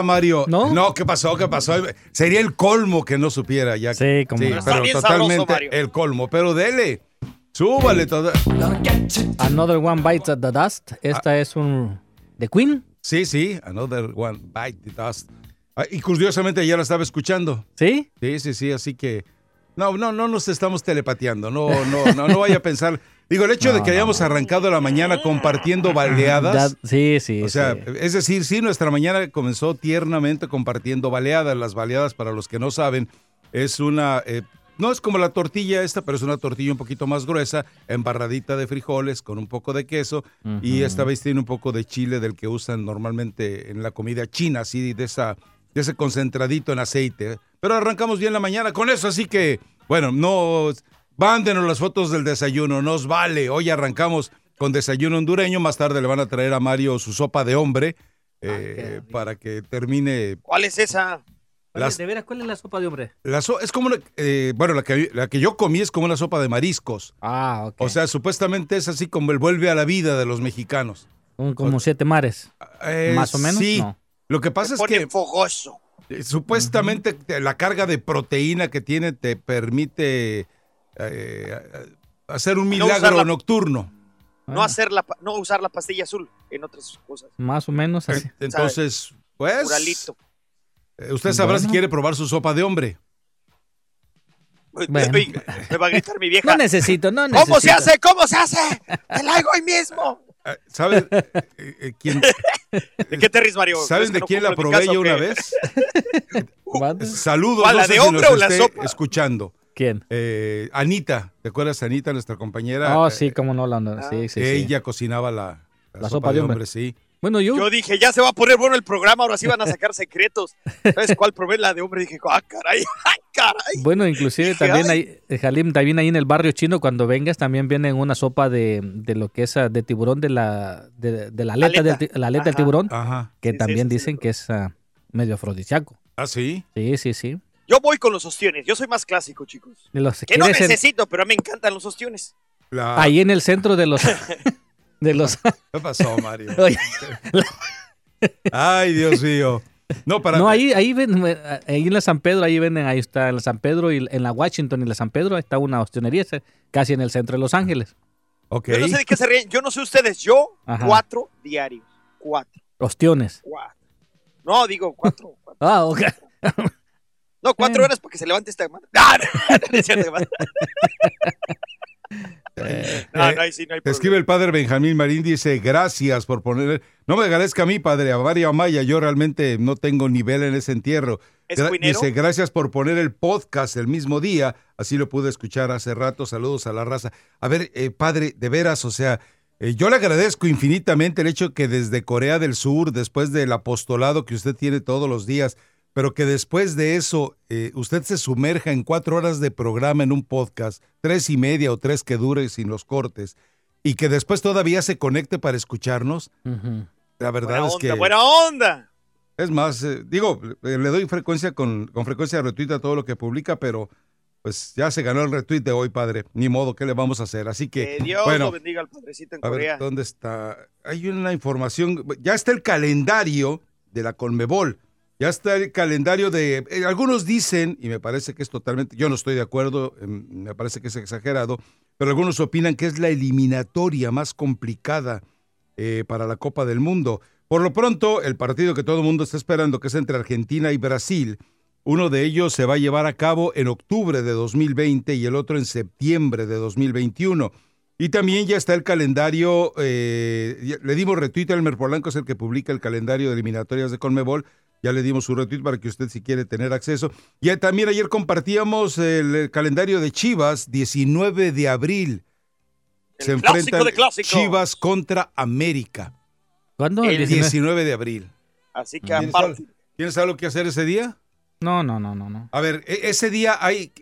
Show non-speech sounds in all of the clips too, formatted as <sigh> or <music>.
Idea, Mario. ¿No? No, ¿qué pasó? ¿Qué pasó? Sería el colmo que no supiera ya. Sí, como no. pero bien totalmente sabroso, Mario. el colmo. Pero dele, súbale you. Another One Bites at the Dust. Esta es un... ¿De Queen? Sí, sí, another one bite the dust. Ah, y curiosamente ya la estaba escuchando. ¿Sí? Sí, sí, sí, así que no, no, no nos estamos telepateando. No, no, no, no vaya a pensar. Digo, el hecho de que hayamos arrancado la mañana compartiendo baleadas. Da- sí, sí. O sea, sí. es decir, sí, nuestra mañana comenzó tiernamente compartiendo baleadas. Las baleadas, para los que no saben, es una, eh, no es como la tortilla esta, pero es una tortilla un poquito más gruesa, embarradita de frijoles con un poco de queso y esta vez tiene un poco de chile del que usan normalmente en la comida china, así de esa, ese concentradito en aceite. Pero arrancamos bien la mañana con eso, así que, bueno, no, mándenos las fotos del desayuno, nos vale. Hoy arrancamos con desayuno hondureño, más tarde le van a traer a Mario su sopa de hombre eh, para que termine. ¿Cuál es esa? Las- ¿De veras cuál es la sopa de hombre? La so- es como, una- eh, bueno, la que, la que yo comí es como una sopa de mariscos. Ah, ok. O sea, supuestamente es así como el vuelve a la vida de los mexicanos. Como siete mares. Eh, ¿Más o menos? Sí. No. Lo que pasa es Pone que fogoso. eh, supuestamente te- la carga de proteína que tiene te permite eh, hacer un No milagro nocturno. No hacer la, no usar la pastilla azul en otras cosas. Más o menos así. Entonces, pues, eh, usted sabrá si quiere probar su sopa de hombre. Bueno. <laughs> Me va a gritar mi vieja. No necesito, no necesito. ¿Cómo se hace? ¿Cómo se hace? Te la hago hoy mismo. Eh, ¿Saben, <laughs> eh, eh, quién- ¿De qué te Mario? ¿saben ¿Crees que de no quién la probé casa yo una vez? <laughs> ¿Cuándo? Saludos, ¿Cuál, no la sé de hombre nos o la sopa? escuchando. ¿Quién? Eh, Anita, ¿te acuerdas Anita, nuestra compañera? Oh, sí, cómo no, la, sí, sí, sí. ella cocinaba la, La sopa de hombre. sí. Bueno, yo, Yo dije, ya se va a poner bueno el programa, ahora sí van a sacar secretos. ¿Sabes cuál probé? La de hombre. Dije, ah, caray, <laughs> caray. bueno, inclusive Dije, también ay. ahí, eh, Halim, también ahí en el barrio chino, cuando vengas, también vienen una sopa de, de lo que es ah, de tiburón, de la, de, de la aleta, Aleta. del, la aleta del tiburón, Ajá. que Sí, también sí, dicen que es ah, medio afrodisíaco. Ah, sí. Sí, sí, sí. Yo voy con los ostiones. Yo soy más clásico, chicos. Los- Que no ¿quieres en- necesito, pero me encantan los ostiones. La- ahí en el centro de los... <laughs> de los ¿Qué pasó, Mario? <laughs> Oye, Ay, Dios mío. No, para. no, ahí, ahí ven, ahí en la San Pedro, ahí venden, ahí está en la San Pedro y en la Washington y la San Pedro está una ostionería casi en el centro de Los Ángeles. Ok. Yo no sé de qué se ríen. Yo no sé ustedes. Yo, Ajá. cuatro diarios. Cuatro. Ostiones. Cuatro. No, digo cuatro. cuatro. Ah, ok. No, cuatro horas para que se levante esta mano. <laughs> No, no, no <laughs> es cierto, hermano. No, no, ahí sí no hay Te escribe el padre Benjamín Marín, dice, gracias por poner... No me agradezca a mí, padre, a Mario Amaya, yo realmente no tengo nivel en ese entierro. ¿Es Gra- cuinero? dice, gracias por poner el podcast el mismo día, así lo pude escuchar hace rato, saludos a la raza. A ver, eh, padre, de veras, o sea, eh, yo le agradezco infinitamente el hecho que desde Corea del Sur, después del apostolado que usted tiene todos los días, pero que después de eso eh, usted se sumerja en cuatro horas de programa en un podcast, tres y media o tres que dure sin los cortes, y que después todavía se conecte para escucharnos, la verdad Buena es onda, que... buena onda. Es más, eh, digo, eh, le doy frecuencia con, con frecuencia de retweet a todo lo que publica, pero pues ya se ganó el retweet de hoy, padre. Ni modo, ¿qué le vamos a hacer? Así que, Que Dios bueno, lo bendiga al padrecito en a ver, Corea. ¿dónde está? Hay una información, ya está el calendario de la Conmebol. Ya está el calendario de, eh, algunos dicen, y me parece que es totalmente, yo no estoy de acuerdo, em, me parece que es exagerado, pero algunos opinan que es la eliminatoria más complicada eh, para la Copa del Mundo. Por lo pronto, el partido que todo el mundo está esperando, que es entre Argentina y Brasil, uno de ellos se va a llevar a cabo en octubre de 2020 y el otro en septiembre de 2021. Y también ya está el calendario, eh, le dimos retweet a Elmer Polanco, es el que publica el calendario de eliminatorias de Conmebol. Ya le dimos su retweet para que usted si quiere tener acceso. Y también ayer compartíamos el, calendario de Chivas, 19 de abril. El se clásico enfrentan de. Chivas contra América. ¿Cuándo? El ¿El 19? 19 de abril. Así que ¿Tienes algo, ¿Tienes algo que hacer ese día? No, no, no, no, no. A ver, e- ese día hay,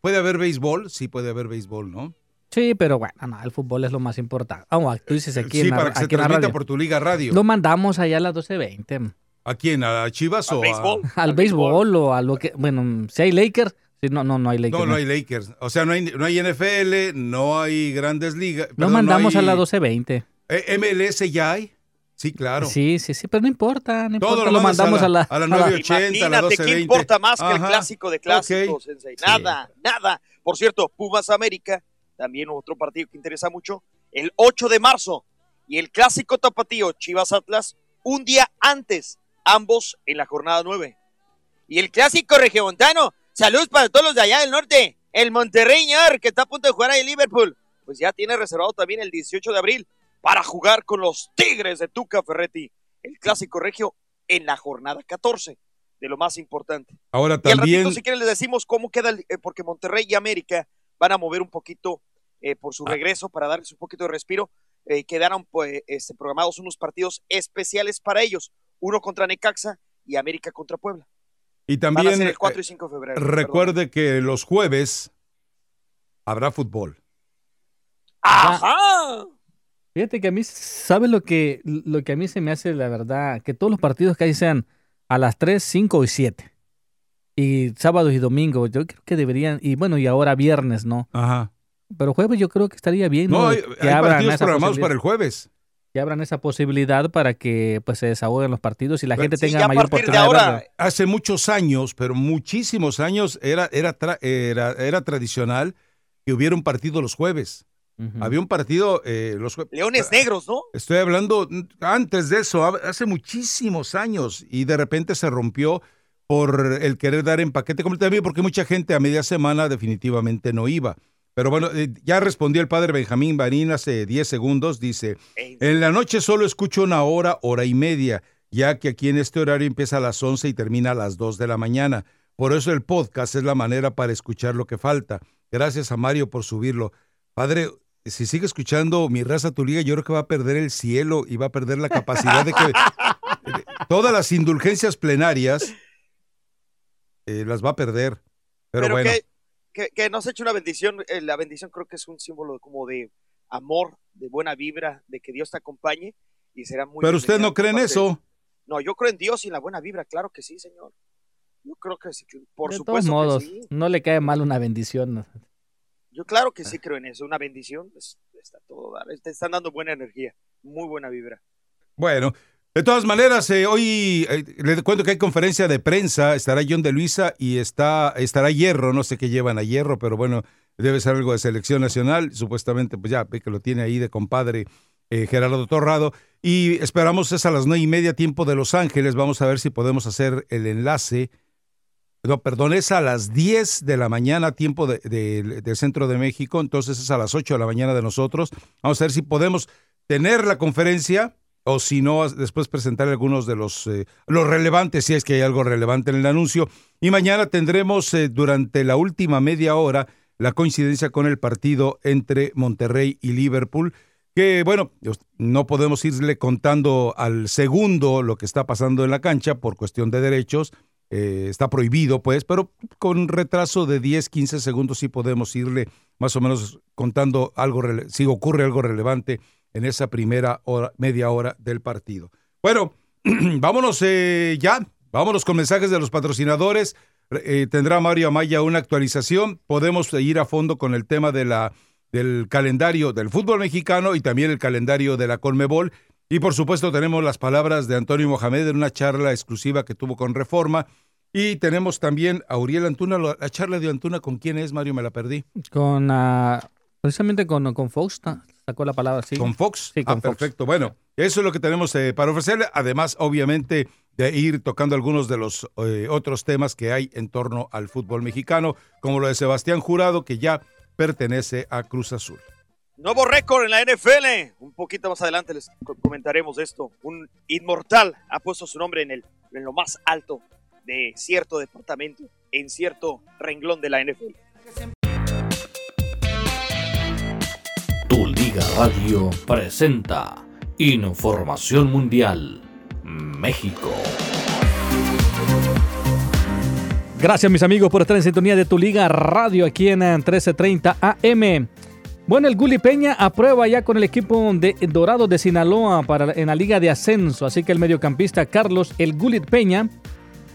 puede haber béisbol, sí puede haber béisbol, ¿no? Sí, pero bueno, no, el fútbol es lo más importante. Ah, tú dices aquí sí, en la, para que se aquí la transmita radio. por tu liga radio. Lo mandamos allá a las 12.20. ¿A quién? ¿A Chivas al o béisbol. a.? Al béisbol o a lo que. Bueno, si hay Lakers. sí, no, no, no hay Lakers. No, no hay Lakers. O sea, no hay, no hay NFL, no hay grandes ligas. Lo no mandamos a las 12.20. Eh, MLS ya hay. Sí, claro. Sí, sí, sí, pero no importa. No Todo importa, lo lo mandamos a a la- la. a la a la- 9.80, a la imagínate qué 12.20. importa más que el clásico de clásicos, Ok. Sensei. Sí. Nada, nada. Por cierto, Pumas América, también otro partido que interesa mucho, el 8 de marzo. Y el clásico tapatío Chivas Atlas, un día antes, ambos en la jornada 9. Y el clásico regiomontano, saludos para todos los de allá del norte. El Monterrey, que está a punto de jugar ahí en Liverpool. Pues ya tiene reservado también el 18 de abril para jugar con los Tigres de Tuca Ferretti. El clásico regio en la jornada 14, de lo más importante. Ahora Y al también. ratito, si quieren, les decimos cómo queda, el- eh, porque Monterrey y América van a mover un poquito eh, por Ah. su regreso para darles un poquito de respiro. Eh, quedaron pues, este, programados unos partidos especiales para ellos: uno contra Necaxa y América contra Puebla. Y Van a también. ser el 4 y eh, 5 de febrero. perdón. recuerde que los jueves habrá fútbol. ¡Ajá! Fíjate que a mí, ¿sabes lo que, lo que a mí se me hace la verdad? Que todos los partidos que hay sean a las 3, 5 y 7. Y sábados y domingos, yo creo que deberían, y bueno, y ahora viernes, ¿no? Ajá. Pero jueves yo creo que estaría bien, ¿no? No, hay, que, hay abran partidos esa programados para posibilidad, el jueves. que abran esa posibilidad para que pues se desahoguen los partidos y la Pero gente Sí, tenga mayor partir de oportunidad de ahora. Hace muchos años, pero muchísimos años, era, era, tra- era, era tradicional que hubiera un partido los jueves. Había un partido eh, los jueves. Leones Negros, ¿no? Estoy hablando antes de eso, hace muchísimos años, y de repente se rompió por el querer dar en paquete completamente, porque mucha gente a media semana definitivamente no iba. Pero bueno, eh, ya respondió el padre Benjamín Barín hace 10 segundos, dice, en la noche solo escucho una hora, hora y media, ya que aquí en este horario empieza a las 11 y termina a las 2 de la mañana. Por eso el podcast es la manera para escuchar lo que falta. Gracias a Mario por subirlo. Padre, si sigue escuchando mi raza tu liga, yo creo que va a perder el cielo y va a perder la capacidad de que todas las indulgencias plenarias eh, las va a perder. Pero, Pero, bueno, que, que, que nos eche una bendición. eh, la bendición creo que es un símbolo como de amor, de buena vibra, de que Dios te acompañe y será muy pero usted no cree en eso. No, yo creo en Dios y en la buena vibra, claro que sí, señor. Yo creo que sí, que- por de supuesto todos modos, que sí. no le cae mal una bendición. Yo claro que sí creo en eso, una bendición, pues, está todo te están dando buena energía, muy buena vibra. Bueno, de todas maneras, eh, hoy eh, le cuento que hay conferencia de prensa, estará John de Luisa y está, estará Hierro, no sé qué llevan a Hierro, pero bueno, debe ser algo de selección nacional, supuestamente, pues ya que lo tiene ahí de compadre eh, Gerardo Torrado, y esperamos es a las nueve y media tiempo de Los Ángeles, vamos a ver si podemos hacer el enlace. No, perdón, es a las 10 de la mañana, tiempo de- de- del centro de México, entonces es a las 8 de la mañana de nosotros. Vamos a ver si podemos tener la conferencia o si no, después presentar algunos de los, eh, los relevantes, si es que hay algo relevante en el anuncio. Y mañana tendremos eh, durante la última media hora la coincidencia con el partido entre Monterrey y Liverpool, que bueno, no podemos irle contando al segundo lo que está pasando en la cancha por cuestión de derechos. eh, está prohibido, pues, pero con retraso de 10, 15 segundos sí podemos irle más o menos contando algo, si ocurre algo relevante en esa primera hora, media hora del partido. Bueno, <clears throat> vámonos eh, ya, vámonos con mensajes de los patrocinadores. Eh, tendrá Mario Amaya una actualización. Podemos ir a fondo con el tema de la, del calendario del fútbol mexicano y también el calendario de la Colmebol. Y por supuesto tenemos las palabras de Antonio Mohamed en una charla exclusiva que tuvo con Reforma. Y tenemos también a Uriel Antuna, la charla de Antuna, ¿con quién es, Mario? Me la perdí. Con, uh, precisamente con, con sacó la palabra, sí. ¿Con Fox? Sí, con ah, perfecto. Bueno, eso es lo que tenemos eh, para ofrecerle. Además, obviamente, de ir tocando algunos de los eh, otros temas que hay en torno al fútbol mexicano, como lo de Sebastián Jurado, que ya pertenece a Cruz Azul. Nuevo récord en la NFL. Un poquito más adelante les comentaremos esto. Un inmortal ha puesto su nombre en, el, en lo más alto de cierto departamento, en cierto renglón de la NFL. Radio presenta Información Mundial México. Gracias mis amigos por estar en sintonía de Tu Liga Radio aquí en 1330 AM. Bueno, el Guli Peña aprueba ya con el equipo de Dorado de Sinaloa para, en la Liga de Ascenso. Así que el mediocampista Carlos El Gulit Peña,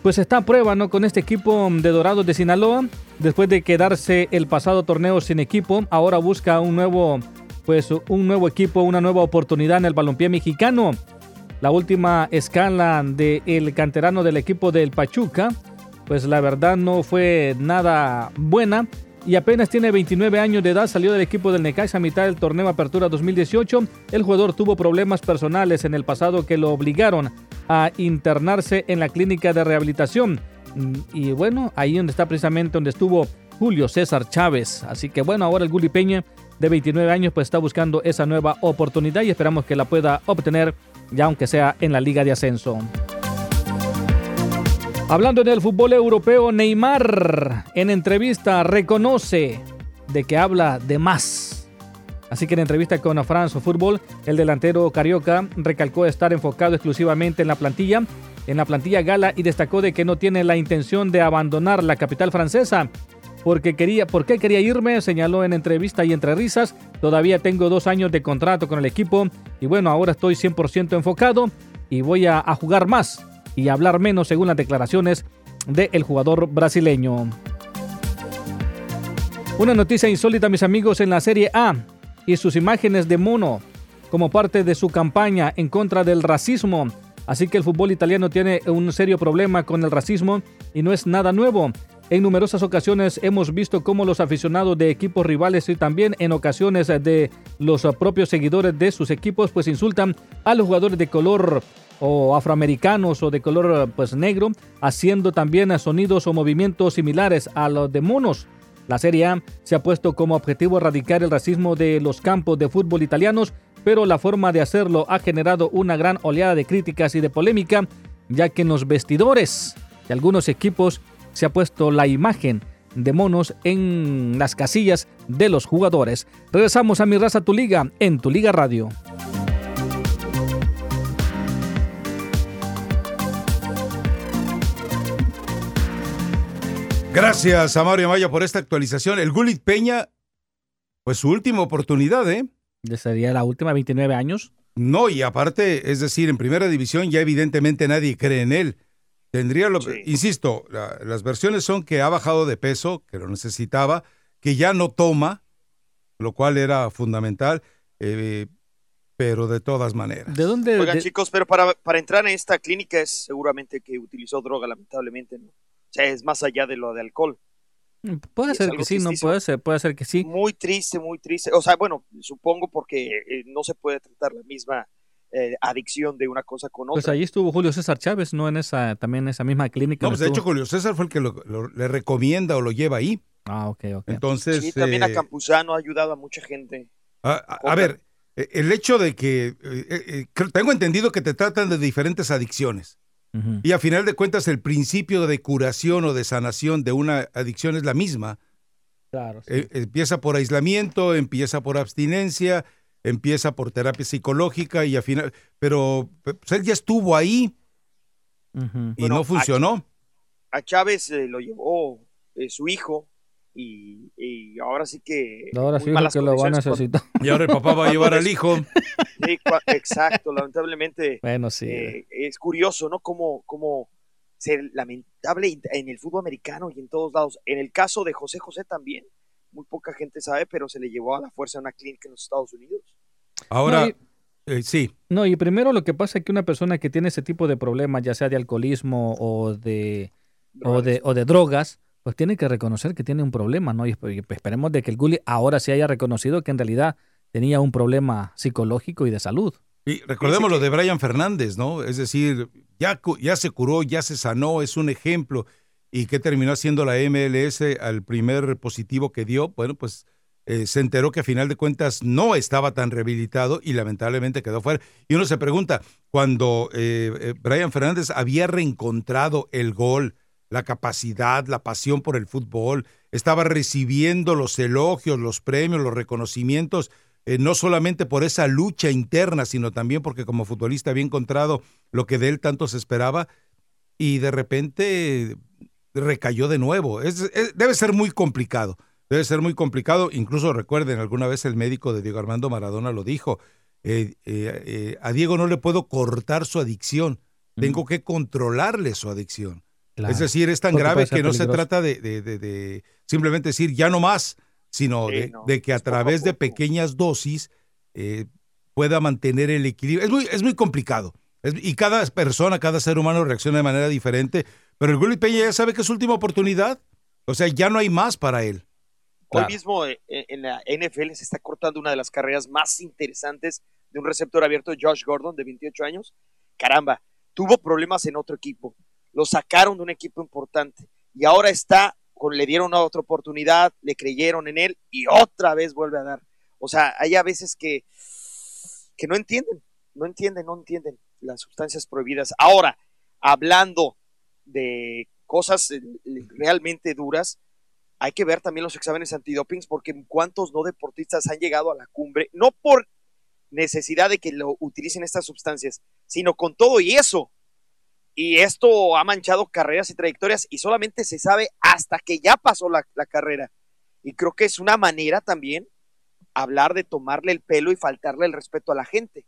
pues está a prueba ¿no? con este equipo de Dorado de Sinaloa. Después de quedarse el pasado torneo sin equipo, ahora busca un nuevo, pues, un nuevo equipo, una nueva oportunidad en el balompié mexicano. La última escala del canterano del equipo del Pachuca, pues la verdad no fue nada buena y apenas tiene 29 años de edad, salió del equipo del Necaxa a mitad del torneo Apertura 2018. El jugador tuvo problemas personales en el pasado que lo obligaron a internarse en la clínica de rehabilitación. Y bueno, ahí donde está precisamente donde estuvo Julio César Chávez. Así que bueno, ahora el Guli Peña de 29 años pues está buscando esa nueva oportunidad y esperamos que la pueda obtener ya aunque sea en la liga de ascenso. Hablando del fútbol europeo, Neymar en entrevista reconoce de que habla de más. Así que en entrevista con France Football, el delantero carioca recalcó estar enfocado exclusivamente en la plantilla, en la plantilla gala y destacó de que no tiene la intención de abandonar la capital francesa. Porque quería, ¿Por qué quería irme? Señaló en entrevista y entre risas. Todavía tengo dos años de contrato con el equipo y bueno, ahora estoy 100% enfocado y voy a, a jugar más y hablar menos según las declaraciones del jugador brasileño. Una noticia insólita, mis amigos, en la Serie A y sus imágenes de mono como parte de su campaña en contra del racismo. Así que el fútbol italiano tiene un serio problema con el racismo y no es nada nuevo. En numerosas ocasiones hemos visto cómo los aficionados de equipos rivales y también en ocasiones de los propios seguidores de sus equipos pues insultan a los jugadores de color o afroamericanos o de color pues negro, haciendo también sonidos o movimientos similares a los de monos. La Serie A se ha puesto como objetivo erradicar el racismo de los campos de fútbol italianos, pero la forma de hacerlo ha generado una gran oleada de críticas y de polémica, ya que en los vestidores de algunos equipos se ha puesto la imagen de monos en las casillas de los jugadores. Regresamos a Mi Raza Tu Liga en Tu Liga Radio. Gracias a Mario Maya por esta actualización. El Gulit Peña, pues su última oportunidad, ¿eh? Sería la última, 29 años. No, y aparte, es decir, en primera división ya evidentemente nadie cree en él. Tendría lo insisto, las versiones son que ha bajado de peso, que lo necesitaba, que ya no toma, lo cual era fundamental, eh, pero de todas maneras. ¿De dónde? Oigan, chicos, pero para, para entrar en esta clínica es seguramente que utilizó droga, lamentablemente, ¿no? O sea, es más allá de lo de alcohol. Puede ser que sí, no puede ser, puede ser que sí. Muy triste, muy triste. O sea, bueno, supongo porque eh, no se puede tratar la misma eh, adicción de una cosa con pues otra. Pues allí estuvo Julio César Chávez, ¿no? En esa, también en esa misma clínica. No, pues de hecho Julio César fue el que lo, le recomienda o lo lleva ahí. Ah, ok, ok. Entonces. Sí, también a eh, Campuzano ha ayudado a mucha gente. A, a, a ver, el hecho de que. tengo entendido que te tratan de diferentes adicciones. Y a final de cuentas, el principio de curación o de sanación de una adicción es la misma. Claro. Sí. Eh, empieza por aislamiento, empieza por abstinencia, empieza por terapia psicológica y al final. Pero pues, él ya estuvo ahí Uh -huh. y bueno, no funcionó. A Chávez eh, lo llevó eh, su hijo y, y ahora sí que... Ahora sí que lo van a necesitar. <laughs> Y ahora el papá va a llevar al <laughs> hijo. sí, exacto, lamentablemente Bueno, sí. eh, es curioso, ¿no? Como, como ser lamentable en el fútbol americano y en todos lados. En el caso de José José también, muy poca gente sabe, pero se le llevó a la fuerza a una clínica en los Estados Unidos. Ahora, No, y- eh, sí, No, y primero lo que pasa es que una persona que tiene ese tipo de problemas, ya sea de alcoholismo o de, o de, o de drogas, pues tiene que reconocer que tiene un problema, ¿no? Y esp- y esperemos de que el Gulli ahora sí haya reconocido que en realidad tenía un problema psicológico y de salud. Y recordemos lo de Brian Fernández, ¿no? Es decir, ya, ya se curó, ya se sanó, es un ejemplo. ¿Y qué terminó haciendo la MLS al primer positivo que dio? Bueno, pues eh, se enteró que a final de cuentas no estaba tan rehabilitado y lamentablemente quedó fuera. Y uno se pregunta, cuando eh, eh, Brian Fernández había reencontrado el gol, la capacidad, la pasión por el fútbol, estaba recibiendo los elogios, los premios, los reconocimientos, no solamente por esa lucha interna, sino también porque como futbolista había encontrado lo que de él tanto se esperaba y de repente recayó de nuevo. Debe ser muy complicado, debe ser muy complicado. Incluso recuerden, alguna vez el médico de Diego Armando Maradona lo dijo, eh, eh, eh, a Diego no le puedo cortar su adicción, tengo que controlarle su adicción. Claro. Es decir, es tan Porque grave que no se trata de, de- de- de simplemente decir ya no más, sino Sí, de, no, de que a poco través de pequeñas dosis eh, pueda mantener el equilibrio. Es muy, es muy complicado. Es- y cada persona, cada ser humano reacciona de manera diferente. Pero el Gulli Peña ya sabe que es su última oportunidad. O sea, ya no hay más para él. Claro. Hoy mismo eh, en la NFL se está cortando una de las carreras más interesantes de un receptor abierto, Josh Gordon, de 28 años. Caramba, tuvo problemas en otro equipo. Lo sacaron de un equipo importante y ahora está, con, le dieron una otra oportunidad, le creyeron en él y otra vez vuelve a dar. O sea, hay a veces que, que no entienden, no entienden, no entienden las sustancias prohibidas. Ahora, hablando de cosas eh, realmente duras, hay que ver también los exámenes antidopings porque cuántos no deportistas han llegado a la cumbre, no por necesidad de que lo utilicen estas sustancias, sino con todo y eso. Y esto ha manchado carreras y trayectorias y solamente se sabe hasta que ya pasó la, carrera. Y creo que es una manera también hablar de tomarle el pelo y faltarle el respeto a la gente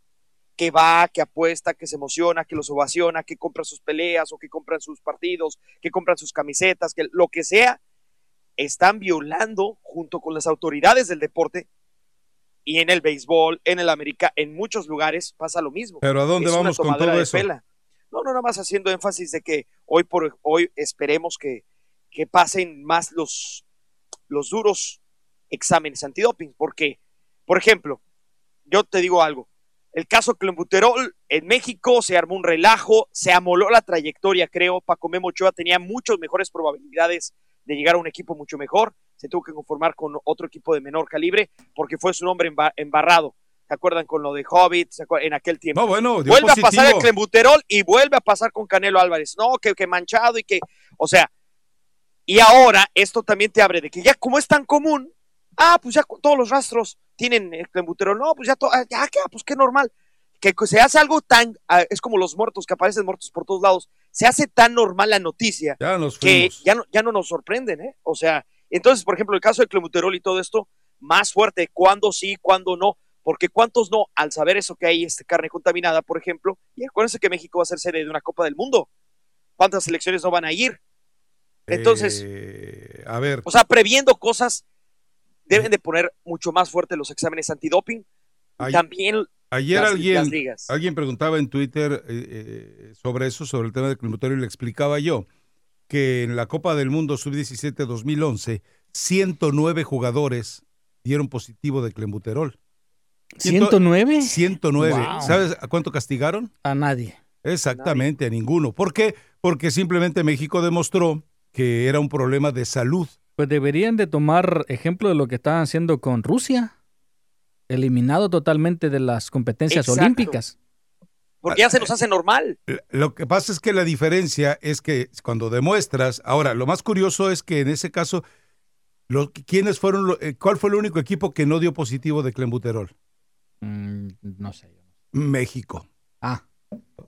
que va, que apuesta, que se emociona, que los ovaciona, que compra sus peleas o que compran sus partidos, que compran sus camisetas, que lo que sea, están violando junto con las autoridades del deporte y en el béisbol, en el América, en muchos lugares pasa lo mismo. Pero ¿a dónde Es vamos con todo eso? pela. No, no, nada más haciendo énfasis de que hoy por hoy esperemos que, que pasen más los, los duros exámenes antidoping, porque, por ejemplo, yo te digo algo, el caso Clenbuterol en México se armó un relajo, se amoló la trayectoria, creo. Paco Memo Ochoa tenía muchas mejores probabilidades de llegar a un equipo mucho mejor. Se tuvo que conformar con otro equipo de menor calibre porque fue su nombre emba- embarrado. ¿Se acuerdan con lo de Hobbit? En aquel tiempo. No, bueno, vuelve a pasar el positivo. Clenbuterol y vuelve a pasar con Canelo Álvarez. No, que, que manchado y que. O sea, y ahora esto también te abre de que ya como es tan común, ah, pues ya todos los rastros tienen el clenbuterol. No, pues ya, to- ah, ya, ah, pues qué normal. Que se hace algo tan, ah, es como los muertos que aparecen muertos por todos lados. Se hace tan normal la noticia Ya que ya no, ya no nos sorprenden, ¿eh? O sea, entonces, por ejemplo, el caso del clenbuterol y todo esto, más fuerte, cuándo sí, cuándo no, porque cuántos no, al saber eso que hay este, carne contaminada, por ejemplo, y acuérdense que México va a ser sede de una Copa del Mundo, ¿cuántas selecciones no van a ir? Entonces, Eh, a ver, o sea, previendo cosas, deben de poner mucho más fuerte los exámenes antidoping, y Ay- también ayer las- alguien, las ligas. alguien preguntaba en Twitter eh, eh, sobre eso, sobre el tema del clenbuterol, y le explicaba yo que en la Copa del Mundo Sub-17 2011, 109 jugadores dieron positivo de clenbuterol. Ciento- ¿109? 109. Wow. ¿Sabes a cuánto castigaron? A nadie. Exactamente, a ninguno. ¿Por qué? Porque simplemente México demostró que era un problema de salud. Pues deberían de tomar ejemplo de lo que estaban haciendo con Rusia. Eliminado totalmente de las competencias Exacto. olímpicas. porque ya se nos hace normal. Lo que pasa es que la diferencia es que cuando demuestras, ahora, lo más curioso es que en ese caso, lo- ¿quiénes fueron, lo- eh, ¿cuál fue el único equipo que no dio positivo de clenbuterol? Mm, no sé. México. Ah,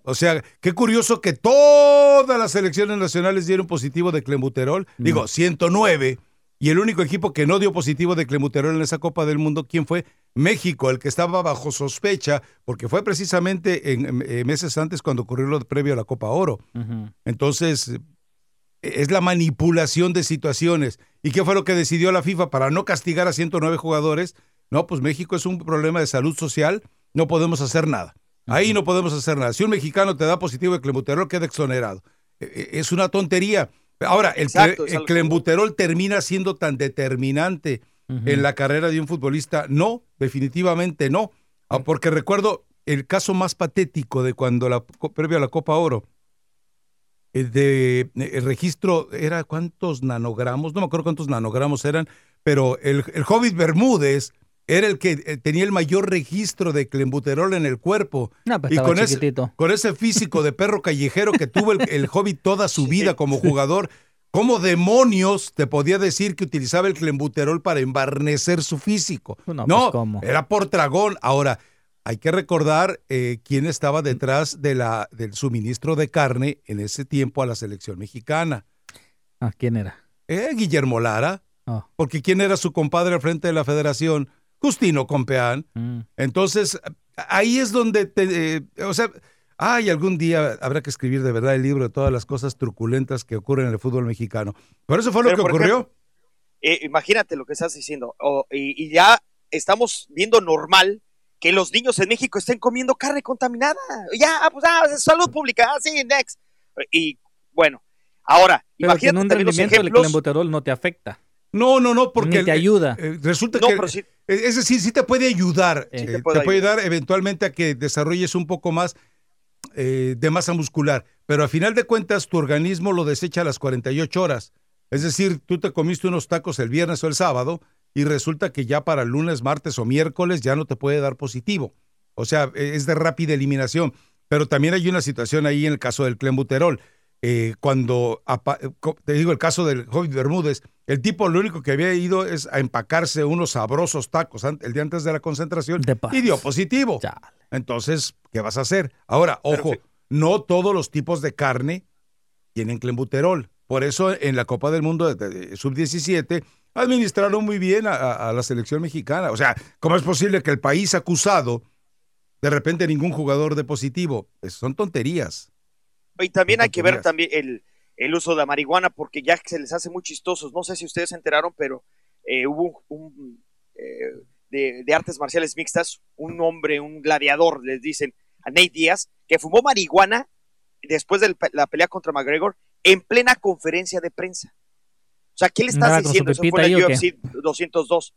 O sea, qué curioso que todas las selecciones nacionales dieron positivo de clenbuterol. Digo, 109. Y el único equipo que no dio positivo de clenbuterol en esa Copa del Mundo, ¿quién fue? México, el que estaba bajo sospecha, porque fue precisamente en, en meses antes cuando ocurrió lo previo a la Copa Oro. Entonces, es la manipulación de situaciones. ¿Y qué fue lo que decidió la FIFA para no castigar a 109 jugadores? No, pues México es un problema de salud social, no podemos hacer nada. Ahí no podemos hacer nada. Si un mexicano te da positivo de clenbuterol, queda exonerado. E, e, Es una tontería. Ahora, el, Exacto, el clenbuterol termina siendo tan determinante en la carrera de un futbolista. No, definitivamente no. Ah, Porque recuerdo el caso más patético de cuando la previo a la Copa Oro, el de el registro era cuántos nanogramos, no me acuerdo cuántos nanogramos eran, pero el, el Hobbit Bermúdez era el que eh, tenía el mayor registro de clenbuterol en el cuerpo. No, pues y con ese, con ese físico de perro callejero que tuvo el, el Hobbit toda su <laughs> vida como jugador, ¿cómo demonios te podía decir que utilizaba el clenbuterol para embarnecer su físico? No, No, pues, era por dragón. Ahora, hay que recordar eh, quién estaba detrás de la, del suministro de carne en ese tiempo a la selección mexicana. Ah, ¿Quién era? Eh, Guillermo Lara, Oh, porque quién era su compadre al frente de la federación, Justino Compeán. mm. Entonces, ahí es donde, te, eh, o sea, ay, algún día habrá que escribir de verdad el libro de todas las cosas truculentas que ocurren en el fútbol mexicano. Por eso fue lo Pero, que ocurrió. ejemplo, Eh, imagínate lo que estás diciendo. O- y, y ya estamos viendo normal que los niños en México estén comiendo carne contaminada. Ya, pues, ah, salud pública, ah, sí, next. Y bueno, ahora, Pero que en imagínate un rendimiento el clenbuterol no te afecta. No, no, no, porque Ni te eh, ayuda. eh, resulta No, que pero sí- eh, es decir, sí te puede ayudar, Sí. eh, te te puede puede, ayudar eventualmente a que desarrolles un poco más eh, de masa muscular, pero a final de cuentas tu organismo lo desecha a las 48 horas. Es decir, tú te comiste unos tacos el viernes o el sábado y resulta que ya para el lunes, martes o miércoles ya no te puede dar positivo. O sea, eh, es de rápida eliminación. Pero también hay una situación ahí en el caso del clenbuterol. Eh, cuando, apa- eh, te digo el caso del Hobbit Bermúdez, el tipo lo único que había ido es a empacarse unos sabrosos tacos el día antes de la concentración De y dio positivo. Chale. Entonces, ¿qué vas a hacer? Ahora, ojo, no todos los tipos de carne tienen clenbuterol. Por eso en la Copa del Mundo de, de- sub-17 administraron muy bien a, a- a la selección mexicana. O sea, ¿cómo es posible que el país acusado de repente ningún jugador de positivo? Es- son tonterías. Y también hay que ver también el, el uso de la marihuana, porque ya se les hace muy chistosos. No sé si ustedes se enteraron, pero eh, hubo un, un, eh, de, de artes marciales mixtas, un hombre, un gladiador, les dicen, a Nate Díaz, que fumó marihuana después de la pelea contra McGregor en plena conferencia de prensa. O sea, ¿qué le estás ¿Andaba con su diciendo? Eso fue en el? UFC 202.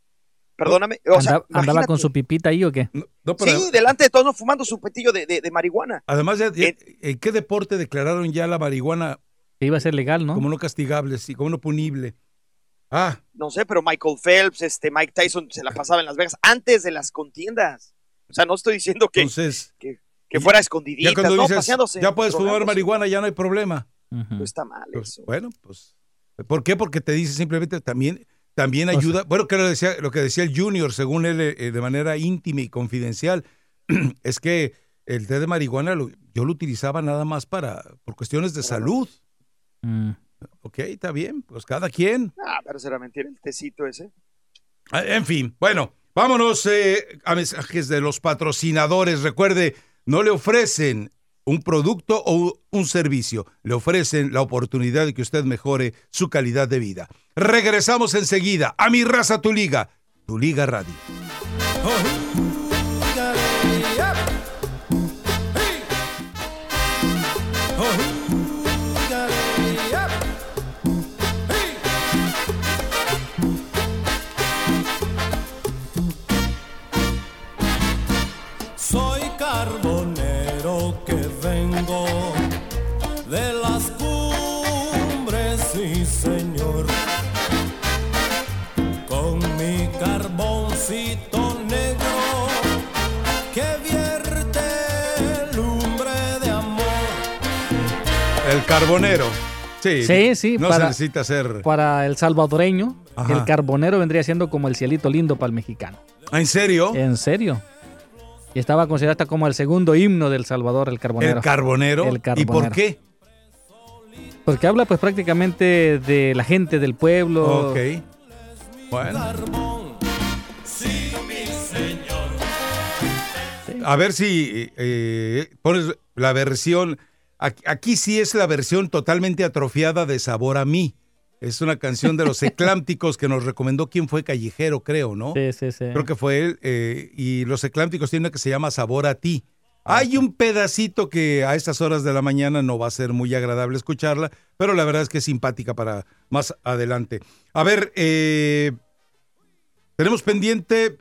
Perdóname. O sea, Anda- ¿Andaba con su pipita ahí o qué? No, no, pero Sí, delante de todos, ¿no? fumando su petillo de, de- de marihuana. además, ya- ya- Eh, ¿en qué deporte declararon ya la marihuana Que iba a ser legal, ¿no? como no castigable, sí, como no punible? Ah, no sé, pero Michael Phelps, este Mike Tyson se la pasaba en Las Vegas antes de las contiendas. O sea, no estoy diciendo que, entonces, que, que fuera escondidita, ya cuando no, dices, paseándose. ya puedes fumar marihuana, ya no hay problema. Ujú. No está mal Pues, eso. bueno, pues. ¿Por qué? Porque te dice simplemente también, también O ayuda. bueno, que lo, decía, lo que decía el Junior, según él, eh, de manera íntima y confidencial, <clears throat> es que el té de marihuana lo- yo lo utilizaba nada más para por cuestiones de salud. Mm. Ok, está bien, pues cada quien. Ah, pero será mentira el tecito ese. Ah, En fin, bueno, vámonos eh, a mensajes de los patrocinadores. Recuerde, no le ofrecen un producto o un servicio, le ofrecen la oportunidad de que usted mejore su calidad de vida. Regresamos enseguida a Mi Raza Tu Liga, Tu Liga Radio. Carbonero. Sí, Sí, sí, No para- se necesita ser. Para el salvadoreño, Ajá. el carbonero vendría siendo como el cielito lindo para el mexicano. Ah, ¿En serio? ¿En serio? Y estaba considerado hasta como el segundo himno del Salvador, el carbonero. El carbonero. El ¿Y por qué? Porque habla pues prácticamente de la gente del pueblo. Ok. Bueno. A ver si eh, pones la versión. Aquí, sí es la versión totalmente atrofiada de Sabor a mí. Es una canción de los <laughs> eclámpticos que nos recomendó quién fue Callejero, creo, ¿no? Sí, sí, sí. Creo que fue él. eh, y los eclámpticos tienen una que se llama Sabor a ti. Hay un pedacito que a estas horas de la mañana no va a ser muy agradable escucharla, pero la verdad es que es simpática para más adelante. A ver, eh, tenemos pendiente.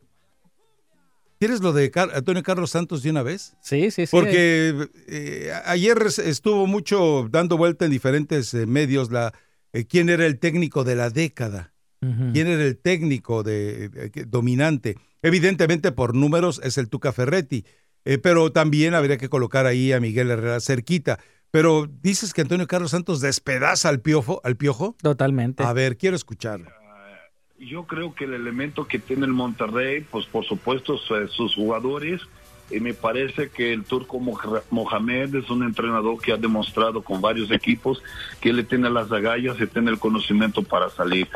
¿Quieres lo de Car- Antonio Carlos Santos de una vez? Sí, sí, sí. Porque eh, ayer estuvo mucho dando vuelta en diferentes eh, medios la eh, quién era el técnico de la década. ¿Quién era el técnico de, dominante? Evidentemente, por números, es el Tuca Ferretti, pero también habría que colocar ahí a Miguel Herrera cerquita. Pero dices que Antonio Carlos Santos despedaza al piojo, al piojo. Totalmente. A ver, quiero escucharlo. Yo creo que el elemento que tiene el Monterrey, pues por supuesto su- sus jugadores, y me parece que el turco Mohamed es un entrenador que ha demostrado con varios equipos que le tiene las agallas y tiene el conocimiento para salir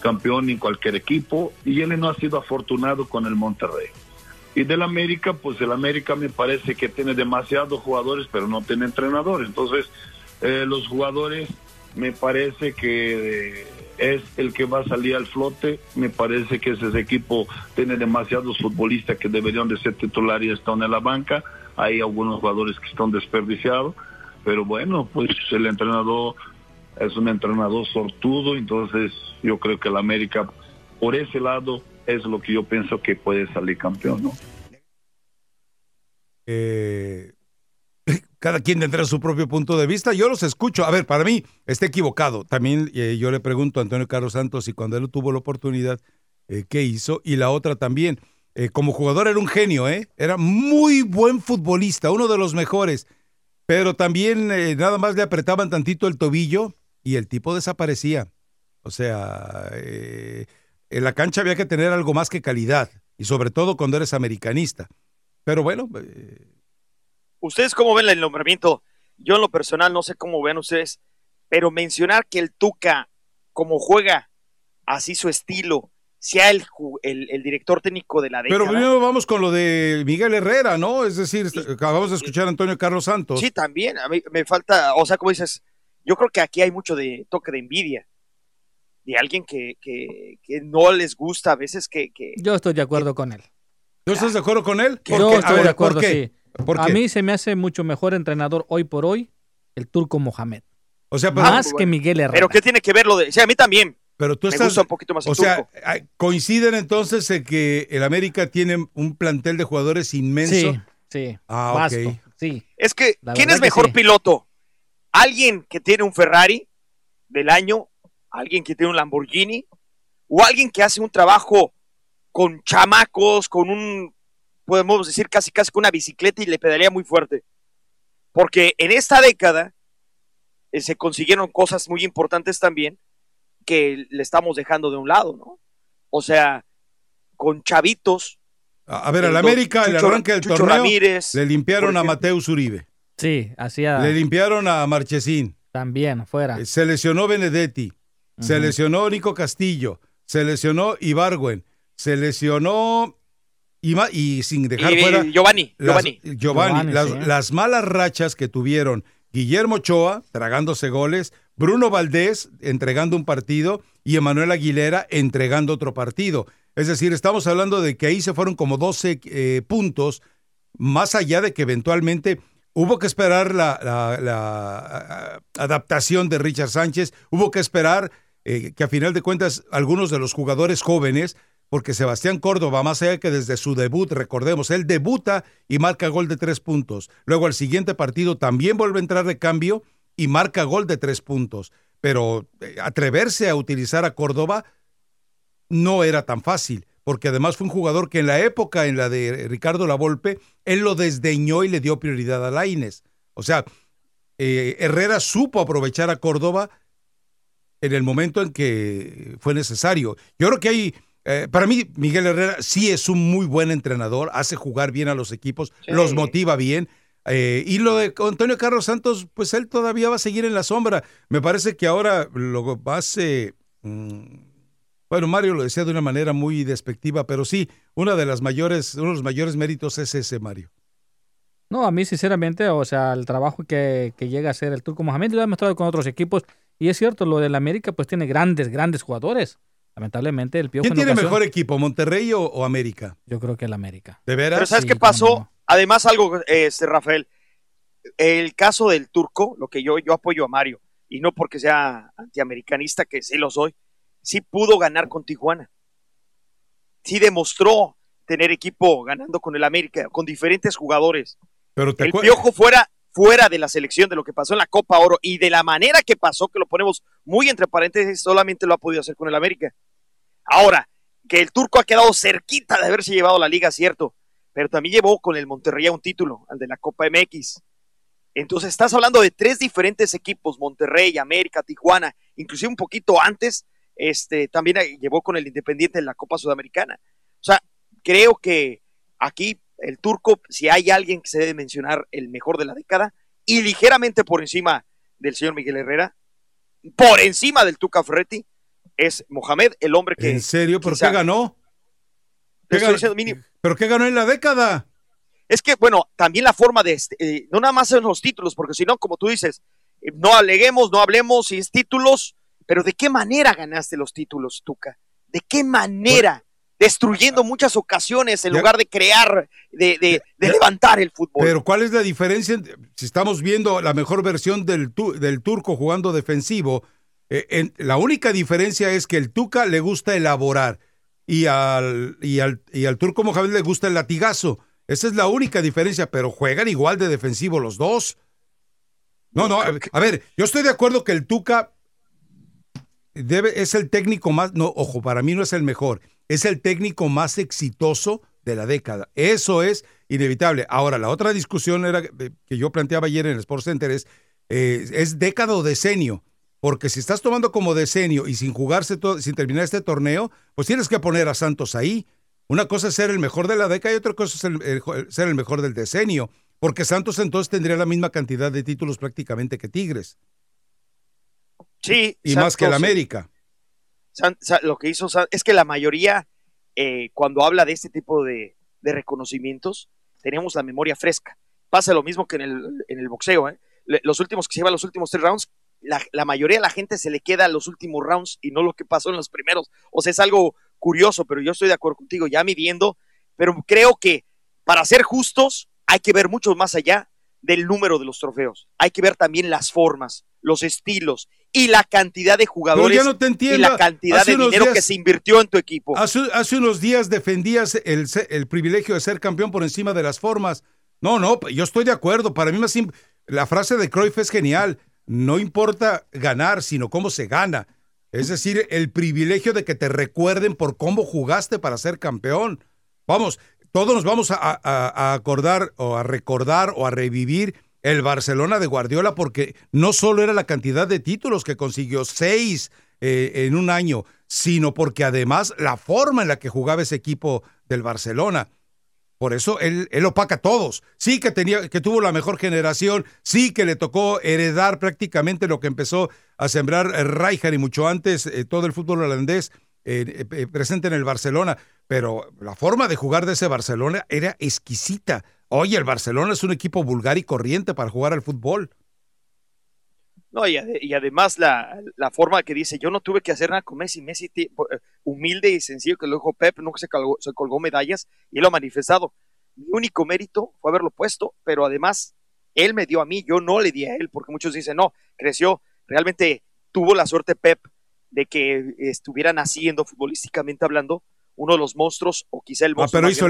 campeón en cualquier equipo y él no ha sido afortunado con el Monterrey. Y del América, pues el América me parece que tiene demasiados jugadores, pero no tiene entrenador. Entonces, eh, los jugadores me parece que eh, es el que va a salir al flote. Me parece que ese equipo tiene demasiados futbolistas que deberían de ser titulares y están en la banca. Hay algunos jugadores que están desperdiciados. Pero bueno, pues el entrenador es un entrenador sortudo, entonces yo creo que el América por ese lado es lo que yo pienso que puede salir campeón. Eh, cada quien tendrá su propio punto de vista. Yo los escucho. A ver, para mí está equivocado. También eh, yo le pregunto a Antonio Carlos Santos y cuando él tuvo la oportunidad, eh, ¿qué hizo? Y la otra también. Eh, como jugador era un genio, ¿eh? Era muy buen futbolista, uno de los mejores. Pero también nada más le apretaban tantito el tobillo y el tipo desaparecía. O sea, en la cancha había que tener algo más que calidad. Y sobre todo cuando eres americanista. Pero bueno, ¿Ustedes cómo ven el nombramiento? Yo en lo personal no sé cómo ven ustedes, pero mencionar que el Tuca, como juega así su estilo, sea el, el, el director técnico de la década. Pero primero vamos con lo de Miguel Herrera, ¿no? Es decir, acabamos de escuchar a Antonio Carlos Santos. Sí, también. A mí me falta, o sea, como dices, yo creo que aquí hay mucho de toque de envidia. De alguien que, que, que no les gusta a veces que... que Yo estoy de acuerdo con él. ¿No estás de acuerdo con él? ¿Por Yo estoy ver, de acuerdo, ¿por A mí se me hace mucho mejor entrenador hoy por hoy el turco Mohamed. O sea, pero, Más que Miguel Herrera. pero ¿qué tiene que ver lo de...? Sí, a mí también. pero tú me estás... gusta un poquito más el o sea, turco. coinciden entonces en que el América tiene un plantel de jugadores inmenso. Sí, sí. Ah, vasto, ok. Sí. Es que, La ¿quién es que mejor sí. piloto? ¿Alguien que tiene un Ferrari del año? ¿Alguien que tiene un Lamborghini? ¿O alguien que hace un trabajo con chamacos, con un, podemos decir casi casi con una bicicleta y le pedalea muy fuerte? Porque en esta década eh, se consiguieron cosas muy importantes también que le estamos dejando de un lado, ¿no? O sea, con chavitos. A a ver, al América, el arranque del Chucho torneo, Ramírez, le limpiaron a. Mateus Uribe. Sí, hacía Le limpiaron a Marchesín. también fuera. Eh, Se lesionó Benedetti. Se lesionó Nico Castillo. Se lesionó Ibargüen. Se lesionó... Y, sin dejar y- fuera... Giovanni, las- Giovanni. Giovanni, Giovanni, las, sí. las malas rachas que tuvieron Guillermo Ochoa tragándose goles, Bruno Valdés entregando un partido y Emanuel Aguilera entregando otro partido. Es decir, estamos hablando de que ahí se fueron como 12 eh, puntos, más allá de que eventualmente hubo que esperar la, la- la, adaptación de Richard Sánchez, hubo que esperar eh, que a final de cuentas algunos de los jugadores jóvenes porque Sebastián Córdoba, más allá que desde su debut, recordemos, él debuta y marca gol de tres puntos. Luego al siguiente partido también vuelve a entrar de cambio y marca gol de tres puntos. Pero eh, atreverse a utilizar a Córdoba no era tan fácil, porque además fue un jugador que en la época, en la de Ricardo Lavolpe, él lo desdeñó y le dio prioridad a Laines. O sea, eh, Herrera supo aprovechar a Córdoba en el momento en que fue necesario. Yo creo que hay eh, para mí, Miguel Herrera sí es un muy buen entrenador, hace jugar bien a los equipos, Sí. los motiva bien. eh, y lo de Antonio Carlos Santos, pues él todavía va a seguir en la sombra. Me parece que ahora lo hace. mm, bueno, Mario lo decía de una manera muy despectiva, pero sí, una de las mayores, uno de los mayores méritos es ese, Mario. No, a mí sinceramente, o sea, el trabajo que, que llega a hacer el Turco Mohamed lo ha demostrado con otros equipos. Y es cierto, lo del América pues tiene grandes, grandes jugadores. Lamentablemente el Piojo ¿Quién en tiene ocasión- mejor equipo, Monterrey o, o América? Yo creo que el América. ¿De veras? Pero ¿sabes Sí, qué pasó? no. Además, algo, este, Rafael, el caso del turco, lo que yo, yo apoyo a Mario, y no porque sea antiamericanista, que sí lo soy, sí pudo ganar con Tijuana. Sí demostró tener equipo ganando con el América, con diferentes jugadores. Pero te El Piojo fuera, fuera de la selección de lo que pasó en la Copa Oro y de la manera que pasó, que lo ponemos muy entre paréntesis, solamente lo ha podido hacer con el América. Ahora, que el turco ha quedado cerquita de haberse llevado la liga, cierto, pero también llevó con el Monterrey a un título, al de la Copa MX. Entonces estás hablando de tres diferentes equipos, Monterrey, América, Tijuana, inclusive un poquito antes, este, también llevó con el Independiente en la Copa Sudamericana. O sea, creo que aquí el turco, si hay alguien que se debe mencionar el mejor de la década, y ligeramente por encima del señor Miguel Herrera, por encima del Tuca Ferretti, es Mohamed, el hombre que... ¿En serio? ¿Por quizá- qué ganó? ¿Pero qué ganó en la década? Es que, bueno, también la forma de, este, eh, no nada más en los títulos, porque si no, como tú dices, eh, no aleguemos, no hablemos, si es títulos, pero ¿de qué manera ganaste los títulos, Tuca? ¿De qué manera? Destruyendo muchas ocasiones en Ya- lugar de crear, de, de- de Ya- levantar el fútbol. Pero ¿cuál es la diferencia? entre- Si estamos viendo la mejor versión del, tu- del turco jugando defensivo, eh, en- la única diferencia es que el Tuca le gusta elaborar y al, y al, y al turco Mohamed le gusta el latigazo. Esa es la única diferencia, pero juegan igual de defensivo los dos. No, no, a ver, yo estoy de acuerdo que el Tuca debe, es el técnico más, no, ojo, para mí no es el mejor, es el técnico más exitoso de la década. Eso es inevitable. Ahora, la otra discusión era que que yo planteaba ayer en el Sports Center es, eh, es década o decenio. Porque si estás tomando como decenio y sin jugarse todo, sin terminar este torneo, pues tienes que poner a Santos ahí. Una cosa es ser el mejor de la década y otra cosa es el- el- ser el mejor del decenio. Porque Santos entonces tendría la misma cantidad de títulos prácticamente que Tigres. sí, Y más que el América. San- lo que hizo San- es que la mayoría, eh, cuando habla de este tipo de, de reconocimientos, tenemos la memoria fresca. Pasa lo mismo que en el, en el boxeo. ¿eh? Los últimos que se llevan los últimos tres rounds, la, la mayoría de la gente se le queda los últimos rounds y no lo que pasó en los primeros. O sea, es algo curioso, pero yo estoy de acuerdo contigo, ya midiendo, pero creo que para ser justos hay que ver mucho más allá del número de los trofeos. Hay que ver también las formas, los estilos y la cantidad de jugadores no y la cantidad de dinero días- que se invirtió en tu equipo. Hace, hace unos días defendías el, el privilegio de ser campeón por encima de las formas. No, no, yo estoy de acuerdo. Para mí más la frase de Cruyff es genial. No importa ganar, sino cómo se gana. Es decir, el privilegio de que te recuerden por cómo jugaste para ser campeón. Vamos, todos nos vamos a, acordar o a recordar o a revivir el Barcelona de Guardiola porque no solo era la cantidad de títulos que consiguió, seis eh, en un año, sino porque además la forma en la que jugaba ese equipo del Barcelona. Por eso él, él opaca a todos. Sí que tenía, que tuvo la mejor generación, sí que le tocó heredar prácticamente lo que empezó a sembrar eh, Rijkaard y mucho antes eh, todo el fútbol holandés eh, presente en el Barcelona. Pero la forma de jugar de ese Barcelona era exquisita. Oye, el Barcelona es un equipo vulgar y corriente para jugar al fútbol. No, y, y además la, la forma que dice, yo no tuve que hacer nada con Messi, Messi eh, humilde y sencillo que lo dijo Pep, nunca se colgó, se colgó medallas y lo ha manifestado. Mi único mérito fue haberlo puesto, pero además él me dio a mí, yo no le di a él, porque muchos dicen, no, creció, realmente tuvo la suerte Pep de que estuviera naciendo futbolísticamente hablando uno de los monstruos o quizá el Ah, monstruo pero más hizo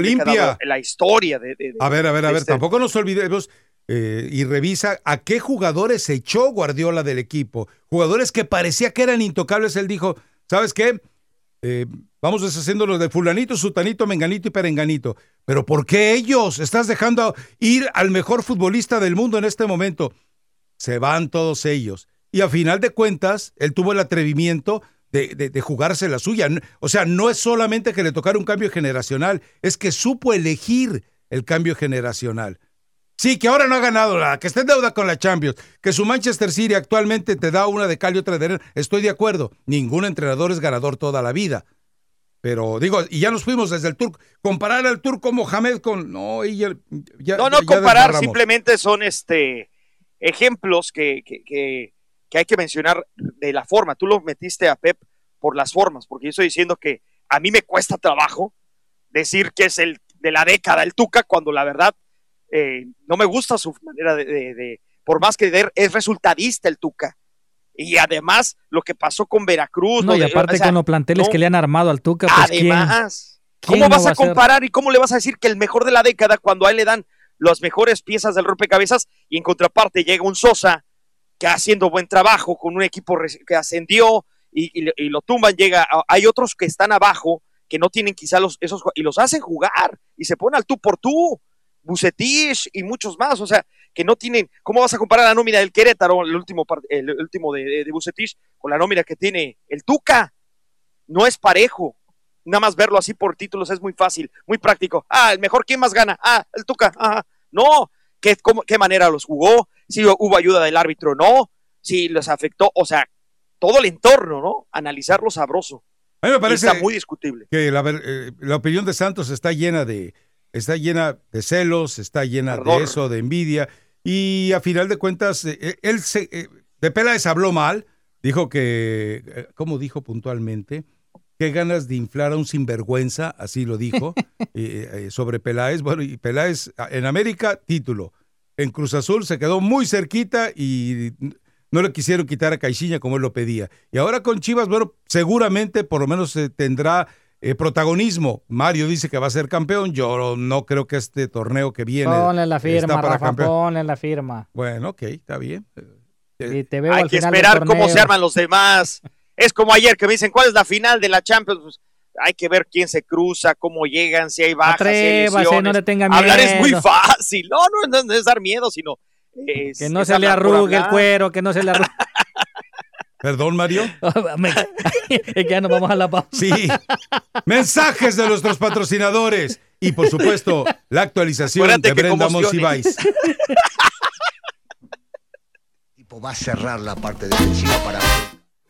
la historia de, de- de- A ver, a ver, a ver, este- tampoco nos olvidemos eh, y revisa a qué jugadores echó Guardiola del equipo. Jugadores que parecía que eran intocables. Él dijo, ¿sabes qué? Eh, vamos deshaciéndolos de fulanito, sutanito, menganito y perenganito. Pero ¿por qué ellos? Estás dejando ir al mejor futbolista del mundo en este momento. Se van todos ellos. Y a final de cuentas, él tuvo el atrevimiento de, de- de jugarse la suya. O sea, no es solamente que le tocara un cambio generacional, es que supo elegir el cambio generacional. Sí, que ahora no ha ganado nada, que está en deuda con la Champions, que su Manchester City actualmente te da una de cal y otra de arena. Estoy de acuerdo, ningún entrenador es ganador toda la vida. Pero digo, y ya nos fuimos desde el turco. Comparar al turco Mohamed con. No, y ya, ya- No, no ya comparar, simplemente son este ejemplos que, que, que- que hay que mencionar de la forma. Tú lo metiste a Pep por las formas, porque yo estoy diciendo que a mí me cuesta trabajo decir que es el de la década el Tuca, cuando la verdad eh, no me gusta su manera de, de- de- por más que de- es resultadista el Tuca. Y además lo que pasó con Veracruz. No, y aparte o sea, con los planteles no, que le han armado al Tuca, pues. Además, quién ¿cómo no vas va a comparar y cómo le vas a decir que el mejor de la década cuando a él le dan las mejores piezas del rompecabezas y en contraparte llega un Sosa que haciendo buen trabajo con un equipo que ascendió y, y lo tumban, llega, hay otros que están abajo que no tienen quizá los, esos y los hacen jugar y se ponen al tú por tú, Bucetich y muchos más, o sea, que no tienen, ¿cómo vas a comparar la nómina del Querétaro, el último, el último de, de, con la nómina que tiene el Tuca? No es parejo, nada más verlo así por títulos es muy fácil, muy práctico. Ah, el mejor, ¿quién más gana? Ah, el Tuca. Ajá. No, ¿Qué, cómo- ¿qué manera los jugó? Si hubo ayuda del árbitro, no. Si les afectó, o sea, todo el entorno, ¿no? Analizarlo sabroso. A mí me Y parece está muy discutible. que la, ver- eh, la opinión de Santos está llena de está llena de celos, está llena de eso, de envidia y a final de cuentas eh, eh, él se eh, de Peláez habló mal, dijo que ¿cómo dijo puntualmente? Qué ganas de inflar a un sinvergüenza, así lo dijo, <laughs> eh, eh, sobre Peláez. Bueno, y Peláez en América, título. En Cruz Azul se quedó muy cerquita y no le quisieron quitar a Caixinha como él lo pedía. Y ahora con Chivas, bueno, seguramente por lo menos eh, tendrá eh, protagonismo. Mario dice que va a ser campeón. Yo no creo que este torneo que viene. Ponle la está firma, para Rafa, campeón. ponle la firma. Bueno, ok, está bien. Y te veo Hay al que final esperar cómo se arman los demás. <laughs> Es como ayer que me dicen, ¿cuál es la final de la Champions? Pues, hay que ver quién se cruza, cómo llegan, si hay bajas, si hay Atrévase, no le tenga Hablar es muy miedo. fácil. No, no, no, no es dar miedo, sino... es- Que no es se le arrugue el cuero, que no se le arrugue. <laughs> Perdón, Mario. <laughs> <laughs> Que ya nos vamos a la pausa. Sí. Mensajes de nuestros patrocinadores. Y por supuesto, la actualización Acuérdate de Brenda. Monsiváis. tipo va a cerrar la parte defensiva para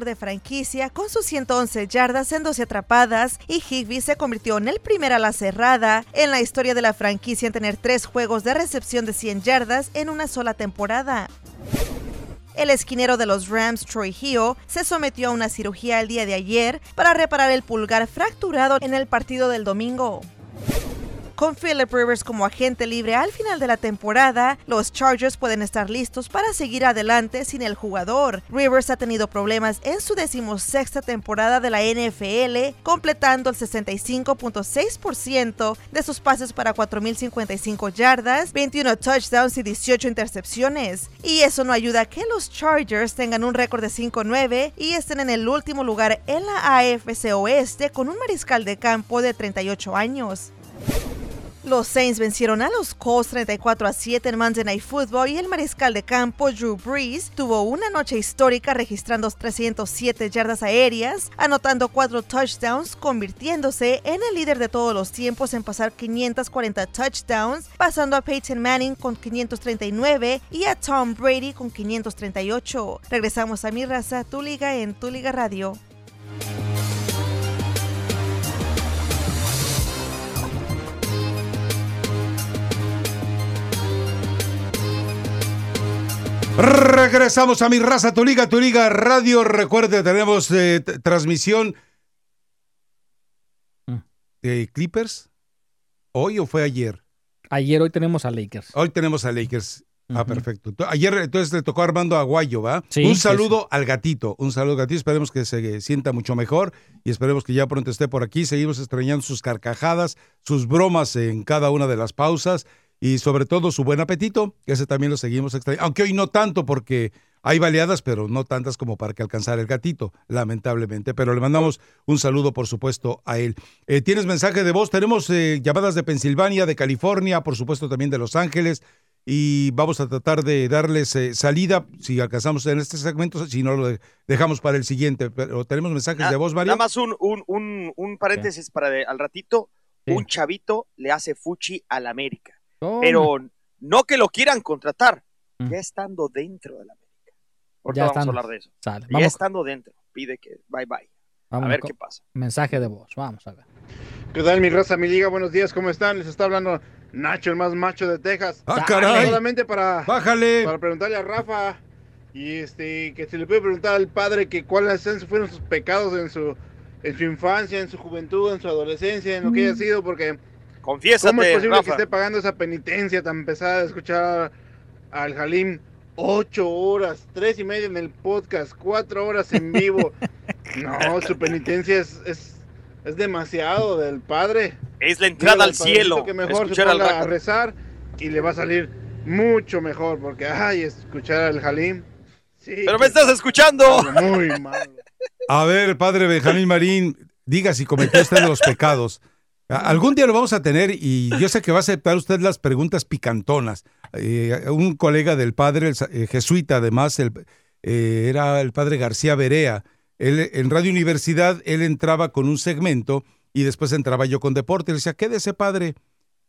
De franquicia con sus 111 yardas en 12 atrapadas y Higby se convirtió en el primer a la cerrada en la historia de la franquicia en tener tres juegos de recepción de 100 yardas en una sola temporada. El esquinero de los Rams, Troy Hill, se sometió a una cirugía el día de ayer para reparar el pulgar fracturado en el partido del domingo. Con Philip Rivers como agente libre al final de la temporada, los Chargers pueden estar listos para seguir adelante sin el jugador. Rivers ha tenido problemas en su decimosexta temporada de la NFL, completando el 65.6% de sus pases para 4.055 yardas, 21 touchdowns y 18 intercepciones. Y eso no ayuda a que los Chargers tengan un récord de 5-9 y estén en el último lugar en la AFC Oeste con un mariscal de campo de 38 años. Los Saints vencieron a los Colts 34 a 7 en Monday Night Football y el mariscal de campo Drew Brees tuvo una noche histórica registrando 307 yardas aéreas, anotando 4 touchdowns, convirtiéndose en el líder de todos los tiempos en pasar 540 touchdowns, pasando a Peyton Manning con 539 y a Tom Brady con 538. Regresamos a mi raza, tu liga en tu liga radio. Regresamos a mi raza, tu liga, tu liga radio. Recuerde, tenemos eh, transmisión de Clippers. ¿Hoy o fue ayer? Ayer, hoy tenemos a Lakers. Hoy tenemos a Lakers. Ah, perfecto. Ayer entonces le tocó a Armando Aguayo, ¿va? Sí, un sí, saludo al gatito, un saludo al gatito. Esperemos que se sienta mucho mejor y esperemos que ya pronto esté por aquí. Seguimos extrañando sus carcajadas, sus bromas en cada una de las pausas y sobre todo su buen apetito, que ese también lo seguimos extrañando. Aunque hoy no tanto porque hay baleadas, pero no tantas como para que alcanzar el gatito, lamentablemente. Pero le mandamos un saludo, por supuesto, a él. Eh, ¿Tienes mensaje de voz? Tenemos eh, llamadas de Pensilvania, de California, por supuesto también de Los Ángeles. Y vamos a tratar de darles eh, salida si alcanzamos en este segmento, si no lo dejamos para el siguiente. Pero tenemos mensajes de voz, Mario. Nada más un, un, un, un paréntesis para de- al ratito. Un chavito le hace fuchi al América. Pero no que lo quieran contratar, ya estando dentro de la América. Ahorita Ya vamos estando. a hablar de eso. Sale. Ya Vamos, estando dentro, pide que bye bye. vamos a ver qué pasa. Mensaje de voz. Vamos a ver. ¿Qué tal mi raza, mi liga? Buenos días, ¿cómo están? Les está hablando Nacho, el más macho de Texas. ¡Ah, caray! Solamente para, ¡Bájale! para preguntarle a Rafa y este que se le puede preguntar al padre que cuáles fueron sus pecados en su en su infancia, en su juventud, en su adolescencia, en lo que haya sido, porque Confiésate, ¿cómo es posible Rafa. que esté pagando esa penitencia tan pesada de escuchar al Jalim ocho horas, tres y media en el podcast, cuatro horas en vivo? <laughs> No, su penitencia es, es, es demasiado del padre. Es la entrada al cielo. Que mejor se escuchar al ponga a rezar y le va a salir mucho mejor, porque ay, escuchar al Jalim. Sí, Pero me estás escuchando. Muy malo. <laughs> A ver, padre Benjamín Marín, diga si cometió usted los pecados. Algún día lo vamos a tener y yo sé que va a aceptar usted las preguntas picantonas. Eh, un colega del padre, el eh, jesuita además, el, eh, era el padre García Berea. Él, en Radio Universidad, él entraba con un segmento y después entraba yo con deporte. Le decía, quédese padre.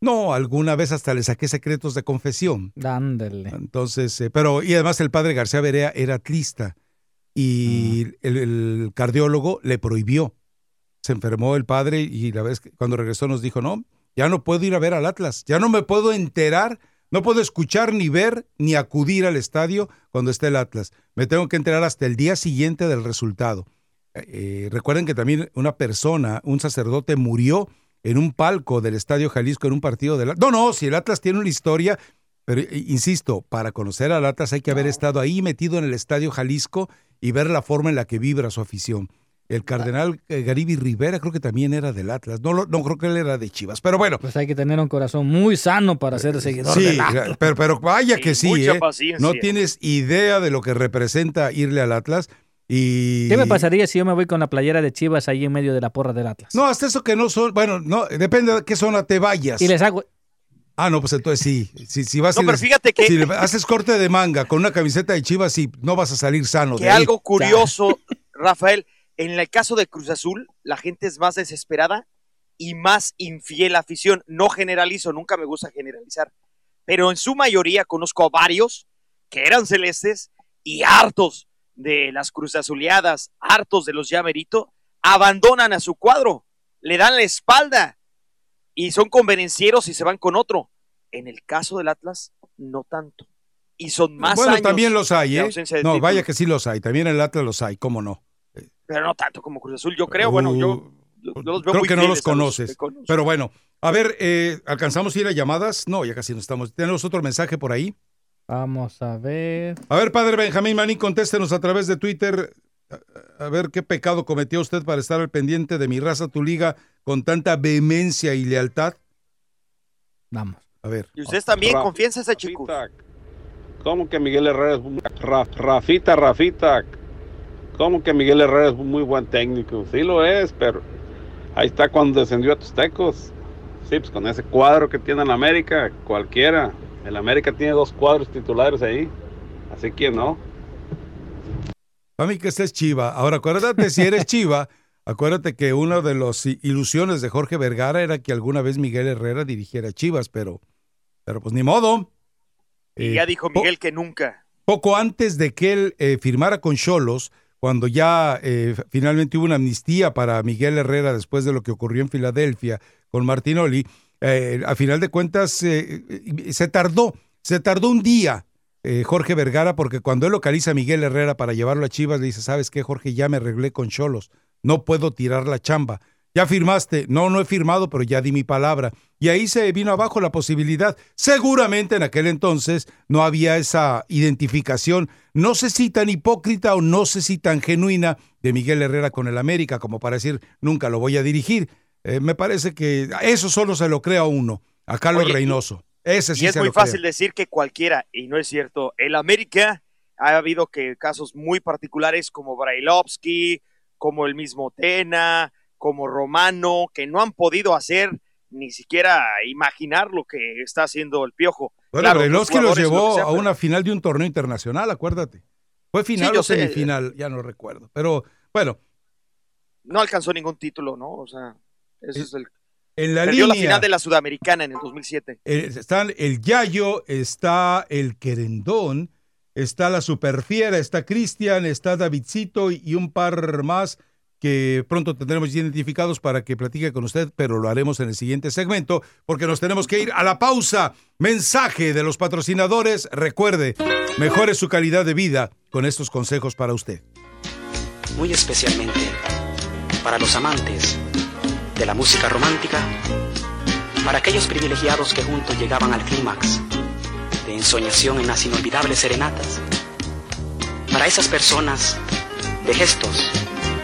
No, alguna vez hasta le saqué secretos de confesión. Dándole. Entonces, eh, pero, y además el padre García Berea era atlista y el, el cardiólogo le prohibió. Se enfermó el padre y la vez que cuando regresó nos dijo, no, ya no puedo ir a ver al Atlas, ya no me puedo enterar, no puedo escuchar ni ver ni acudir al estadio cuando esté el Atlas. Me tengo que enterar hasta el día siguiente del resultado. Eh, recuerden que también una persona, un sacerdote, murió en un palco del Estadio Jalisco en un partido del Atlas. No, no, si el Atlas tiene una historia, pero eh, insisto, para conocer al Atlas hay que haber estado ahí metido en el Estadio Jalisco y ver la forma en la que vibra su afición. El cardenal eh, Garibi Rivera creo que también era del Atlas. No, no creo que él era de Chivas, pero bueno. Pues hay que tener un corazón muy sano para ser seguidor Sí, del Atlas. pero, pero vaya que sí, mucha ¿eh? paciencia. No tienes idea de lo que representa irle al Atlas y... ¿Qué me pasaría si yo me voy con la playera de Chivas ahí en medio de la porra del Atlas? No, hasta eso que no son, bueno, no, depende de qué zona te vayas. Y les hago... Ah, no, pues entonces sí. Si, si vas No, pero les- fíjate que- Si le haces corte de manga con una camiseta de Chivas, sí, no vas a salir sano Que de ahí. algo curioso, <laughs> Rafael, en el caso de Cruz Azul, la gente es más desesperada y más infiel a afición. No generalizo, nunca me gusta generalizar, pero en su mayoría conozco a varios que eran celestes y hartos de las Cruz Azuleadas, hartos de los Llamerito, abandonan a su cuadro, le dan la espalda y son convenencieros y se van con otro. En el caso del Atlas, no tanto. Y son más bueno, años también los hay, ¿eh? No, título. vaya que sí los hay. También en el Atlas los hay, ¿cómo no? Pero no tanto como Cruz Azul. Yo creo, bueno, yo, yo- yo los veo Creo muy que no los a conoces. Pero bueno, a ver, eh, ¿alcanzamos a ir a llamadas? No, ya casi no estamos. ¿Tenemos otro mensaje por ahí? Vamos a ver. A ver, padre Benjamín Manín, contéstenos a través de Twitter. A, a ver qué pecado cometió usted para estar al pendiente de mi raza, tu liga, con tanta vehemencia y lealtad. Vamos. A ver. Y ustedes también, confianza ese chico. ¿Cómo que Miguel Herrera es un... Ra- Rafita, Rafita? ¿Cómo que Miguel Herrera es un muy buen técnico? Sí lo es, pero ahí está cuando descendió a tus tecos. Sí, pues con ese cuadro que tiene en América, cualquiera. El América tiene dos cuadros titulares ahí. Así que no. Para mí que este es Chiva. Ahora, acuérdate, si eres Chiva, <laughs> acuérdate que una de las i- ilusiones de Jorge Vergara era que alguna vez Miguel Herrera dirigiera Chivas, pero, pero pues ni modo. Y Eh, ya dijo Miguel que nunca. poco antes de que él eh, firmara con Cholos, cuando ya eh, finalmente hubo una amnistía para Miguel Herrera después de lo que ocurrió en Filadelfia con Martinoli, eh, a final de cuentas eh, eh, se tardó, se tardó un día eh, Jorge Vergara, porque cuando él localiza a Miguel Herrera para llevarlo a Chivas, le dice, ¿sabes qué, Jorge? Ya me arreglé con Cholos, no puedo tirar la chamba. ¿Ya firmaste? No, no he firmado, pero ya di mi palabra. Y ahí se vino abajo la posibilidad. Seguramente en aquel entonces no había esa identificación, no sé si tan hipócrita o no sé si tan genuina de Miguel Herrera con el América, como para decir, nunca lo voy a dirigir. Eh, me parece que eso solo se lo crea uno, a Carlos Oye, Reynoso. Ese sí y es se muy lo creo. fácil decir que cualquiera, y no es cierto. El América ha habido que casos muy particulares como Brailovsky, como el mismo Tena, como Romano, que no han podido hacer ni siquiera imaginar lo que está haciendo el Piojo. Bueno, Claro, los los jugadores, lo llevó que sea, a pero- una final de un torneo internacional, acuérdate. Fue final o sé. semifinal, ya no recuerdo. Pero bueno, No alcanzó ningún título, ¿no? O sea, eso es el... en la Perdió la final de la Sudamericana en el 2007. eh, están el Yayo, está el Querendón, está la Superfiera, está Cristian, está Davidcito y un par más que pronto tendremos identificados para que platique con usted, pero lo haremos en el siguiente segmento porque nos tenemos que ir a la pausa. Mensaje de los patrocinadores. Recuerde, mejore su calidad de vida con estos consejos para usted. muy especialmente para los amantes de la música romántica, para aquellos privilegiados que juntos llegaban al clímax de ensoñación en las inolvidables serenatas, para esas personas de gestos,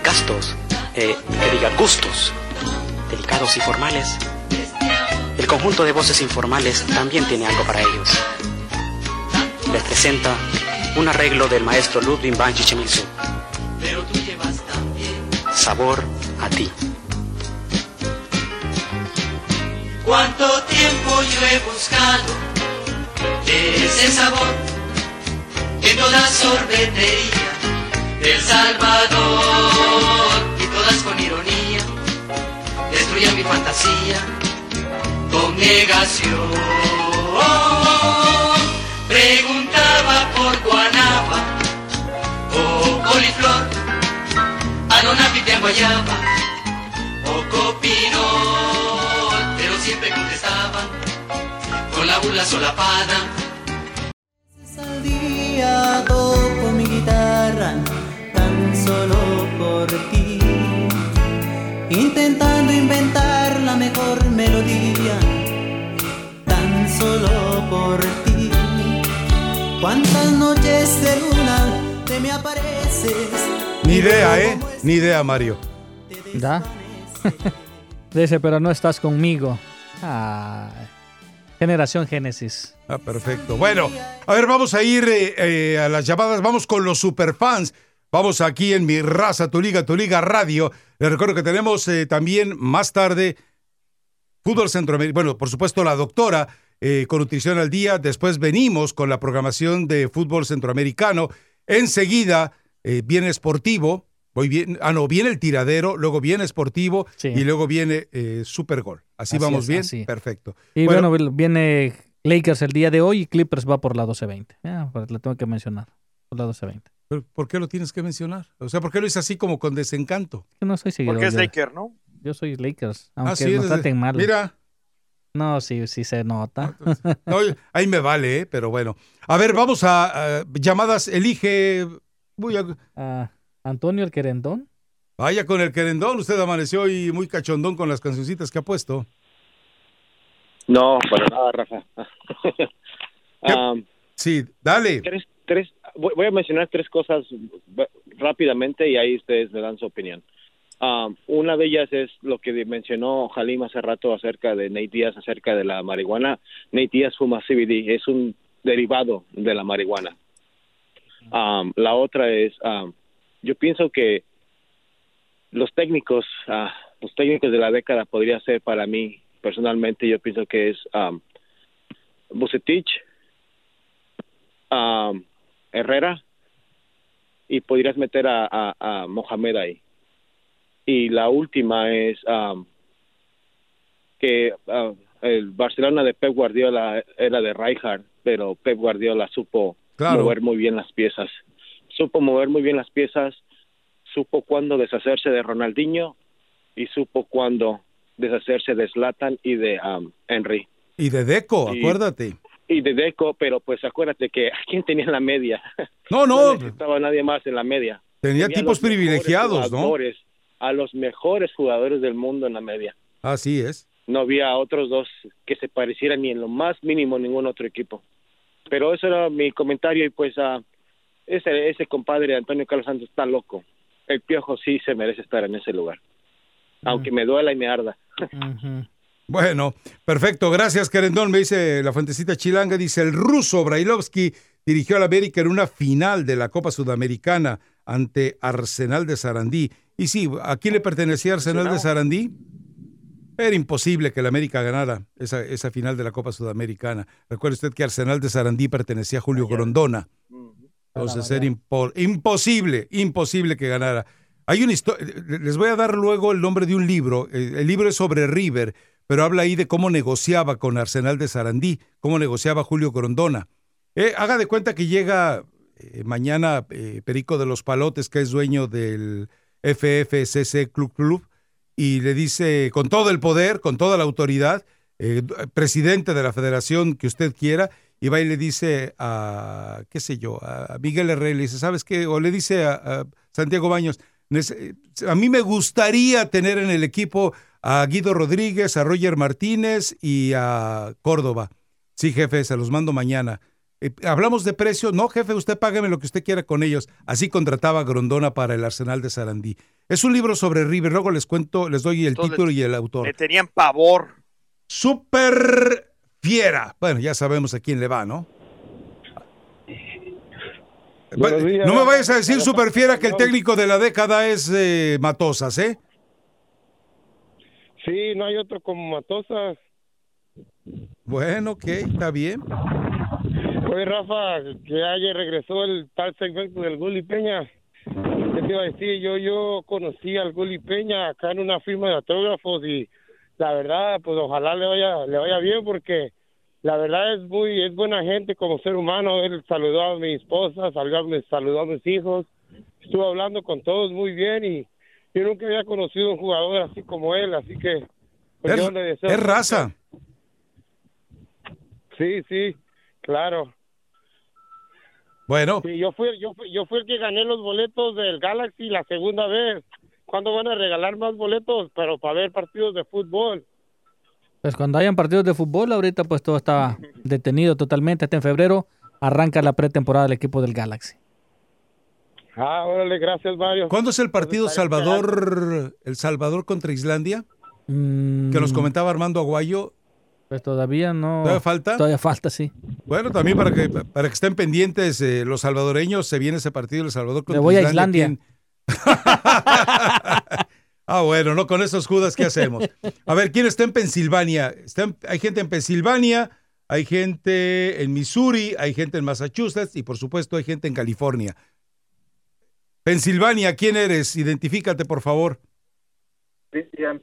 gastos, eh, que diga gustos, delicados y formales, el conjunto de voces informales también tiene algo para ellos. Les presenta un arreglo del maestro Ludwig van Chichimizu. Sabor a ti. cuánto tiempo yo he buscado ese sabor en toda sorbetería del Salvador y todas con ironía destruían mi fantasía con negación. Preguntaba por guanaba o coliflor, anonapite en guayaba o copinol, pero siempre contestaban con la burla solapada. día toco mi guitarra por ti, intentando inventar la mejor melodía tan solo por ti. Cuántas noches de luna te me apareces. Ni idea, ¿eh? Ni idea, Mario. ¿Da? <laughs> Dice, pero no estás conmigo. Ah, generación Génesis. Ah, perfecto. Bueno, a ver, vamos a ir eh, eh, a las llamadas. Vamos con los superfans. Vamos aquí en Mi Raza, Tu Liga, Tu Liga Radio. Les recuerdo que tenemos eh, también más tarde Fútbol Centroamericano. Bueno, por supuesto, la doctora eh, con Nutrición al Día. Después venimos con la programación de Fútbol Centroamericano. Enseguida eh, viene Esportivo. Voy bien, ah, no, viene el tiradero, luego viene Esportivo y luego viene eh, Supergol. Así, Así vamos es, bien. así. Perfecto. Y Bueno, bueno, viene Lakers el día de hoy y Clippers va por la 12-20. Ah, pues lo tengo que mencionar. Por la 12-20. ¿Pero ¿Por qué lo tienes que mencionar? O sea, ¿por qué lo es así como con desencanto? Yo no soy seguidor. Porque es yo- Laker, ¿no? Yo soy Lakers, aunque Ah, sí, nos traten mal. Mira. No, sí, sí se nota. No, ahí me vale, ¿eh? pero bueno. A ver, vamos a, a llamadas. Elige. Voy a- Ah, Antonio el Querendón. vaya con el querendón. Usted amaneció y muy cachondón con las cancioncitas que ha puesto. No, para nada, Rafa. <laughs> Am, sí, dale. Tres, tres, voy, voy a mencionar tres cosas rápidamente y ahí ustedes me dan su opinión. Am, una de ellas es lo que mencionó Jalim hace rato acerca de Nate Díaz, acerca de la marihuana. Nate Díaz fuma CBD, es un derivado de la marihuana. Am, la otra es, am, yo pienso que los técnicos, ah, los técnicos de la década podría ser para mí, personalmente, yo pienso que es um, Bucetich, um, Herrera, y podrías meter a, a, a Mohamed ahí. Y la última es um, que ah, el Barcelona de Pep Guardiola era de Rijkaard, pero Pep Guardiola supo Claro. mover muy bien las piezas. Supo mover muy bien las piezas, supo cuándo deshacerse de Ronaldinho y supo cuándo deshacerse de Zlatan y de um, Henry. Y de Deco, Y- acuérdate. Y de Deco, pero pues acuérdate que ¿a quién tenía en la media? <laughs> No, no. necesitaba nadie más en la media. Tenía a tipos privilegiados, ¿no? A los mejores jugadores del mundo en la media. Así es. No había otros dos que se parecieran ni en lo más mínimo a ningún otro equipo. Pero eso era mi comentario y pues ah, ese, ese compadre Antonio Carlos Santos está loco. El Piojo sí se merece estar en ese lugar. Aunque me duela y me arda. Bueno, perfecto. Gracias, Querendón. Me dice la fuentecita chilanga. Dice, el ruso Brailovsky dirigió al América en una final de la Copa Sudamericana ante Arsenal de Sarandí. Y sí, ¿a quién le pertenecía Arsenal de Sarandí? Era imposible que el América ganara esa, esa final de la Copa Sudamericana. Recuerde usted que Arsenal de Sarandí pertenecía a Julio Grondona. Entonces era impo- imposible, imposible que ganara. Hay una historia, les voy a dar luego el nombre de un libro. El libro es sobre River, pero habla ahí de cómo negociaba con Arsenal de Sarandí, cómo negociaba Julio Grondona. Eh, haga de cuenta que llega eh, mañana eh, Perico de los Palotes, que es dueño del FFCC Club Club, y le dice con todo el poder, con toda la autoridad, presidente de la federación que usted quiera, y va y le dice a, qué sé yo, a Miguel Herrera, le dice, ¿sabes qué? O le dice a, Santiago Baños, "Nece- a mí me gustaría tener en el equipo a Guido Rodríguez, a Roger Martínez y a Córdoba. Sí, jefe, se los mando mañana. Eh, Hablamos de precio. No, jefe, usted págame lo que usted quiera con ellos. Así contrataba a Grondona para el Arsenal de Sarandí. Es un libro sobre River. Luego les cuento, les doy el Entonces, título y el autor. Le tenían pavor. Super fiera. Bueno, ya sabemos a quién le va, ¿no? Días. no me vayas a decir super fiera que el técnico de la década es eh, Matosas, ¿eh? Sí, no hay otro como Matosas. Bueno, ok, está bien. Oye, Rafa, que ayer regresó el tal segmento del Gulli Peña. ¿Qué te iba a decir? Yo, yo conocí al Gulli Peña acá en una firma de autógrafos y la verdad, pues ojalá le vaya, le vaya bien porque la verdad es muy, es buena gente como ser humano. Él saludó a mi esposa, saludó a, mis- saludó a mis hijos, estuvo hablando con todos muy bien y yo nunca había conocido un jugador así como él, así que pues Es, yo le deseo es raza. Sí, sí, claro. Bueno, Sí, yo fui, yo fui, yo fui el que gané los boletos del Galaxy la segunda vez. ¿Cuándo van a regalar más boletos? Pero para ver partidos de fútbol. Pues cuando hayan partidos de fútbol, ahorita pues todo está detenido totalmente. Hasta en febrero arranca la pretemporada del equipo del Galaxy. Ah, órale, gracias, Mario. ¿Cuándo es el partido Salvador, El Salvador contra Islandia? Que nos comentaba Armando Aguayo. Pues todavía no. ¿Todavía falta? Todavía falta, sí. Bueno, también para que para que estén pendientes eh, los salvadoreños, se viene ese partido El Salvador contra Me voy a Islandia. Islandia. ¿Quién- <laughs> ah, bueno, no con esos judas, ¿qué hacemos? A ver, ¿quién está en Pensilvania? Está en- hay gente en Pensilvania, hay gente en Missouri, hay gente en Massachusetts y por supuesto hay gente en California. Pensilvania, ¿quién eres? Identifícate, por favor. Cristian.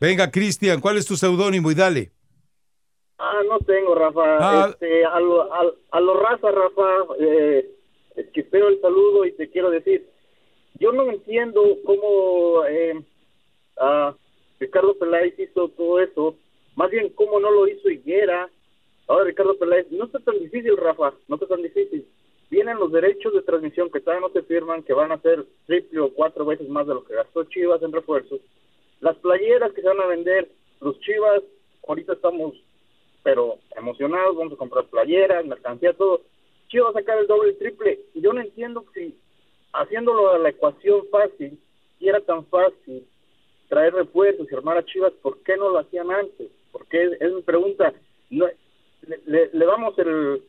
Venga, Cristian, ¿cuál es tu seudónimo? Y dale. Ah, no tengo, Rafa. Ah. Este, a, lo, a, a lo raza, Rafa, eh, es que espero el saludo y te quiero decir, yo no entiendo cómo eh, ah, Ricardo Peláez hizo todo eso, más bien cómo no lo hizo Higuera. Ahora Ricardo Peláez, no está tan difícil, Rafa, no está tan difícil. Vienen los derechos de transmisión que todavía no se firman, que van a ser triple o cuatro veces más de lo que gastó Chivas en refuerzos. Las playeras que se van a vender, los Chivas, ahorita estamos pero emocionados, vamos a comprar playeras, mercancía, todo. Chivas va sacar el doble y triple. Yo no entiendo si haciéndolo a la ecuación fácil, si era tan fácil traer refuerzos y armar a Chivas, ¿por qué no lo hacían antes? Porque es, es mi pregunta. No, le, le- le damos el,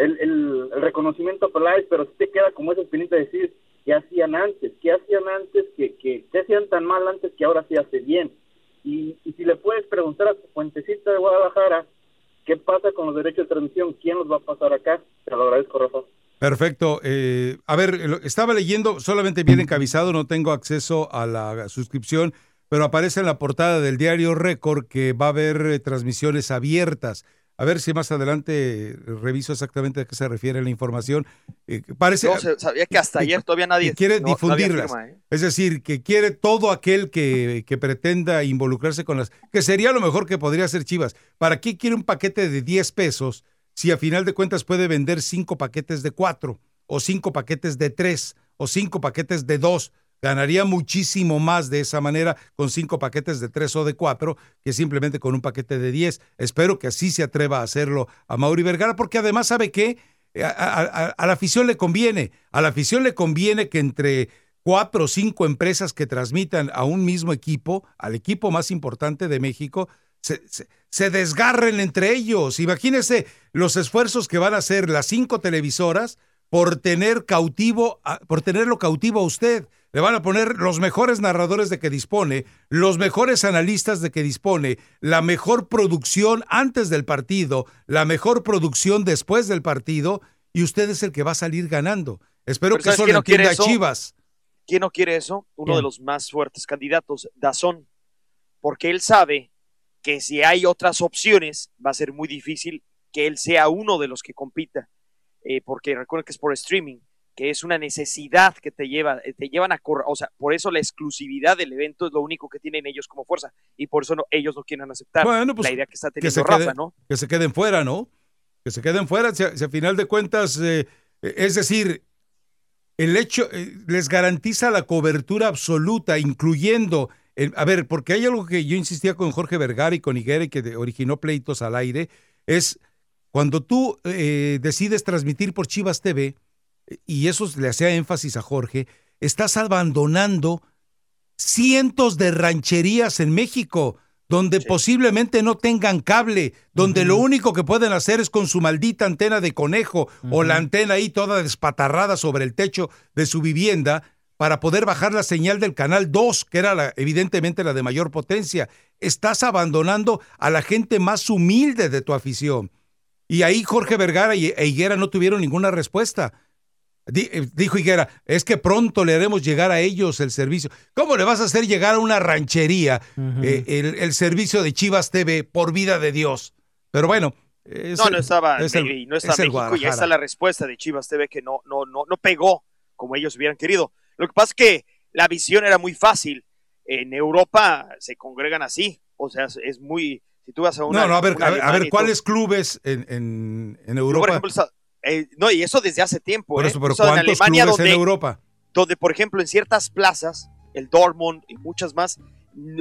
el, el, el reconocimiento a Peláez, pero si te queda como esa espinita de decir, ¿qué hacían antes? ¿Qué hacían antes? que que ¿Qué hacían tan mal antes que ahora sí hace bien? Y, y si le puedes preguntar a tu fuentecita de Guadalajara, ¿qué pasa con los derechos de transmisión? ¿Quién los va a pasar acá? Te lo agradezco, Rafa. Perfecto. Eh, a ver, estaba leyendo, solamente bien encabezado, no tengo acceso a la suscripción, pero aparece en la portada del diario Récord que va a haber eh, transmisiones abiertas. A ver si más adelante reviso exactamente a qué se refiere la información. Eh, parece, No, sabía que hasta ayer todavía nadie quiere no- difundirlas. firma, ¿eh? Es decir, que quiere todo aquel que, que pretenda involucrarse con las... Que sería lo mejor que podría hacer Chivas. ¿Para qué quiere un paquete de 10 pesos si a final de cuentas puede vender cinco paquetes de cuatro o cinco paquetes de tres o cinco paquetes de dos? Ganaría muchísimo más de esa manera con cinco paquetes de tres o de cuatro que simplemente con un paquete de 10. Espero que así se atreva a hacerlo a Mauri Vergara, porque además, ¿sabe qué? A, a- la afición le conviene. A la afición le conviene que entre cuatro o cinco empresas que transmitan a un mismo equipo, al equipo más importante de México, se, desgarren entre ellos. Imagínense los esfuerzos que van a hacer las cinco televisoras por tener cautivo, por tenerlo cautivo a usted. Le van a poner los mejores narradores de que dispone, los mejores analistas de que dispone, la mejor producción antes del partido, la mejor producción después del partido, y usted es el que va a salir ganando. Espero Pero que ¿sabes eso lo no entienda eso? Chivas. ¿Quién no quiere eso? Uno ¿Quién? de los más fuertes candidatos, Dazón. Porque él sabe que si hay otras opciones, va a ser muy difícil que él sea uno de los que compita. Eh, porque recuerden que es por streaming, que es una necesidad que te lleva, eh, te llevan a correr. O sea, por eso la exclusividad del evento es lo único que tienen ellos como fuerza. Y por eso no, ellos no quieren aceptar Bueno, pues, la idea que está que teniendo se, Rafa, queden, ¿no? que se queden fuera, ¿no? Que se queden fuera, si a, si a final de cuentas, eh, eh, es decir, el hecho eh, les garantiza la cobertura absoluta, incluyendo, a ver, porque hay algo que yo insistía con Jorge Vergara y con Higuera que originó pleitos al aire, es cuando tú eh, decides transmitir por Chivas TV, y eso le hacía énfasis a Jorge, estás abandonando cientos de rancherías en México donde posiblemente no tengan cable, donde lo único que pueden hacer es con su maldita antena de conejo o la antena ahí toda despatarrada sobre el techo de su vivienda para poder bajar la señal del canal 2, que era la- evidentemente la de mayor potencia. Estás abandonando a la gente más humilde de tu afición. Y ahí Jorge Vergara y e Higuera no tuvieron ninguna respuesta. Di- eh, Dijo Higuera, es que pronto le haremos llegar a ellos el servicio. ¿Cómo le vas a hacer llegar a una ranchería eh, el, el servicio de Chivas TV por vida de Dios? Pero bueno. es no, el- no estaba, es el- y no está es el México y ahí Guadalajara. está la respuesta de Chivas TV que no, no, no, no pegó como ellos hubieran querido. Lo que pasa es que la visión era muy fácil. En Europa se congregan así, o sea, es, es muy... Si tú vas a una... no, no, a ver, a ver, a ver, ¿cuáles clubes en, en- en Europa? Por ejemplo, está- eh, no, y eso desde hace tiempo. Por ¿eh? eso, pero Eso en ¿cuántos Alemania clubes donde, en Europa? donde, por ejemplo, en ciertas plazas, el Dortmund y muchas más,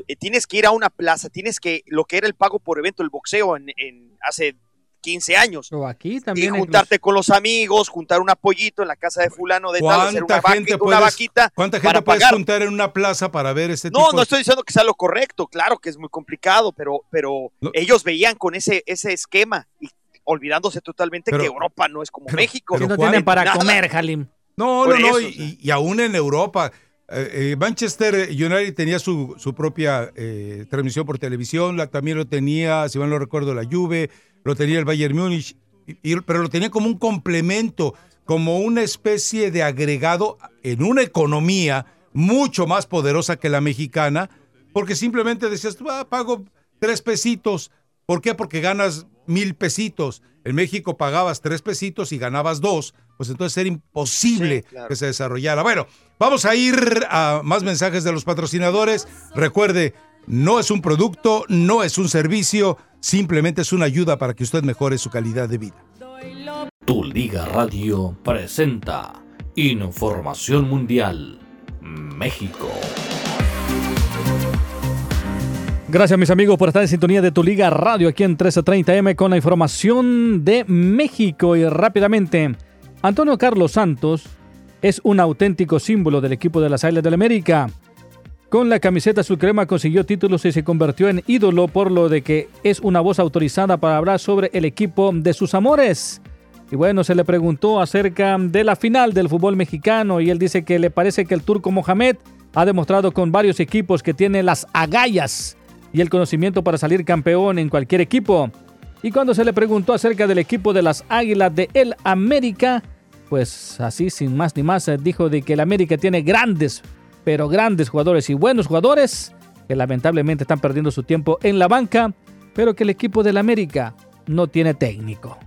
eh, tienes que ir a una plaza, tienes que, lo que era el pago por evento, el boxeo en, en hace 15 años. O aquí Y también. juntarte con los amigos, juntar un apoyito en la casa de fulano de tal, hacer una, ¿Cuánta vaquita, gente, una puedes, vaquita ¿cuánta para gente puedes pagar. juntar en una plaza para ver este No, tipo no de- estoy diciendo que sea lo correcto, claro que es muy complicado, pero, pero ellos veían con ese, ese esquema y olvidándose totalmente Pero- que Europa no es como México. pero no ¿cuál? tienen para Nada. comer, Halim. No, Por no, no, eso, y, o sea. y- y aún en Europa. eh, eh, Manchester United tenía su, su propia eh, transmisión por televisión, la, también lo tenía, si mal no recuerdo, la Juve, lo tenía el Bayern Múnich, y- y- pero lo tenía como un complemento, como una especie de agregado en una economía mucho más poderosa que la mexicana, porque simplemente decías, tú, ah, pago tres pesitos. ¿Por qué? Porque ganas mil pesitos. En México pagabas tres pesitos y ganabas dos, pues entonces era imposible Sí, claro. que se desarrollara. Bueno, vamos a ir a más mensajes de los patrocinadores. Recuerde, no es un producto, no es un servicio, simplemente es una ayuda para que usted mejore su calidad de vida. Tu Liga Radio presenta Información Mundial México. Gracias mis amigos por estar en sintonía de tu Liga Radio aquí en 1330M con la información de México y rápidamente. Antonio Carlos Santos es un auténtico símbolo del equipo de las Águilas del América. Con la camiseta azul crema consiguió títulos y se convirtió en ídolo por lo de que es una voz autorizada para hablar sobre el equipo de sus amores. Y bueno, se le preguntó acerca de la final del fútbol mexicano y él dice que le parece que el turco Mohamed ha demostrado con varios equipos que tiene las agallas y el conocimiento para salir campeón en cualquier equipo. Y cuando se le preguntó acerca del equipo de las Águilas de El América, pues así sin más ni más eh, dijo de que el América tiene grandes, pero grandes jugadores y buenos jugadores que lamentablemente están perdiendo su tiempo en la banca, pero que el equipo del América no tiene técnico.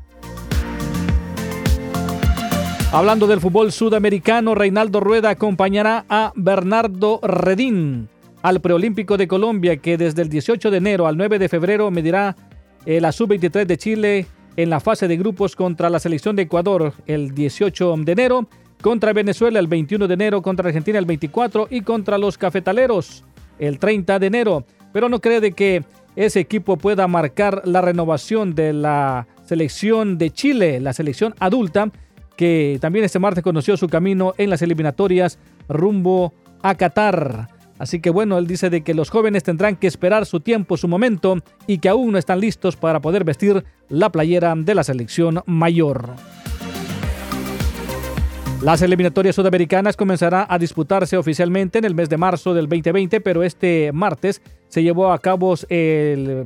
Hablando del fútbol sudamericano, Reinaldo Rueda acompañará a Bernardo Redín al preolímpico de Colombia que desde el 18 de enero al 9 de febrero medirá eh, la sub-23 de Chile en la fase de grupos contra la selección de Ecuador el 18 de enero, contra Venezuela el 21 de enero, contra Argentina el 24 y contra los cafetaleros el 30 de enero. Pero no cree de que ese equipo pueda marcar la renovación de la selección de Chile, la selección adulta, que también este martes conoció su camino en las eliminatorias rumbo a Qatar. Así que bueno, él dice de que los jóvenes tendrán que esperar su tiempo, su momento y que aún no están listos para poder vestir la playera de la selección mayor. Las eliminatorias sudamericanas comenzarán a disputarse oficialmente en el mes de marzo del 2020, pero este martes se llevó a cabo el,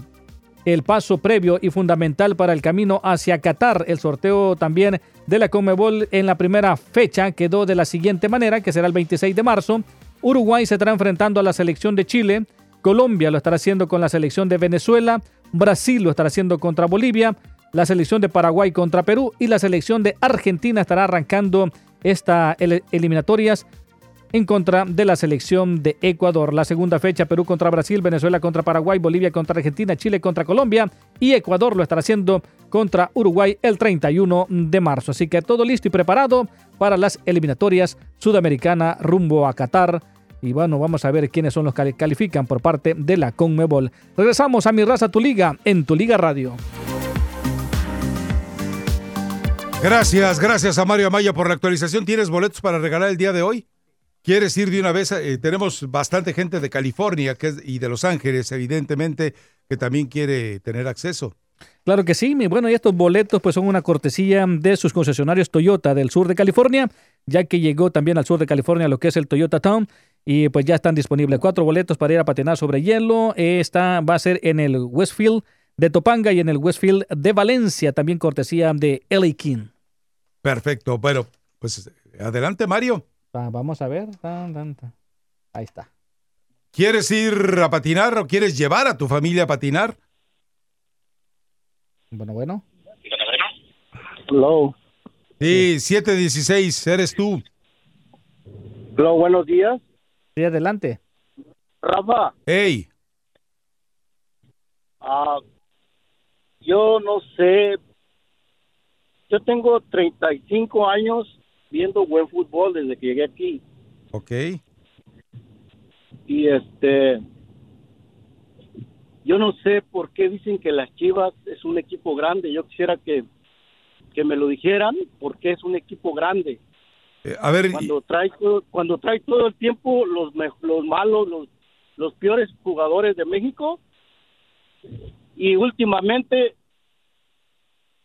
el paso previo y fundamental para el camino hacia Qatar. El sorteo también de la Conmebol en la primera fecha quedó de la siguiente manera, que será el 26 de marzo. Uruguay se estará enfrentando a la selección de Chile, Colombia lo estará haciendo con la selección de Venezuela, Brasil lo estará haciendo contra Bolivia, la selección de Paraguay contra Perú. Y la selección de Argentina estará arrancando estas eliminatorias en contra de la selección de Ecuador. La segunda fecha, Perú contra Brasil, Venezuela contra Paraguay, Bolivia contra Argentina, Chile contra Colombia y Ecuador lo estará haciendo contra Uruguay el 31 de marzo. Así que todo listo y preparado para las eliminatorias sudamericanas rumbo a Qatar. Y bueno, vamos a ver quiénes son los que califican por parte de la Conmebol. Regresamos a Mi Raza Tu Liga en Tu Liga Radio. Gracias, gracias a Mario Amaya por la actualización. ¿Tienes boletos para regalar el día de hoy? ¿Quieres ir de una vez? Eh, tenemos bastante gente de California que es- y de Los Ángeles, evidentemente, que también quiere tener acceso. Claro que sí, bueno, y estos boletos pues son una cortesía de sus concesionarios Toyota del sur de California, ya que llegó también al sur de California lo que es el Toyota Town y pues ya están disponibles cuatro boletos para ir a patinar sobre hielo. Esta va a ser en el Westfield de Topanga y en el Westfield de Valencia, también cortesía de LA King. Perfecto. Bueno, pues adelante, Mario. Va- vamos a ver. Tan, tan, tan. Ahí está. ¿Quieres ir a patinar o quieres llevar a tu familia a patinar? Bueno, bueno. Hello. Sí, 716, eres tú. Hello, buenos días. Sí, adelante. Rafa, Hey, ah, yo no sé. Yo tengo 35 años viendo buen fútbol desde que llegué aquí. ok. Y este. Yo no sé por qué dicen que las Chivas es un equipo grande. Yo quisiera que, que me lo dijeran porque es un equipo grande. Eh, a ver, cuando trae todo- cuando trae todo el tiempo los los malos los los peores jugadores de México y últimamente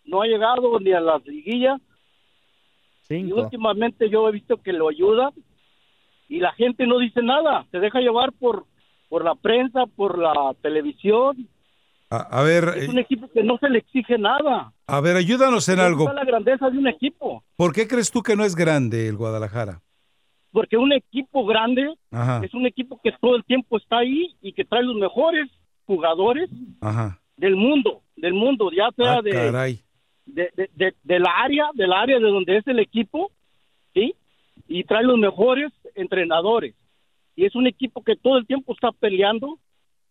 no ha llegado ni a las liguillas y Cinco. últimamente yo he visto que lo ayuda y la gente no dice nada se deja llevar por por la prensa por la televisión a, a ver, es eh, un equipo que no se le exige nada a ver, ayúdanos en algo. la grandeza de un equipo ¿Por qué crees tú que no es grande el Guadalajara? porque un equipo grande Ajá, es un equipo que todo el tiempo está ahí y que trae los mejores jugadores ajá. del mundo, del mundo, ya sea Ah, de, caray. De, de, de- del área, del área de donde es el equipo, ¿sí? Y trae los mejores entrenadores. Y es un equipo que todo el tiempo está peleando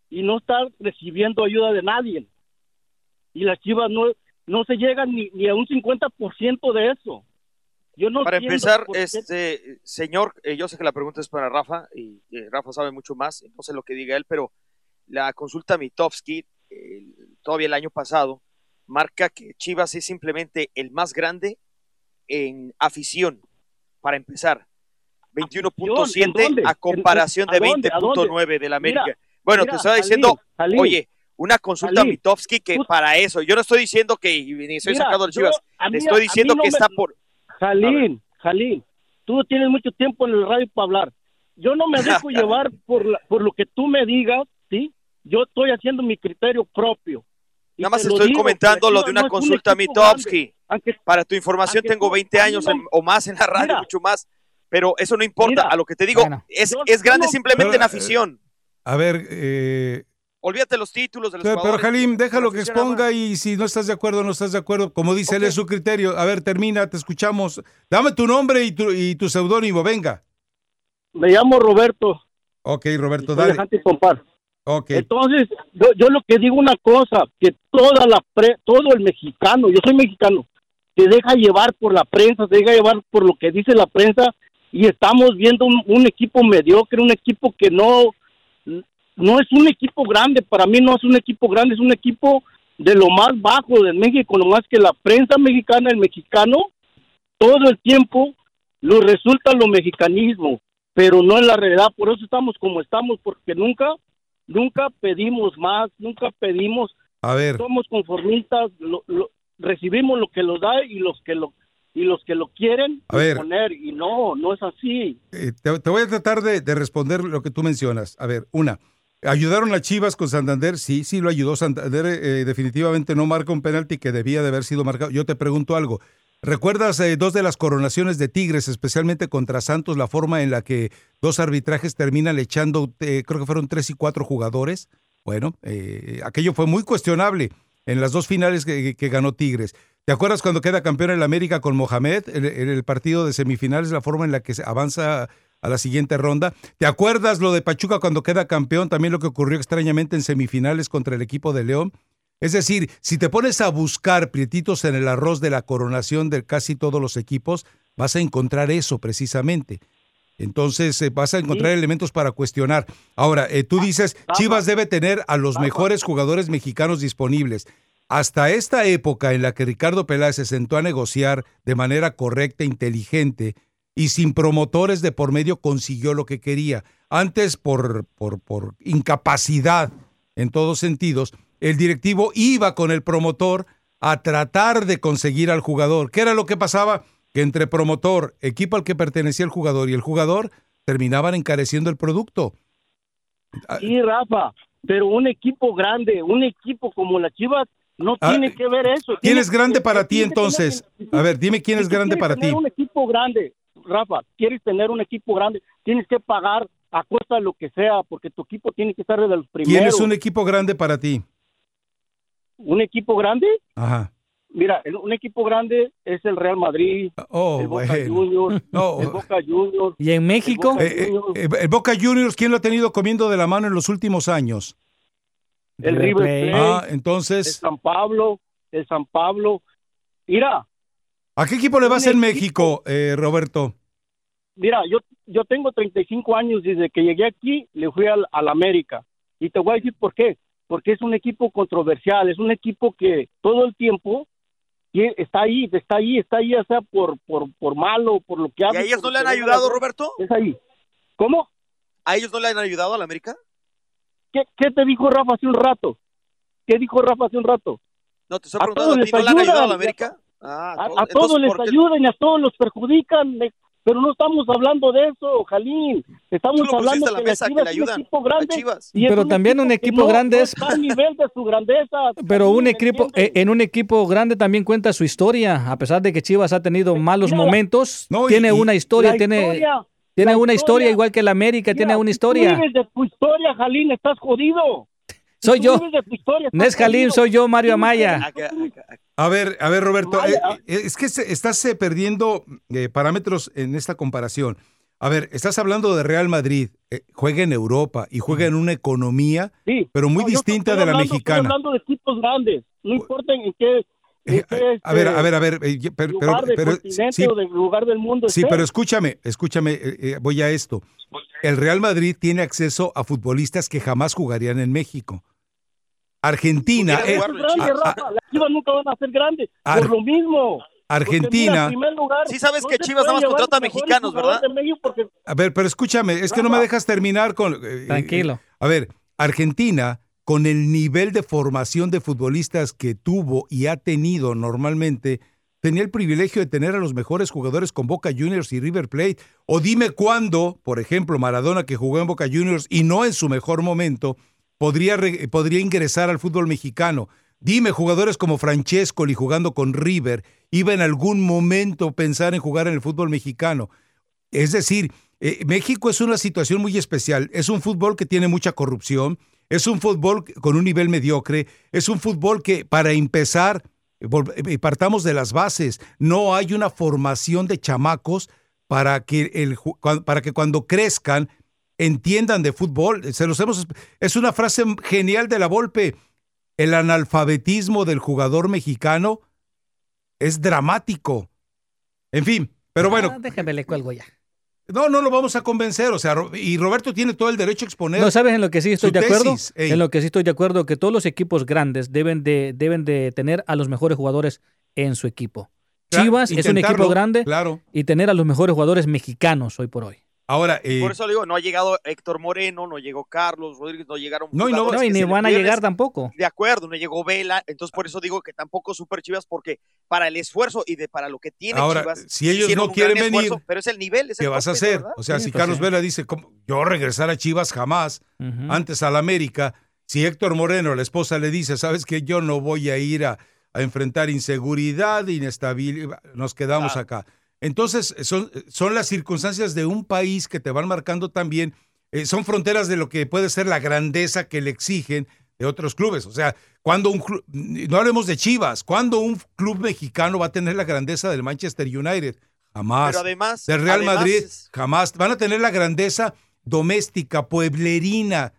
y no está recibiendo ayuda de nadie. Y las Chivas no, no se llegan ni, ni a un 50% de eso. Yo no Para empezar, este señor, eh, yo sé que la pregunta es para Rafa y eh, Rafa sabe mucho más, no sé lo que diga él, pero la consulta Mitofsky, eh, todavía el año pasado, marca que Chivas es simplemente el más grande en afición, para empezar. 21.7 ¿en dónde? a comparación ¿En- de a dónde? ¿A dónde? 20.9 del América. Mira, bueno, mira, te estaba diciendo, oye, una consulta Jalil, Mitofsky que para eso, yo no estoy diciendo que ni estoy Mira, sacando de Chivas, a te a estoy diciendo no que me- está por... Jalín, Jalín, tú tienes mucho tiempo en el radio para hablar. Yo no me <laughs> dejo llevar por, la- por lo que tú me digas, ¿sí? Yo estoy haciendo mi criterio propio. Nada más estoy digo, comentando lo de una no es un consulta equipo Mitofsky. grande. Para tu información, tengo tú- 20 a mí años en- o más en la radio, Mira. mucho más. Pero eso no importa. Mira. a lo que te digo, Bueno. es, Yo- es grande simplemente en Pero, afición. A ver, eh, Olvídate los títulos de los pero, pero. Halim, déjalo que exponga y si no estás de acuerdo, no estás de acuerdo. Como dice él, es su criterio. A ver, termina, te escuchamos. Dame tu nombre y tu, y tu seudónimo, venga. Me llamo Roberto. Ok, Roberto, dale. de Entonces, yo, yo lo que digo una cosa, que toda la pre- todo el mexicano, yo soy mexicano, se deja llevar por la prensa, se deja llevar por lo que dice la prensa y estamos viendo un, un equipo mediocre, un equipo que no no es un equipo grande, para mí no es un equipo grande, es un equipo de lo más bajo de México, lo más que la prensa mexicana, el mexicano, todo el tiempo lo resulta lo mexicanismo. pero no es la realidad. Por eso estamos como estamos, porque nunca, nunca pedimos más, nunca pedimos. A ver. Somos conformistas, lo- lo- recibimos lo que nos da y los que lo y los que lo quieren A ver. poner y no, no es así. Eh, te, te voy a tratar de, de responder lo que tú mencionas. A ver, una. ¿Ayudaron a Chivas con Santander? Sí, sí lo ayudó. Santander eh, definitivamente no marca un penalti que debía de haber sido marcado. Yo te pregunto algo. ¿Recuerdas eh, dos de las coronaciones de Tigres, especialmente contra Santos, la forma en la que dos arbitrajes terminan echando, eh, creo que fueron tres y cuatro jugadores? Bueno, eh, aquello fue muy cuestionable en las dos finales que, ganó Tigres. ¿Te acuerdas cuando queda campeón en América con Mohamed en, en el partido de semifinales, la forma en la que se avanza a la siguiente ronda? ¿Te acuerdas lo de Pachuca cuando queda campeón? También lo que ocurrió extrañamente en semifinales contra el equipo de León. Es decir, si te pones a buscar prietitos en el arroz de la coronación de casi todos los equipos, vas a encontrar eso precisamente. Entonces eh, vas a encontrar elementos para cuestionar. Ahora, eh, tú dices, Chivas debe tener a los mejores jugadores mexicanos disponibles. Hasta esta época en la que Ricardo Peláez se sentó a negociar de manera correcta, inteligente y sin promotores de por medio consiguió lo que quería. Antes, por, por, por incapacidad en todos sentidos, el directivo iba con el promotor a tratar de conseguir al jugador. ¿Qué era lo que pasaba? Que entre promotor, equipo al que pertenecía el jugador y el jugador terminaban encareciendo el producto. Sí, Rafa, pero un equipo grande, un equipo como la Chivas no Ah, tiene que ver eso. ¿Quién es grande para ti tener- entonces? A ver, dime quién es grande para ti. un equipo grande, Rafa, quieres tener un equipo grande, tienes que pagar a costa de lo que sea, porque tu equipo tiene que estar de los primeros. ¿Quién es un equipo grande para ti? ¿Un equipo grande? Ajá. Mira, el- un equipo grande es el Real Madrid, Oh, el Boca bueno. Juniors, <laughs> No. el Boca Juniors. ¿Y en México? Eh, eh, eh, el Boca Juniors, ¿quién lo ha tenido comiendo de la mano en los últimos años? el River Plate, Ah, el entonces, San Pablo, el San Pablo. Mira, ¿a qué equipo le vas en México, eh, Roberto? mira, yo, yo tengo 35 años desde que llegué aquí, le fui al, al América. Y te voy a decir por qué. Porque es un equipo controversial, es un equipo que todo el tiempo tie- está ahí, está ahí, está ahí, ya sea por, por, por malo, por lo que ¿Y hace. a ellos no le han ayudado, la- Roberto? Es ahí. ¿Cómo? ¿A ellos no le han ayudado a la América? ¿Qué, qué te dijo Rafa hace un rato? ¿Qué dijo Rafa hace un rato? No, te estoy A preguntando, todos ¿a ti les no le han ayudado a la. América? Ah, A, todos- a todos entonces, les ¿por qué- ayudan y a todos los perjudican, pero no estamos hablando de eso, Jalín. Estamos Tú lo hablando la que mesa, le es un ayudan equipo grande. Chivas. y Pero también un equipo no- grande no es- está al nivel de su grandeza. <laughs> Pero un Jalín, ¿me equipo, entiendes? eh, en un equipo grande también cuenta su historia. A pesar de que Chivas ha tenido malos mira, momentos, No, y- tiene y- una historia, tiene, historia, tiene una historia, historia. igual que el América, tiene una si historia. Tú vives de tu historia, Jalín, estás jodido. Soy yo. vives de tu historia, No es estás Jalín, jodido. soy yo, Mario Amaya. A ver, a ver, Roberto, eh, eh, es que se- estás eh, perdiendo eh, parámetros en esta comparación. A ver, estás hablando de Real Madrid, eh, juega en Europa y juega en una economía, Sí. pero muy No, distinta de la hablando- mexicana. Estoy hablando de equipos grandes, no importa en qué, en Eh, a ver, este, a ver, a ver, eh, pero, pero- lugar del pero- continente sí, o del lugar del mundo sí, esté. pero escúchame, escúchame, eh, eh, voy a esto. El Real Madrid tiene acceso a futbolistas que jamás jugarían en México. Argentina, eh, Es grande, a- a- Rafa, las Chivas nunca van a ser grandes, Ar- por lo mismo. Argentina. Mira, en lugar, Sí sabes no que Chivas nada más contrata mejores mexicanos, ¿verdad? porque A ver, pero escúchame, es que no me dejas terminar con... eh, Tranquilo. eh, a ver, Argentina, con el nivel de formación de futbolistas que tuvo y ha tenido normalmente, tenía el privilegio de tener a los mejores jugadores con Boca Juniors y River Plate. O dime cuándo, por ejemplo, Maradona, que jugó en Boca Juniors y no en su mejor momento, podría, podría ingresar al fútbol mexicano. Dime, jugadores como Francescoli jugando con River, iba en algún momento pensar en jugar en el fútbol mexicano. Es decir, eh, México es una situación muy especial. Es un fútbol que tiene mucha corrupción, es un fútbol con un nivel mediocre, es un fútbol que, para empezar, eh, partamos de las bases, no hay una formación de chamacos para que, el, para que cuando crezcan entiendan de fútbol. Se los hemos, es una frase genial de la Volpe. El analfabetismo del jugador mexicano es dramático. En fin, pero bueno, Ah, déjame le cuelgo ya. no, no lo vamos a convencer, o sea, y Roberto tiene todo el derecho a exponer. No, ¿sabes en lo que sí estoy de acuerdo? tesis. En lo que sí estoy de acuerdo, que todos los equipos grandes deben de, deben de tener a los mejores jugadores en su equipo. Claro, Chivas es un equipo grande Claro. y tener a los mejores jugadores mexicanos hoy por hoy. Ahora, eh, Por eso le digo, no ha llegado Héctor Moreno, no llegó Carlos Rodríguez, no llegaron. No, y no- No, y ni van a llegar tampoco. De acuerdo, no llegó Vela, entonces por eso digo que tampoco Super Chivas, porque para el esfuerzo y de para lo que tiene Ahora, Chivas, si ellos no quieren esfuerzo, venir, pero es el nivel, es ¿qué el vas a hacer? ¿verdad? O sea, Sí, si pues Carlos sí. Vela dice, ¿cómo? yo regresar a Chivas jamás, antes al América, si Héctor Moreno, la esposa, le dice, sabes que yo no voy a ir a, a enfrentar inseguridad, inestabilidad, nos quedamos acá. Entonces, son, son las circunstancias de un país que te van marcando también, eh, son fronteras de lo que puede ser la grandeza que le exigen de otros clubes. O sea, cuando un club, no hablemos de Chivas, cuando un club mexicano va a tener la grandeza del Manchester United, jamás. Pero además- del Real además Madrid, jamás. Van a tener la grandeza doméstica, pueblerina.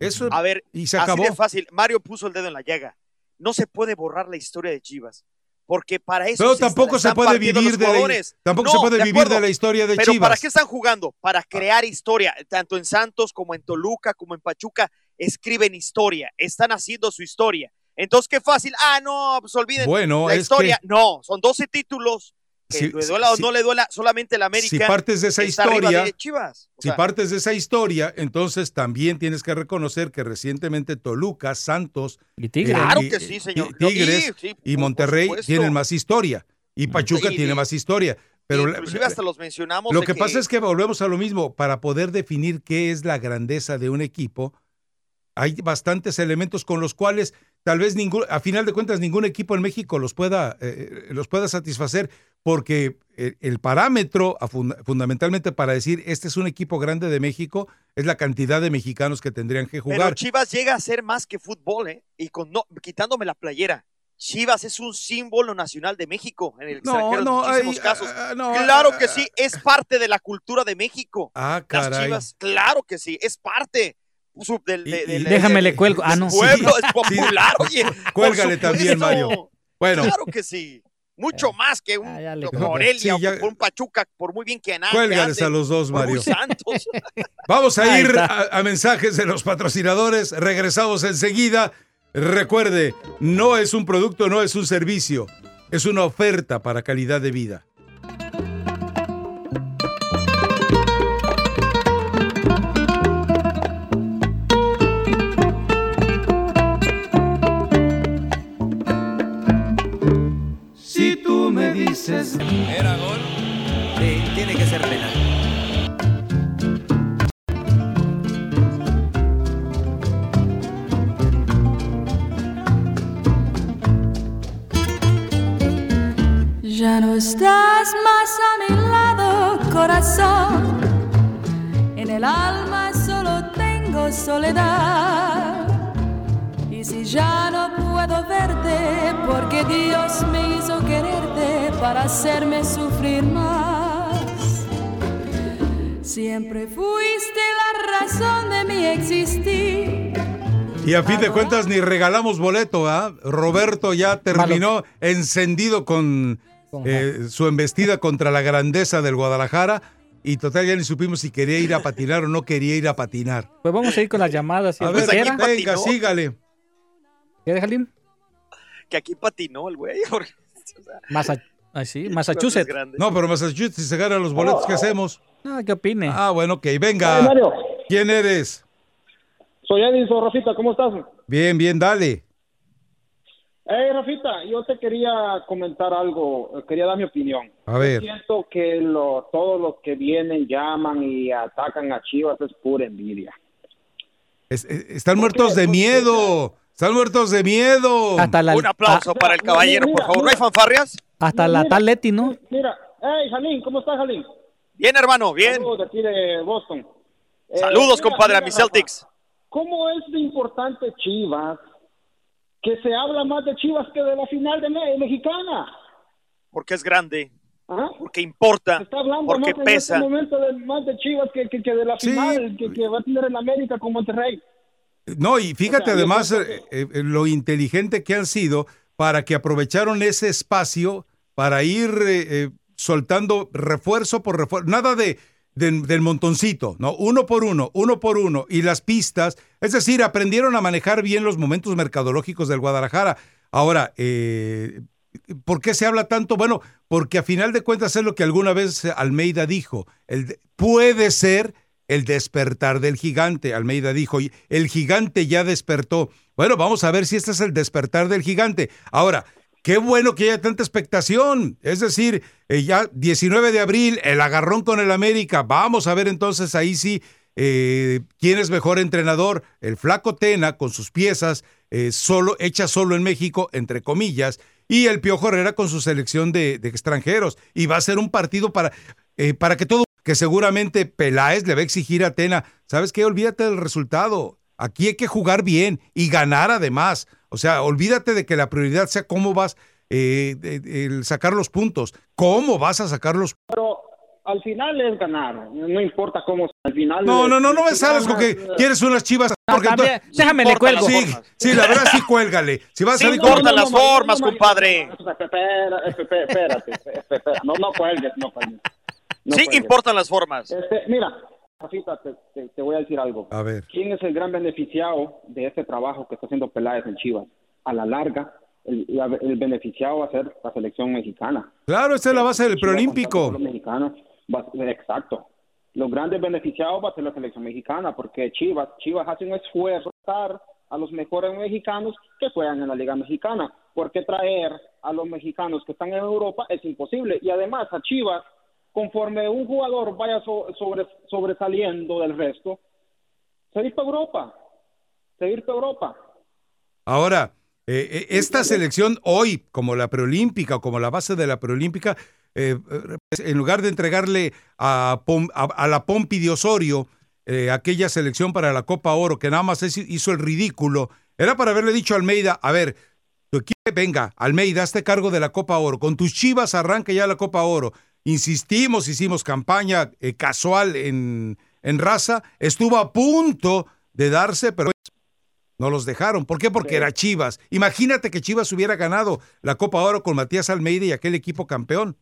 Eso A ver, y se así acabó. de fácil. Mario puso el dedo en la llaga. No se puede borrar la historia de Chivas. Porque para eso Pero se tampoco se puede vivir de la- tampoco No, se puede de vivir de la historia de Pero Chivas. ¿para qué están jugando? Para crear historia. Tanto en Santos como en Toluca, como en Pachuca, escriben historia. Están haciendo su historia. Entonces, qué fácil. Ah, no, pues olviden Bueno, la historia. que- No, son 12 títulos. Que Si- le duela o si- no le duela solamente el América. si partes de esa historia, de Chivas. O si sea, partes de esa historia, entonces también tienes que reconocer que recientemente Toluca, Santos y Tigres, Claro y- que sí, señor. Tigres Sí, sí, y Monterrey tienen más historia y Pachuca tiene más historia. Pero Inclusive hasta los mencionamos. Lo que pasa es que volvemos a lo mismo. Para poder definir qué es la grandeza de un equipo, hay bastantes elementos con los cuales tal vez ningún, a final de cuentas ningún equipo en México los pueda, eh, los pueda satisfacer, porque eh, el parámetro fundamentalmente para decir este es un equipo grande de México es la cantidad de mexicanos que tendrían que Pero jugar. Chivas llega a ser más que fútbol, ¿eh? Y con no, quitándome la playera. Chivas es un símbolo nacional de México en el No, extranjero no, en muchísimos ay, casos. ah, no, claro ah, que sí, es parte de la cultura de México. Ah, Las caray. Chivas, claro que sí, es parte. del- de- del- Déjame le cuelgo. Ah, no. pueblo, Sí. es popular, oye. <laughs> Cuélgale también. Mario. Bueno. Claro que sí. Mucho más que un Morelia Sí, ya- o un Pachuca, por muy bien que nada. Cuélgales a los dos, Mario. santos. <laughs> Vamos a ir a, a mensajes de los patrocinadores. Regresamos enseguida. Recuerde, no es un producto, no es un servicio. Es una oferta para calidad de vida. Dices. ¿Era gol? Sí, tiene que ser penal. Ya no estás más a mi lado, corazón. En el alma solo tengo soledad. Y si ya puedo verte, porque Dios me hizo quererte para hacerme sufrir más. Siempre fuiste la razón de mi existir. Y a fin de cuentas ni regalamos boleto, ¿ah? Roberto ya terminó encendido con eh, su embestida contra la grandeza del Guadalajara y total ya ni supimos si quería ir a patinar o no quería ir a patinar. Pues vamos a ir con las llamadas. si A ver, quiera. venga, sígale. ¿Quieres, Jalim? que aquí patinó el güey. <laughs> porque, o sea, Masa- ah, sí, es Massachusetts. No, pero Massachusetts, si se ganan los boletos, ¿qué hacemos? Ah, ¿qué opine? Ah, bueno, ok, venga. Hey, Mario. ¿Quién eres? Soy Edison, Rafita, ¿cómo estás? Bien, bien, dale. Hey, Rafita, yo te quería comentar algo, eh, quería dar mi opinión. A ver. Siento que lo, todos los que vienen, llaman y atacan a Chivas es pura envidia. Es- es- están muertos de miedo. Están muertos de miedo. Hasta la- Un aplauso para el caballero, por favor. ¿No hay fanfarrias? Hasta la Mira. tal Leti, ¿no? Mira, hey, Jalín, ¿cómo estás, Jalín? Bien, hermano, bien. Saludos de aquí de Boston. Eh, Saludos, mira, compadre, a mira, mis Rafa, Celtics. ¿Cómo es de importante Chivas que se habla más de Chivas que de la final de me- mexicana? Porque es grande. ¿Ah? Porque importa. Se está hablando Porque más en pesa. este momento de, más de Chivas que, que, que de la Sí. final que, que va a tener el América con Monterrey. No, y fíjate O sea, yo además eh, eh, lo inteligente que han sido para que aprovecharon ese espacio para ir eh, soltando refuerzo por refuerzo. Nada de, de- del montoncito, ¿no? Uno por uno, uno por uno. Y las pistas, es decir, aprendieron a manejar bien los momentos mercadológicos del Guadalajara. Ahora, ¿Por qué se habla tanto? Bueno, porque a final de cuentas es lo que alguna vez Almeida dijo. El de- puede ser el despertar del gigante. Almeida dijo, el gigante ya despertó. Bueno, vamos a ver si este es el despertar del gigante. Ahora, qué bueno que haya tanta expectación. Es decir, eh, ya 19 de abril, el agarrón con el América. Vamos a ver entonces ahí sí eh, quién es mejor entrenador. El flaco Tena con sus piezas eh, solo, hecha solo en México, entre comillas, y el Piojo Herrera con su selección de, de extranjeros. Y va a ser un partido para, eh, para que todo, que seguramente Peláez le va a exigir a Tena, ¿sabes qué? Olvídate del resultado. Aquí hay que jugar bien y ganar además. O sea, olvídate de que la prioridad sea cómo vas eh, el sacar los puntos. ¿Cómo vas a sacar los Pero al final es ganar, no importa cómo, al final... No, no, no, no me ganas, con que eh, quieres unas chivas. Porque también, tú- déjame le cuelgo. Sí, sí, la verdad sí, cuélgale. Si vas a salir importan con- las formas, compadre. Espera, espera, espérate, espera, no, no cuelgues, no cuelgues. No Sí importan las formas. Este, mira, Rafita, te, te- te voy a decir algo. A ver. ¿Quién es el gran beneficiado de este trabajo que está haciendo Peláez en Chivas? A la larga, el, la- el beneficiado va a ser la selección mexicana. Claro, esta es la base del preolímpico. Los mexicanos, va exacto. Los grandes beneficiados va a ser la selección mexicana, porque Chivas, Chivas hace un esfuerzo para a los mejores mexicanos que juegan en la Liga Mexicana. Porque traer a los mexicanos que están en Europa es imposible. Y además a Chivas, conforme un jugador vaya so- sobre, sobresaliendo del resto, se Europa. Se Europa. Ahora, eh, eh, esta selección hoy, como la preolímpica como la base de la preolímpica, eh, en lugar de entregarle a, a, la Pompi de Osorio aquella selección para la Copa Oro, que nada más hizo el ridículo, era para haberle dicho a Almeida, a ver, tu equipo, venga, Almeida, hazte cargo de la Copa Oro, con tus chivas arranca ya la Copa Oro. Insistimos, hicimos campaña eh, casual en, en raza, estuvo a punto de darse, pero no los dejaron. ¿Por qué? Porque era Chivas. Imagínate que Chivas hubiera ganado la Copa Oro con Matías Almeida y aquel equipo campeón.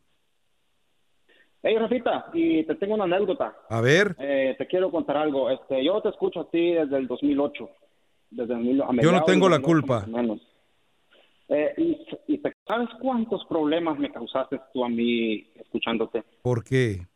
Hey, Rafita, y te tengo una anécdota. A ver, Eh, te quiero contar algo. Este, yo te escucho a ti desde el 2008. Desde el, a yo no tengo la 2008 culpa. menos. Eh, y, ¿Sabes cuántos problemas me causaste tú a mí escuchándote? ¿Por qué?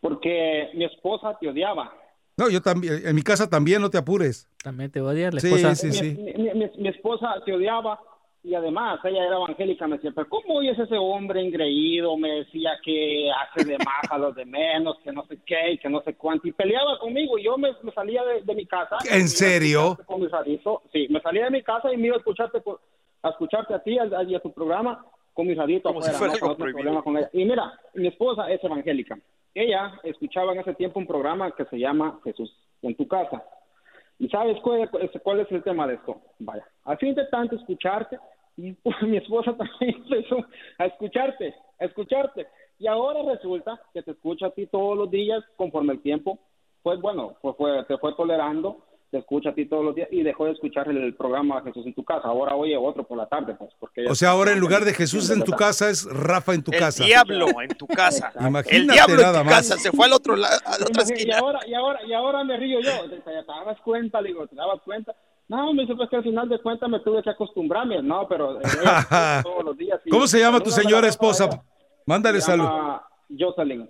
Porque mi esposa te odiaba. No, yo también, en mi casa también, no te apures. También te odia la Sí, esposa. sí, Mi- sí. Mi, mi- mi- mi esposa te odiaba y además ella era evangélica. Me decía, pero ¿cómo es ese hombre engreído? Me decía que hace de más a los de menos, que no sé qué y que no sé cuánto. Y peleaba conmigo. Y yo me, me salía de, de mi casa. ¿En serio? Con mi radito. Sí, me salía de mi casa y me iba a escucharte, por- a, escucharte a ti a- y a tu programa con mi radito Como si afuera. fuera no, algo no tengo prohibido. problema con ella. Y mira, mi esposa es evangélica. Ella escuchaba en ese tiempo un programa que se llama Jesús en tu casa. ¿Y sabes cuál, cuál es el tema de esto? Vaya, al fin de tanto escucharte, y <laughs> mi esposa también <laughs> empezó a escucharte, a escucharte. Y ahora resulta que te escucha a ti todos los días conforme el tiempo, pues bueno, pues fue, te fue tolerando, te escucha a ti todos los días y dejó de escuchar el, programa Jesús en tu casa. Ahora oye otro por la tarde, pues, porque O sea, ahora en lugar de Jesús en tu casa es Rafa en tu El casa. diablo en tu casa. <laughs> Imagínate el diablo en nada tu más. casa. Se fue al otro lado, a la otra Y esquina. ahora, y ahora, y ahora me río yo. ¿Te, te dabas cuenta? Le digo, ¿te dabas cuenta? No, me dice, pues que al final de cuentas me tuve que acostumbrarme. No, pero eh, <laughs> ella todos los días. y- ¿Cómo se llama tu señora esposa? ella. Mándale salud. Jocelyn.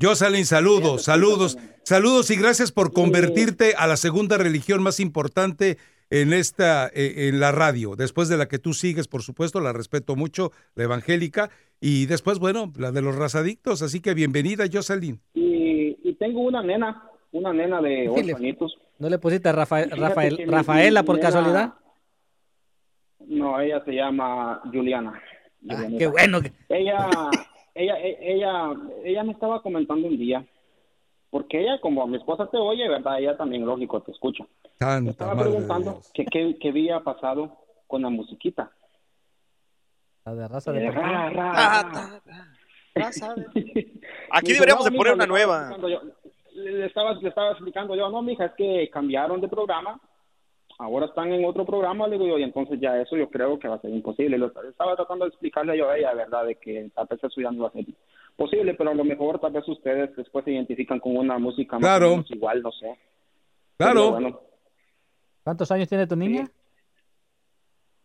Jocelyn, saludos, saludos, saludos y gracias por convertirte a la segunda religión más importante en esta, eh, en la radio. Después de la que tú sigues, por supuesto, la respeto mucho, la evangélica, y después, bueno, la de los razadictos. Así que bienvenida, Jocelyn. Y, y tengo una nena, una nena de ocho añitos. ¿No le pusiste a Rafa- Rafael, que Rafaela por nena- casualidad? No, ella se llama Juliana. Ah, qué bueno. que- Ella, ella, e- ella, ella me estaba comentando un día, porque ella, como mi esposa te oye, ¿verdad? Ella también, lógico, te escucha. Tanta Estaba madre preguntando Dios. que qué qué había pasado con la musiquita. La de raza Eh, de ra, ra, Ah, ra. <laughs> Aquí Me deberíamos de "No, poner una nueva. explicando yo- Le estaba, le estaba explicando yo, no, mija, es que cambiaron de programa, ahora están en otro programa, le digo yo, y entonces ya eso yo creo que va a ser imposible. Lo estaba tratando de explicarle yo a ella, ¿verdad? De que tal vez eso ya no va a ser posible, pero a lo mejor tal vez ustedes después se identifican con una música más Claro. o menos igual, no sé. Claro. Bueno, ¿Cuántos años tiene tu niña?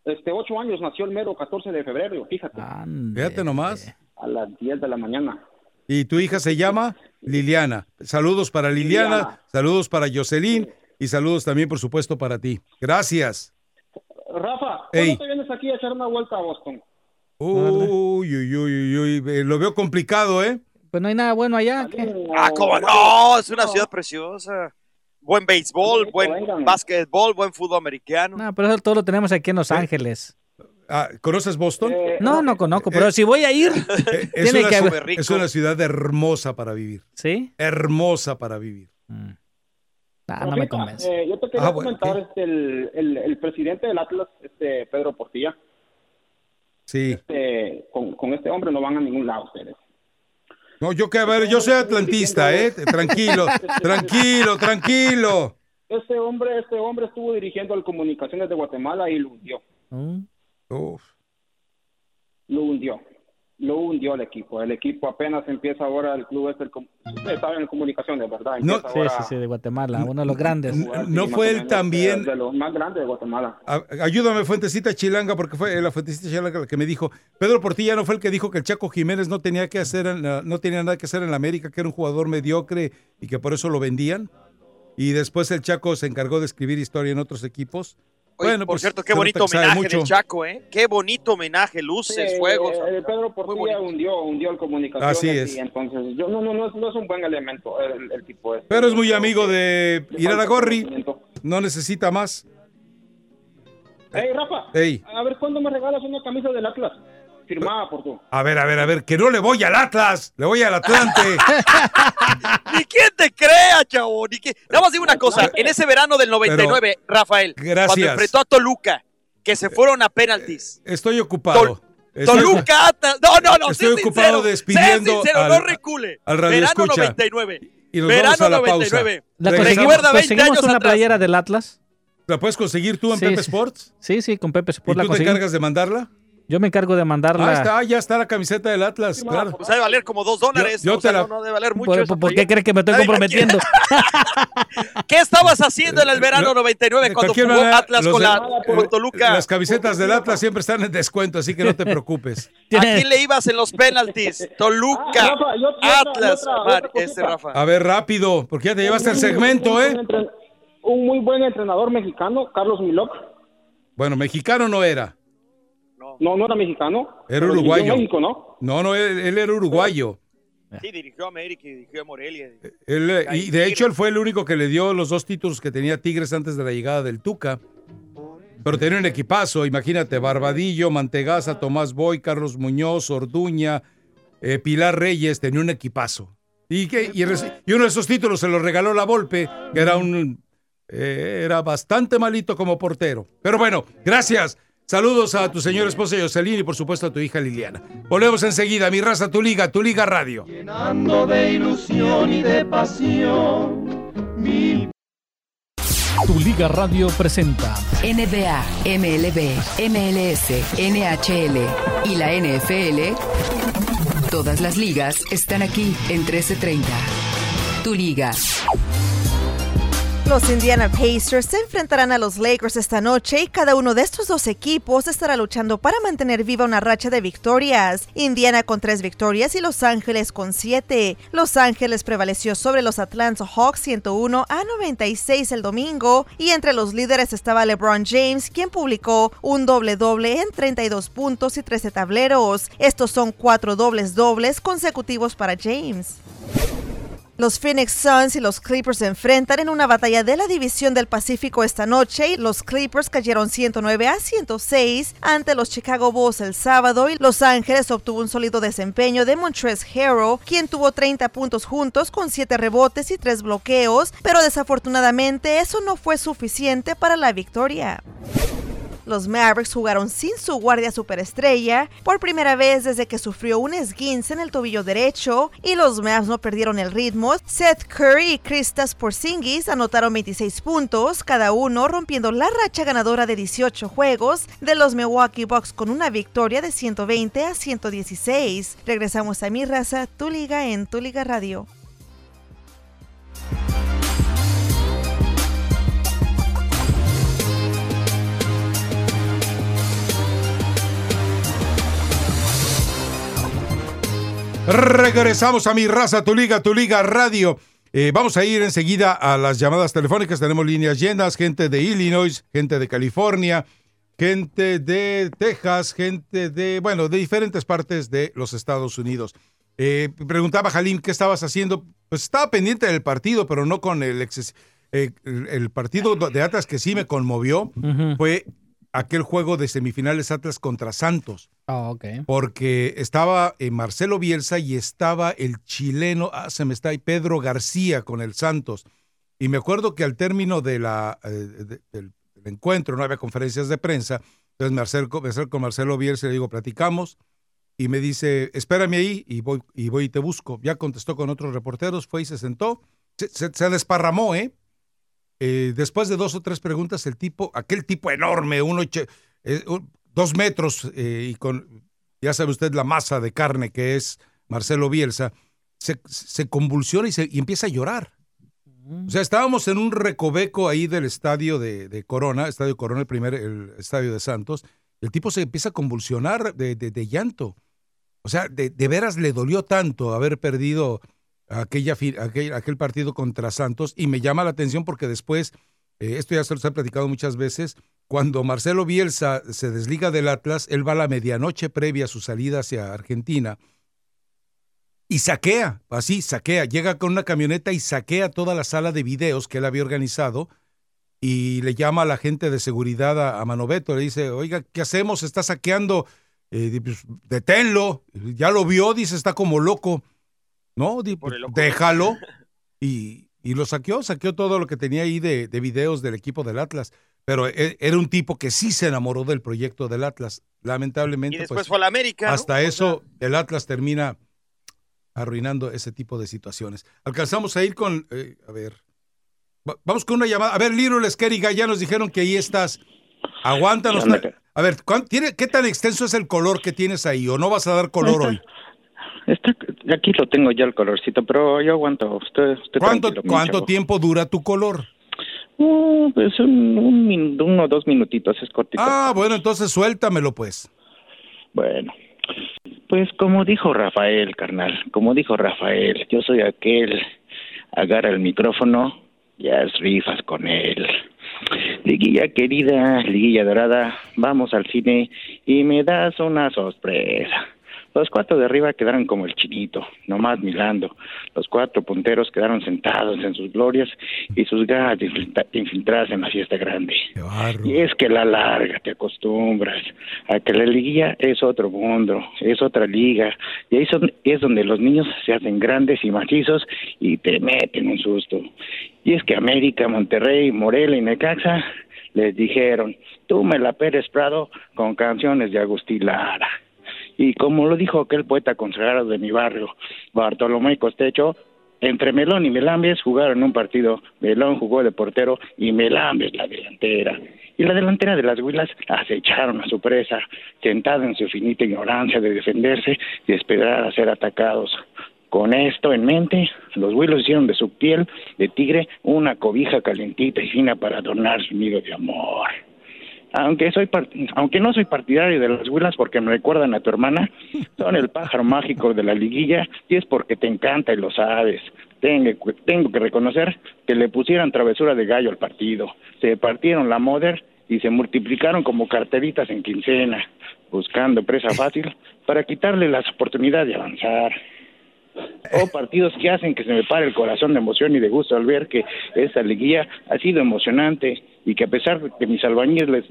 Este, ocho años, nació el mero 14 de febrero, fíjate. Fíjate nomás. A las 10 de la mañana. Y tu hija se llama Liliana. Saludos para Liliana, Liliana. saludos para Jocelyn y saludos también, por supuesto, para ti. Gracias. Rafa, Ey. ¿cuándo te vienes aquí a echar una vuelta a Boston? Uy, uy, uy, uy, uy, eh, lo veo complicado, ¿eh? Pues no hay nada bueno allá. Ah, cómo no, es una ciudad preciosa. Buen béisbol, buen básquetbol, buen fútbol americano. No, pero eso todo lo tenemos aquí en Los Ángeles. Ah, ¿Conoces Boston? No, no conozco, pero si voy a ir, Eh, es, <laughs> tiene una, que ciu- haber. es una ciudad hermosa para vivir. ¿Sí? Hermosa para vivir. Ah, no me convence. eh, yo te quería Ah, bueno, comentar, este, el, el, el presidente del Atlas, este, Pedro Portilla, Sí. este, con, con este hombre no van a ningún lado ustedes. No, yo que a ver, yo soy atlantista, ¿eh? Tranquilo, <laughs> tranquilo, tranquilo. Este hombre, este hombre estuvo dirigiendo el Comunicaciones de Guatemala y lo hundió. Uf. Lo hundió. Lo hundió el equipo. El equipo apenas empieza ahora, el club es el... saben en Comunicaciones, ¿verdad? No- Sí, ahora sí, sí, de Guatemala, uno de los grandes. ¿No fue él también? De los más grandes de Guatemala. A- Ayúdame, Fuentecita Chilanga, porque fue la Fuentecita Chilanga la que me dijo. Pedro Portilla no fue el que dijo que el Chaco Jiménez no tenía que hacer, en la- no tenía nada que hacer en la América, que era un jugador mediocre y que por eso lo vendían. Y después el Chaco se encargó de escribir historia en otros equipos. Oye, bueno, por pues, cierto, qué bonito homenaje mucho. del Chaco, ¿eh? Qué bonito homenaje, luces, Sí, fuegos. eh, Pedro Portilla hundió, hundió el Comunicaciones. Así es. Y entonces, yo, no, no, no, es, no es un buen elemento el, el tipo este. Pero es muy amigo de Irara Gorri. No necesita más. Hey, Rafa, Ey. a ver cuándo me regalas una camisa del Atlas, firmada por tú. A ver, a ver, a ver, que no le voy al Atlas, le voy al Atlante. <laughs> Ni quién te crea, chavo. Ni quién- Nada más digo una cosa. En ese verano del 99, Rafael, Gracias. cuando enfrentó a Toluca, que se fueron a penaltis. Estoy ocupado. Estoy- Toluca, Atlas- no, no, no, Estoy ocupado sincero, despidiendo sincero, al- no recule. al radio verano escucha. 99. Y nos verano vamos a la 99. pausa. ¿La Recuerda 20 conseguimos años una atrás. playera del Atlas? ¿La puedes conseguir tú en Sí, Pepe. Sports? Sí, sí, con Pepe ¿Y Sport la tú te encargas de mandarla? Yo me encargo de mandarla. Ah, está, ah, ya está la camiseta del Atlas, claro. Pues ha de valer como dos dólares. Yo- yo o sea, te la- no, no debe valer mucho. ¿Por, esa por- por qué crees que me estoy comprometiendo? <laughs> ¿Qué estabas haciendo en el verano 99 De cuando jugó manera, Atlas con, de- la, con Toluca? Las camisetas del Atlas siempre están en descuento, así que no te <laughs> preocupes. ¿A quién le ibas en los penaltis? <laughs> Toluca, Ah, Rafa, otra- Atlas, otra- otra este Rafa. A ver, rápido, porque ya te llevaste el segmento, ¿eh? Un, muy buen entrenador mexicano, Carlos Milok. Bueno, mexicano no era. No, no era mexicano. Era uruguayo. México, ¿no? No, no, él, él era uruguayo. Sí, dirigió a América y dirigió a Morelia. Él, eh, y de hecho, él fue el único que le dio los dos títulos que tenía Tigres antes de la llegada del Tuca. Pero tenía un equipazo, imagínate, Barbadillo, Mantegaza, Tomás Boy, Carlos Muñoz, Orduña, eh, Pilar Reyes, tenía un equipazo. Y, que, y, uno de esos títulos se los regaló la Volpe, que era un eh, era bastante malito como portero. Pero bueno, gracias. Saludos a tu señora esposa Jocelyn y por supuesto a tu hija Liliana. Volvemos enseguida, mi raza, tu liga, tu liga radio. Llenando de ilusión y de pasión mi Tu Liga Radio presenta NBA, MLB, MLS, NHL y la NFL. Todas las ligas están aquí en 1330. Tu liga. Los Indiana Pacers se enfrentarán a los Lakers esta noche y cada uno de estos dos equipos estará luchando para mantener viva una racha de victorias. Indiana con tres victorias y Los Ángeles con siete. Los Ángeles prevaleció sobre los Atlanta Hawks 101 a 96 el domingo y entre los líderes estaba LeBron James quien publicó un doble doble en 32 puntos y 13 tableros. Estos son cuatro dobles dobles consecutivos para James. Los Phoenix Suns y los Clippers se enfrentan en una batalla de la división del Pacífico esta noche y los Clippers cayeron 109 a 106 ante los Chicago Bulls el sábado y Los Ángeles obtuvo un sólido desempeño de Montrezl Harrell, quien tuvo 30 puntos juntos con 7 rebotes y 3 bloqueos, pero desafortunadamente eso no fue suficiente para la victoria. Los Mavericks jugaron sin su guardia superestrella por primera vez desde que sufrió un esguince en el tobillo derecho y los Mavs no perdieron el ritmo. Seth Curry y Kristaps Porzingis anotaron 26 puntos cada uno, rompiendo la racha ganadora de 18 juegos de los Milwaukee Bucks con una victoria de 120 a 116. Regresamos a mi raza, tu liga en tu liga radio. Regresamos a mi raza, tu liga, tu liga radio. Eh, vamos a ir enseguida a las llamadas telefónicas. Tenemos líneas llenas, gente de Illinois, gente de California, gente de Texas, gente de, bueno, de diferentes partes de los Estados Unidos. Eh, preguntaba Jalim, ¿qué estabas haciendo? Pues estaba pendiente del partido, pero no con el exces- eh, el, el partido de Atlas que sí me conmovió fue aquel juego de semifinales Atlas contra Santos Ah, ok. porque estaba eh, Marcelo Bielsa y estaba el chileno, ah, se me está ahí, Pedro García con el Santos. Y me acuerdo que al término de la, eh, de- del, del encuentro, no había conferencias de prensa, entonces me acerco, me acerco con Marcelo Bielsa y le digo, platicamos, y me dice, espérame ahí y voy, y voy y te busco. Ya contestó con otros reporteros, fue y se sentó, se, se- se desparramó, ¿eh? Eh, después de dos o tres preguntas, el tipo, aquel tipo enorme, uno, eh, dos metros eh, y con, ya sabe usted la masa de carne que es Marcelo Bielsa, se, convulsiona y, se, y empieza a llorar. O sea, estábamos en un recoveco ahí del estadio de, de Corona, estadio Corona, el primer, el estadio de Santos. El tipo se empieza a convulsionar de, de- llanto. O sea, de veras le dolió tanto haber perdido aquella, aquel, aquel partido contra Santos y me llama la atención porque después, eh, esto ya se los he platicado muchas veces, cuando Marcelo Bielsa se desliga del Atlas, él va a la medianoche previa a su salida hacia Argentina y saquea, así, saquea, llega con una camioneta y saquea toda la sala de videos que él había organizado y le llama a la gente de seguridad a, a Manoveto, le dice, oiga, ¿qué hacemos? Está saqueando, eh, pues, deténlo, ya lo vio, dice, está como loco. No, di- pues, déjalo. <laughs> Y, y lo saqueó, saqueó todo lo que tenía ahí de, de videos del equipo del Atlas. Pero e- era un tipo que sí se enamoró del proyecto del Atlas. Lamentablemente, Y después pues, fue a la América, ¿no? hasta eso el Atlas termina arruinando ese tipo de situaciones. Alcanzamos a ir con, eh, a ver, va- vamos con una llamada. A ver, Little Esqueriga, ya nos dijeron que ahí estás. Aguántanos. A ver, ¿cuán- tiene- ¿qué tan extenso es el color que tienes ahí? ¿O no vas a dar color hoy? Aquí lo tengo ya el colorcito, pero yo aguanto. Usted, usted ¿Cuánto, tiempo dura tu color? Uh, pues un, un min- uno o dos minutitos, es cortito. Ah, bueno, entonces suéltamelo pues. Bueno, pues como dijo Rafael, carnal, como dijo Rafael, yo soy aquel, agarra el micrófono y haz rifas con él. Liguilla querida, liguilla dorada, vamos al cine y me das una sorpresa. Los cuatro de arriba quedaron como el chinito, nomás mirando. Los cuatro punteros quedaron sentados en sus glorias y sus ganas de infiltra- infiltrarse en la fiesta grande. Y es que la larga te acostumbras a que la liguilla es otro mundo, es otra liga. Y ahí son- es donde los niños se hacen grandes y macizos y te meten un susto. Y es que América, Monterrey, Morelia y Necaxa les dijeron, tú me la Pérez Prado con canciones de Agustín Lara. Y como lo dijo aquel poeta consagrado de mi barrio, Bartolomé Costecho, entre Melón y Melambes jugaron un partido. Melón jugó de portero y Melambes la delantera. Y la delantera de las Huilas acecharon a su presa, sentada en su finita ignorancia de defenderse y esperar a ser atacados. Con esto en mente, los Huilos hicieron de su piel de tigre una cobija calentita y fina para adornar su nido de amor aunque soy aunque no soy partidario de las huilas porque me recuerdan a tu hermana, <laughs> son el pájaro mágico de la liguilla y es porque te encanta y lo sabes. Tengo, tengo que reconocer que le pusieron travesura de gallo al partido. Se partieron la moder y se multiplicaron como carteritas en quincena, buscando presa fácil <laughs> para quitarle las oportunidades de avanzar. O partidos que hacen que se me pare el corazón de emoción y de gusto al ver que esta liguilla ha sido emocionante y que a pesar de que mis albañiles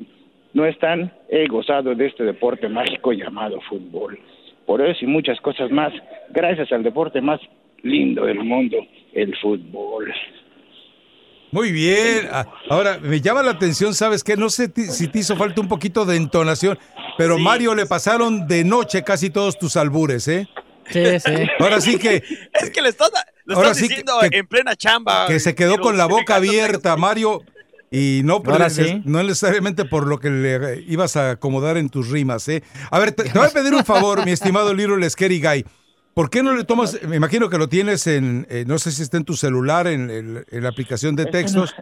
no están, he gozado de este deporte mágico llamado fútbol. Por eso y muchas cosas más, gracias al deporte más lindo del mundo, el fútbol. Muy bien. Ah, Ahora, me llama la atención, ¿sabes qué? No sé si te hizo falta un poquito de entonación, pero Mario le pasaron de noche casi todos tus albures, ¿eh? Sí, sí. Ahora sí que, Es que le estás, Ahora estás sí que- diciendo que- en plena chamba. que se quedó con la boca abierta, Mario, y no, por- sí. no necesariamente por lo que le ibas a acomodar en tus rimas, ¿eh? A ver, te, te voy a pedir un favor, mi <laughs> estimado Little Scary Guy. ¿Por qué no le tomas, me imagino que lo tienes en, eh, no sé si está en tu celular, en, el- en la aplicación de textos?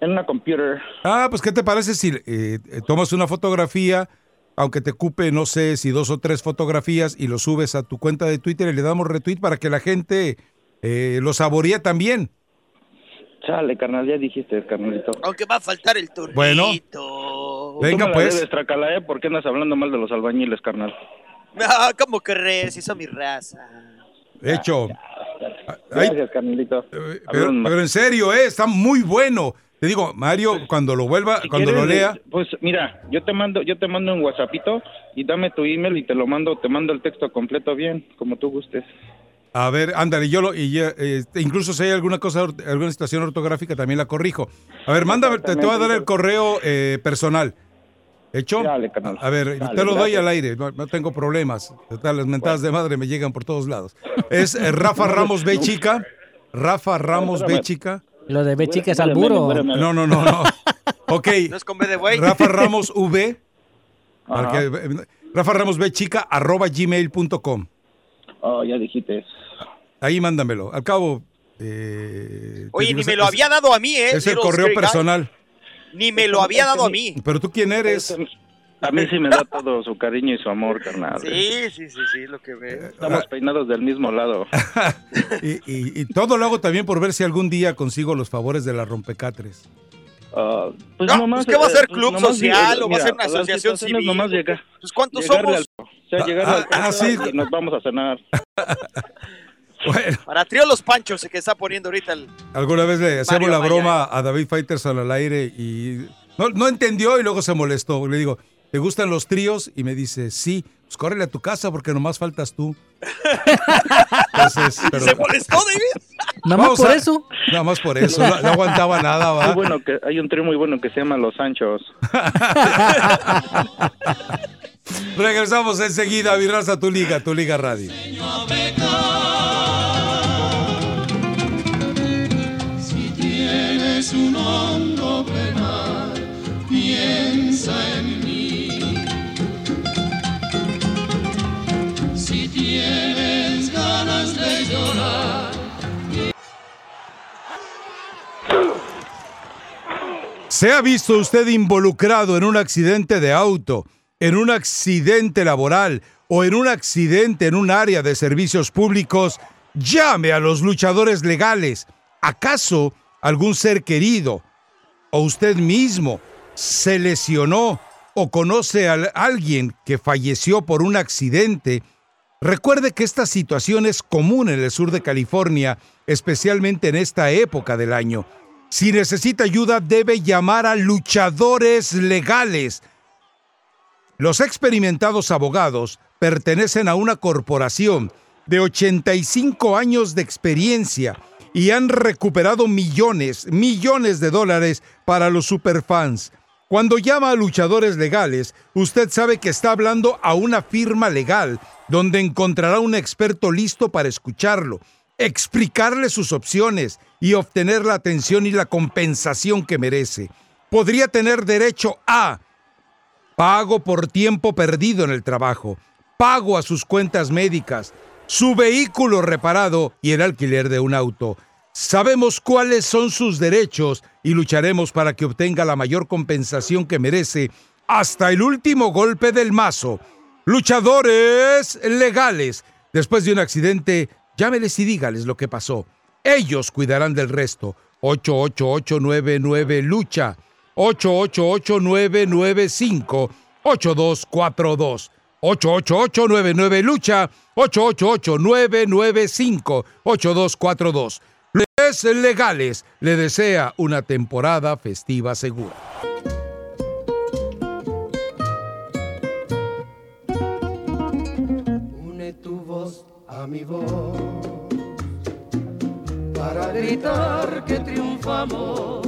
En una computer. Ah, pues ¿qué te parece si eh, eh, tomas una fotografía aunque te ocupe, no sé, si dos o tres fotografías y lo subes a tu cuenta de Twitter y le damos retweet para que la gente eh, lo saboree también. Chale, carnal, ya dijiste, carnalito. Aunque va a faltar el turno. Bueno. Venga, pues. debes, Tracala, ¿eh? ¿Por qué andas hablando mal de los albañiles, carnal? Ah, ¿Cómo crees? Si son mi raza. Hecho. Gracias, carnalito. Pero, pero en serio, eh, está muy bueno. Te digo, Mario, cuando lo vuelva, Si cuando lo lea, Pues mira, yo te mando, yo te mando un WhatsAppito y dame tu email y te lo mando, te mando el texto completo bien, como tú gustes. a ver, ándale, yo lo, y ya, eh, incluso si hay alguna cosa, alguna situación ortográfica, también la corrijo. A ver, mándame, te, te voy a dar el correo eh, personal. ¿Hecho? a ver, Dale, te lo doy gracias. al aire, no, no tengo problemas. Las mentadas de madre me llegan por todos lados. Es eh, Rafa Ramos B. <laughs> Chica. Rafa Ramos B. Chica. Lo de B chica es alburo. No, no, no, no. <laughs> Ok. No es con B de güey. Rafa Ramos V. para <laughs> Ajá. que- Rafa Ramos B. Chica arroba gmail.com. Oh, ya dijiste. Ahí mándamelo. Al cabo. eh, Oye, digo, ni es- me lo es- había dado a mí, ¿eh? Es el correo personal. Ni me lo había dado a mí. Pero tú quién eres. A mí sí me da todo su cariño y su amor, carnal. Sí, sí, sí, sí, lo que veo. Estamos peinados del mismo lado. <laughs> Y, y- y todo lo hago también por ver si algún día consigo los favores de la rompecatres. Ah, pues No, nomás, pues, ¿qué va a ser club social o va a ser una asociación civil? Nomás llega, Pues, ¿cuántos somos? al- o sea, llegar Ah, al ah, sí. y nos vamos a cenar. <laughs> Para Trío Los Panchos, que está poniendo ahorita el... Alguna vez le hacemos Mario la Maya. broma a David Faitelson al aire y no, no entendió y luego se molestó. Le digo, ¿te gustan los tríos? Y me dice, sí. Pues córrele a tu casa porque nomás faltas tú. Entonces, pero- ¿Se molestó, David? Nada más por a- eso. Nada más por eso. No, no aguantaba nada, Muy ¿va? bueno que hay un trío muy bueno que se llama Los Sanchos. <laughs> Regresamos enseguida a Virraza, tu liga, tu liga radio. Si tienes un hondo penal, piensa en ¿Se ha visto usted involucrado en un accidente de auto, en un accidente laboral o en un accidente en un área de servicios públicos? Llame a los luchadores legales. ¿Acaso algún ser querido o usted mismo se lesionó o conoce a alguien que falleció por un accidente? Recuerde que esta situación es común en el sur de California, especialmente en esta época del año. Si necesita ayuda, debe llamar a luchadores legales. Los experimentados abogados pertenecen a una corporación de 85 años de experiencia y han recuperado millones, millones de dólares para los superfans. Cuando llama a luchadores legales, usted sabe que está hablando a una firma legal donde encontrará un experto listo para escucharlo, explicarle sus opciones y obtener la atención y la compensación que merece. Podría tener derecho a pago por tiempo perdido en el trabajo, pago a sus cuentas médicas, su vehículo reparado y el alquiler de un auto. Sabemos cuáles son sus derechos y lucharemos para que obtenga la mayor compensación que merece hasta el último golpe del mazo. Luchadores legales. Después de un accidente, llámeles y dígales lo que pasó. Ellos cuidarán del resto. 88899 lucha 888-995-8242. 888-99 lucha 888-995-8242. Les legales. Le desea una temporada festiva segura. Une tu voz a mi voz para gritar que triunfamos,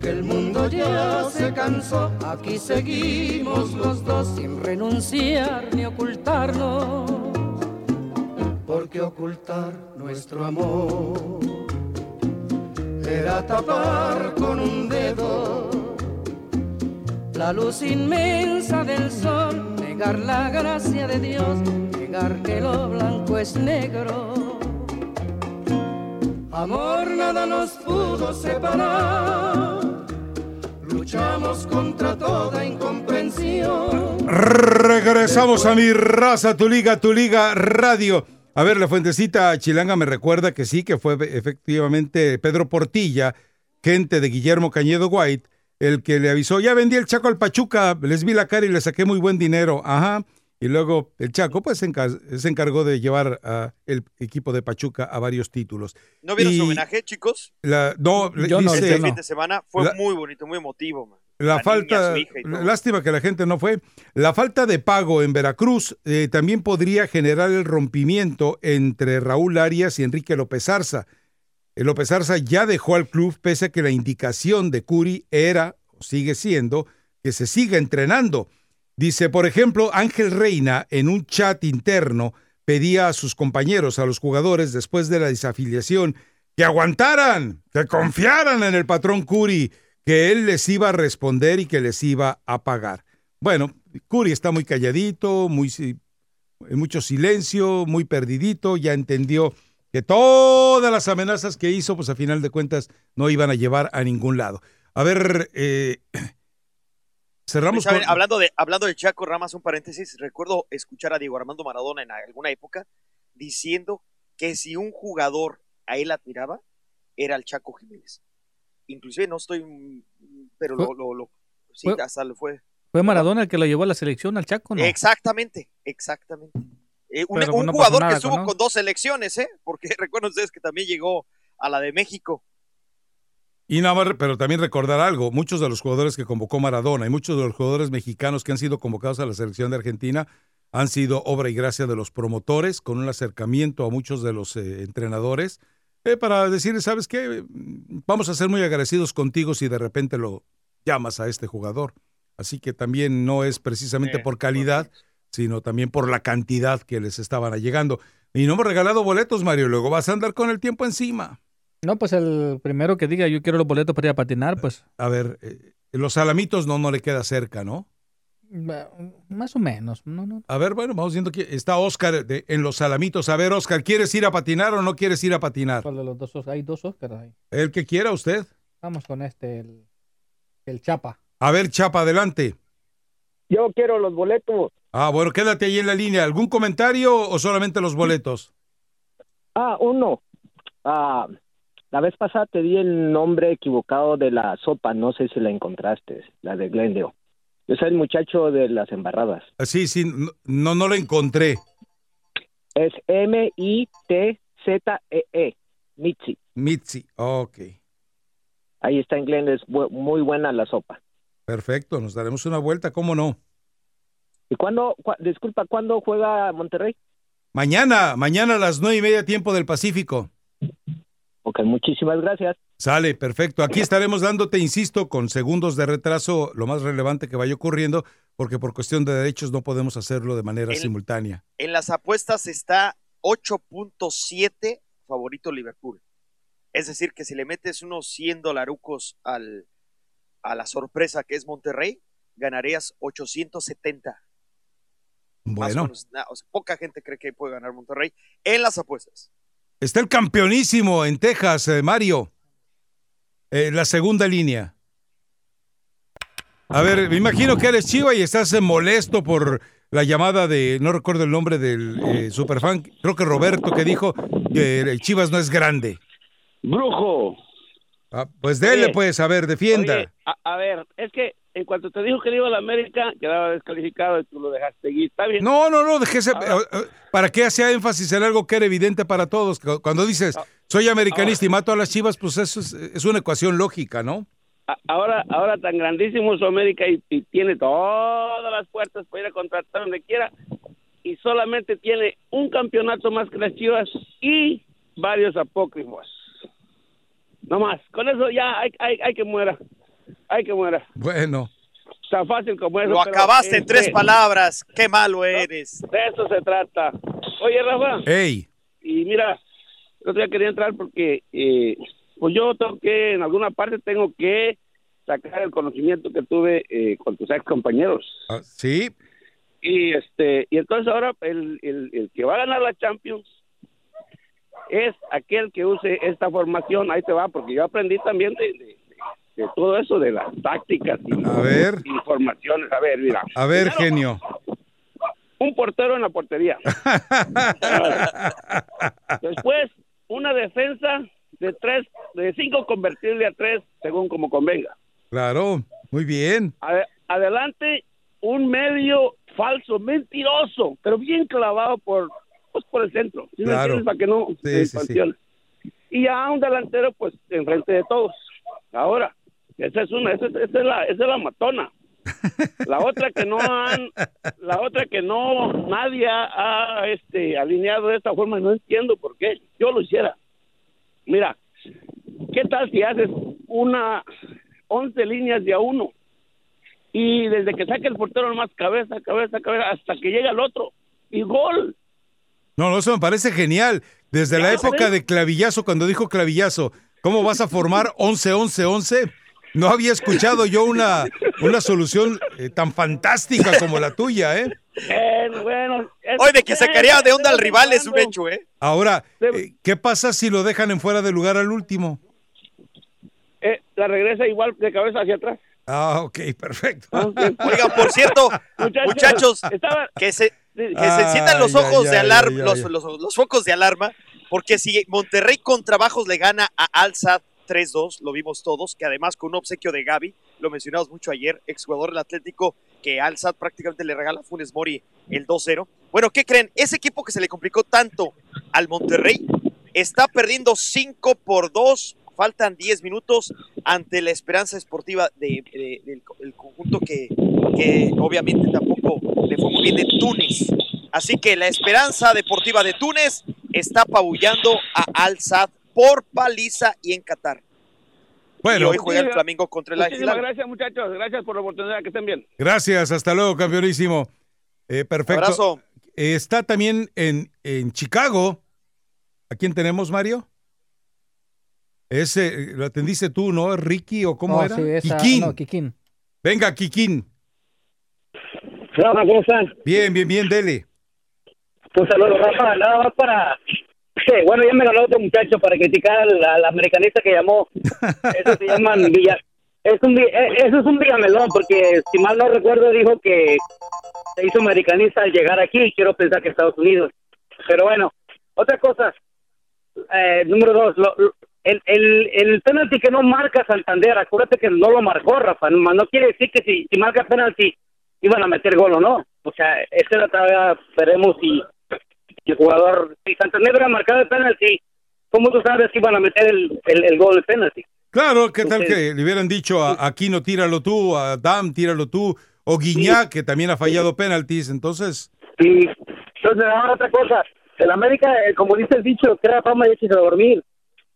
que el mundo ya se cansó, aquí seguimos los dos sin renunciar ni ocultarnos, porque ocultar nuestro amor era tapar con un dedo la luz inmensa del sol, negar la gracia de Dios, negar que lo blanco es negro. Amor, nada nos pudo separar. luchamos contra toda incomprensión. Regresamos a mi raza, tu liga, tu liga radio. A ver, la fuentecita chilanga me recuerda que sí, que fue efectivamente Pedro Portilla, gente de Guillermo Cañedo White, el que le avisó, ya vendí el Chaco al Pachuca, les vi la cara y le saqué muy buen dinero. Ajá. Y luego el Chaco pues se, encar- se encargó de llevar a el equipo de Pachuca a varios títulos. ¿No vieron su homenaje, chicos? La, no, le Yo no, dice- Este yo no. fin de semana fue La- muy bonito, muy emotivo. man. La, falta, lástima que la gente no fue. La falta de pago en Veracruz eh, también podría generar el rompimiento entre Raúl Arias y Enrique López Arza. El López Arza ya dejó al club pese a que la indicación de Curi era, o sigue siendo, que se siga entrenando. Dice, por ejemplo, Ángel Reina en un chat interno pedía a sus compañeros, a los jugadores, después de la desafiliación, que aguantaran, que confiaran en el patrón Curi, que él les iba a responder y que les iba a pagar. Bueno, Curi está muy calladito, muy mucho silencio, muy perdidito, ya entendió que todas las amenazas que hizo, pues a final de cuentas no iban a llevar a ningún lado. A ver, eh, cerramos. Hablando de, hablando de Chaco Ramas, un paréntesis, recuerdo escuchar a Diego Armando Maradona en alguna época diciendo que si un jugador a él admiraba, era el Chaco Jiménez. Inclusive no estoy, mm, pero lo, lo, lo- sí, fue- hasta lo fue. ¿Fue Maradona el que lo llevó a la selección al Chaco? No. Exactamente, exactamente. Eh, un no jugador nada que estuvo con- con dos selecciones, ¿eh? Porque <laughs> recuerden ustedes que también llegó a la de México. Y nada más, pero también recordar algo, muchos de los jugadores que convocó Maradona y muchos de los jugadores mexicanos que han sido convocados a la selección de Argentina han sido obra y gracia de los promotores, con un acercamiento a muchos de los eh, entrenadores, eh, para decirles, ¿sabes qué? Vamos a ser muy agradecidos contigo si de repente lo llamas a este jugador. Así que también no es precisamente por calidad, sino también por la cantidad que les estaban llegando. Y no hemos regalado boletos, Mario, luego vas a andar con el tiempo encima. No, pues el primero que diga yo quiero los boletos para ir a patinar, pues A ver, eh, los salamitos no, no le queda cerca, ¿no? Más o menos. No, no. A ver, bueno, vamos viendo que está Oscar de- en los salamitos. A ver, Oscar, ¿quieres ir a patinar o no quieres ir a patinar? ¿Cuál de los dos? Os- Hay dos Óscares ahí. El que quiera usted. Vamos con este, el, el Chapa. A ver, Chapa, adelante. Yo quiero los boletos. Ah, bueno, quédate ahí en la línea. ¿Algún comentario o solamente los boletos? Ah, uno. Ah, la vez pasada te di el nombre equivocado de la sopa, no sé si la encontraste, la de Glendale. Yo soy el muchacho de las embarradas. Ah, Sí, sí, no, no, lo encontré. Es M-I-T-Z-E-E, Mitzi. Mitzi, ok. Ahí está en Glendale, es bu- muy buena la sopa. Perfecto, nos daremos una vuelta, ¿cómo no? ¿Y cuándo, disculpa, cuándo juega Monterrey? Mañana, mañana a las nueve y media tiempo del Pacífico. Ok, muchísimas gracias. Sale, perfecto. Aquí estaremos dándote, insisto, con segundos de retraso lo más relevante que vaya ocurriendo, porque por cuestión de derechos no podemos hacerlo de manera simultánea. En las apuestas está 8.7 favorito Liverpool. Es decir, que si le metes unos 100 dolarucos al, a la sorpresa que es Monterrey, ganarías 870. Más o Bueno, menos. O sea, poca gente cree que puede ganar Monterrey en las apuestas. Está el campeonísimo en Texas, eh, Mario. Eh, la segunda línea. A ver, me imagino que eres Chiva y estás eh, molesto por la llamada de, no recuerdo el nombre del eh, superfan, creo que Roberto, que dijo que el Chivas no es grande. Brujo. Ah, pues dele, Oye, pues, a ver, defienda. Oye, a, a ver, es que en cuanto te dijo que le iba a la América, quedaba descalificado y tú lo dejaste seguir. Está bien. No, no, no, déjese. eh, eh, ¿Para qué hace énfasis en algo que era evidente para todos? Cu- Cuando dices, soy americanista y mato a las chivas, pues eso es, es una ecuación lógica, ¿no? Ahora, ahora tan grandísimo es América y, y tiene todas las puertas para ir a contratar donde quiera y solamente tiene un campeonato más que las Chivas y varios apócrifos. No más. Con eso ya hay, hay, hay que muera. Hay que muera. Bueno, Tan fácil como eso. Lo acabaste en tres palabras. Qué malo eres. De eso se trata. Oye, Rafa. hey, Y mira, día quería entrar porque, eh, pues yo tengo que, en alguna parte tengo que sacar el conocimiento que tuve eh, con tus ex compañeros. ah, sí, Y este, y entonces ahora el, el, el que va a ganar la Champions es aquel que use esta formación. Ahí te va, porque yo aprendí también de, de, de todo eso, de las tácticas y A ver. informaciones. A ver, mira. A ver, Primero, genio. Un portero en la portería. <laughs> Después, una defensa de tres, de cinco convertirle a tres, según como convenga. Claro, muy bien. Ade- adelante, un medio falso, mentiroso, pero bien clavado por, pues, por el centro. ¿sí me Claro. Para que no Sí, se sí. Y ya un delantero, pues, enfrente de todos. Ahora, esa es una, esa, es- esa es la, esa es la matona. La otra que no han, la otra que no, nadie ha, este, alineado de esta forma, no entiendo por qué. Yo lo hiciera. Mira, ¿qué tal si haces una 11 líneas de a uno? Y desde que saque el portero nomás cabeza, cabeza, cabeza, hasta que llega el otro. Y gol. No, no, eso me parece genial. Desde la época de Clavillazo, cuando dijo Clavillazo, ¿cómo vas a formar 11-11-11? No había escuchado yo una, una solución eh, tan fantástica como la tuya, ¿eh? Eh, bueno, Hoy de que sacaría de onda al rival es un hecho, ¿eh? Ahora, eh, ¿qué pasa si lo dejan en fuera de lugar al último? Eh, la regresa igual de cabeza hacia atrás. Ah, ok, perfecto. <laughs> Oigan, por cierto, muchachos, que se, que se enciendan los ojos de alarma, los, los- los focos de alarma, porque si Monterrey con trabajos le gana a Alzad 3-2, lo vimos todos, que además con un obsequio de Gaby, lo mencionamos mucho ayer, exjugador del Atlético, que Alzad prácticamente le regala a Funes Mori el 2-0. Bueno, ¿qué creen? Ese equipo que se le complicó tanto al Monterrey está perdiendo 5 por 2, faltan 10 minutos ante la esperanza esportiva de- de- del el conjunto que, que obviamente tampoco le fue muy bien de Túnez. Así que la esperanza deportiva de Túnez está apabullando a Al Sadd por paliza y en Qatar. Bueno. y hoy juega el Flamengo contra el Muchísimas gracias, muchachos. Gracias por la oportunidad. Que estén bien. Gracias, hasta luego, campeonísimo. Eh, perfecto. Abrazo. Eh, está también en, en Chicago. ¿A quién tenemos, Mario? Ese, eh, lo atendiste tú, ¿no? ¿Ricky o cómo No, era? sí, esa- Kikín. no, Kikín. Venga, Kikín. Rafa, ¿cómo están? Bien, bien, bien, dele. Un saludo, Rafa. Nada más para. Bueno, ya me ganó otro muchacho para criticar al, al americanista que llamó. Eso se llaman <laughs> Villa. Es un, eh, eso es un villamelón, porque si mal no recuerdo, dijo que se hizo americanista al llegar aquí y quiero pensar que Estados Unidos. Pero bueno, otra cosa. Eh, número dos, lo- lo- el, el, el penalti que no marca Santander, acuérdate que no lo marcó, Rafa. No, quiere decir que si, si marca penalti iban a meter gol o no. O sea, esta la todavía veremos si el jugador, si Santander hubiera marcado el penalti, ¿cómo tú sabes que iban a meter el, el, el gol de penalti? Claro, ¿qué tal Entonces- que le hubieran dicho a Aquino tíralo tú, a Dam tíralo tú, o Guiñá, que también ha fallado penaltis? Entonces, Y entonces, ahora otra cosa, el América, eh, como dice el dicho, crea fama y échese a dormir.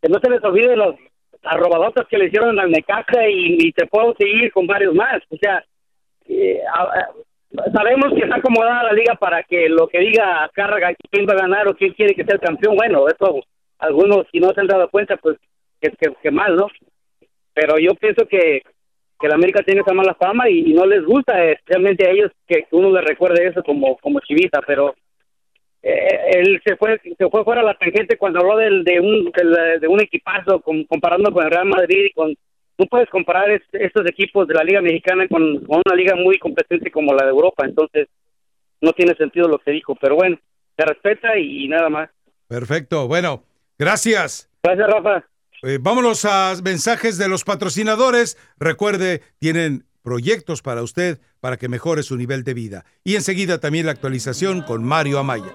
Que no se les olvide los arrobadotas que le hicieron al Necaxa y, y te puedo seguir con varios más. O sea, eh, a- a- sabemos que está acomodada la liga para que lo que diga carga quién va a ganar o quién quiere que sea el campeón. Bueno, eso algunos si no se han dado cuenta, pues que, que, mal, ¿no? Pero yo pienso que, que el América tiene esa mala fama y, no les gusta, eh, especialmente a ellos, que uno les recuerde eso como, como chivita, pero eh, él se fue se fue fuera a la tangente cuando habló del, de, un, de un equipazo com- comparando con el Real Madrid y con no puedes comparar es- estos equipos de la Liga Mexicana con, con una liga muy competente como la de Europa, entonces no tiene sentido lo que dijo, pero bueno, se respeta y, y nada más. perfecto. Bueno, gracias. Gracias, Rafa. Eh, vámonos a mensajes de los patrocinadores. Recuerde, tienen proyectos para usted para que mejore su nivel de vida. Y enseguida también la actualización con Mario Amaya.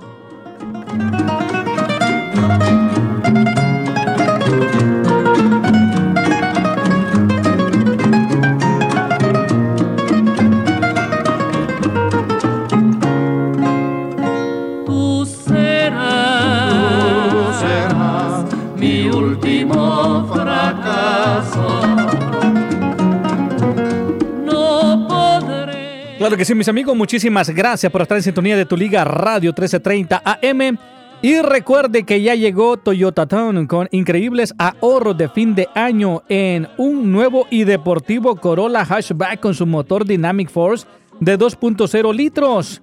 Claro que sí, mis amigos, muchísimas gracias por estar en sintonía de tu liga Radio 1330 AM. Y recuerde que ya llegó Toyota Town con increíbles ahorros de fin de año en un nuevo y deportivo Corolla Hatchback con su motor Dynamic Force de 2.0 litros.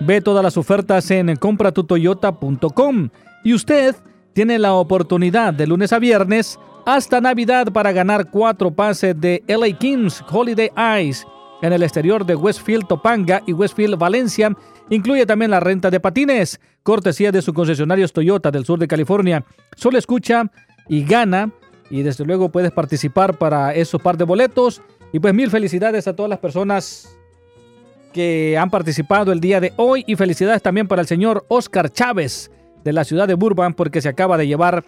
Ve todas las ofertas en compratutoyota.com. Y usted tiene la oportunidad de lunes a viernes hasta Navidad para ganar cuatro pases de LA Kings Holiday Ice en el exterior de Westfield Topanga y Westfield Valencia. Incluye también la renta de patines, cortesía de su concesionario Toyota del sur de California. Solo escucha y gana y desde luego puedes participar para esos par de boletos. Y pues mil felicidades a todas las personas que han participado el día de hoy y felicidades también para el señor Oscar Chávez de la ciudad de Burbank porque se acaba de llevar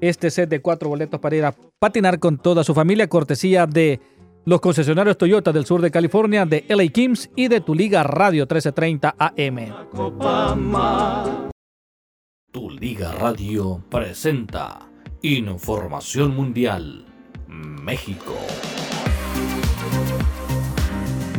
este set de cuatro boletos para ir a patinar con toda su familia, cortesía de los concesionarios Toyota del sur de California, de LA Kims y de Tu Liga Radio 1330 AM. Tu Liga Radio presenta Información Mundial México.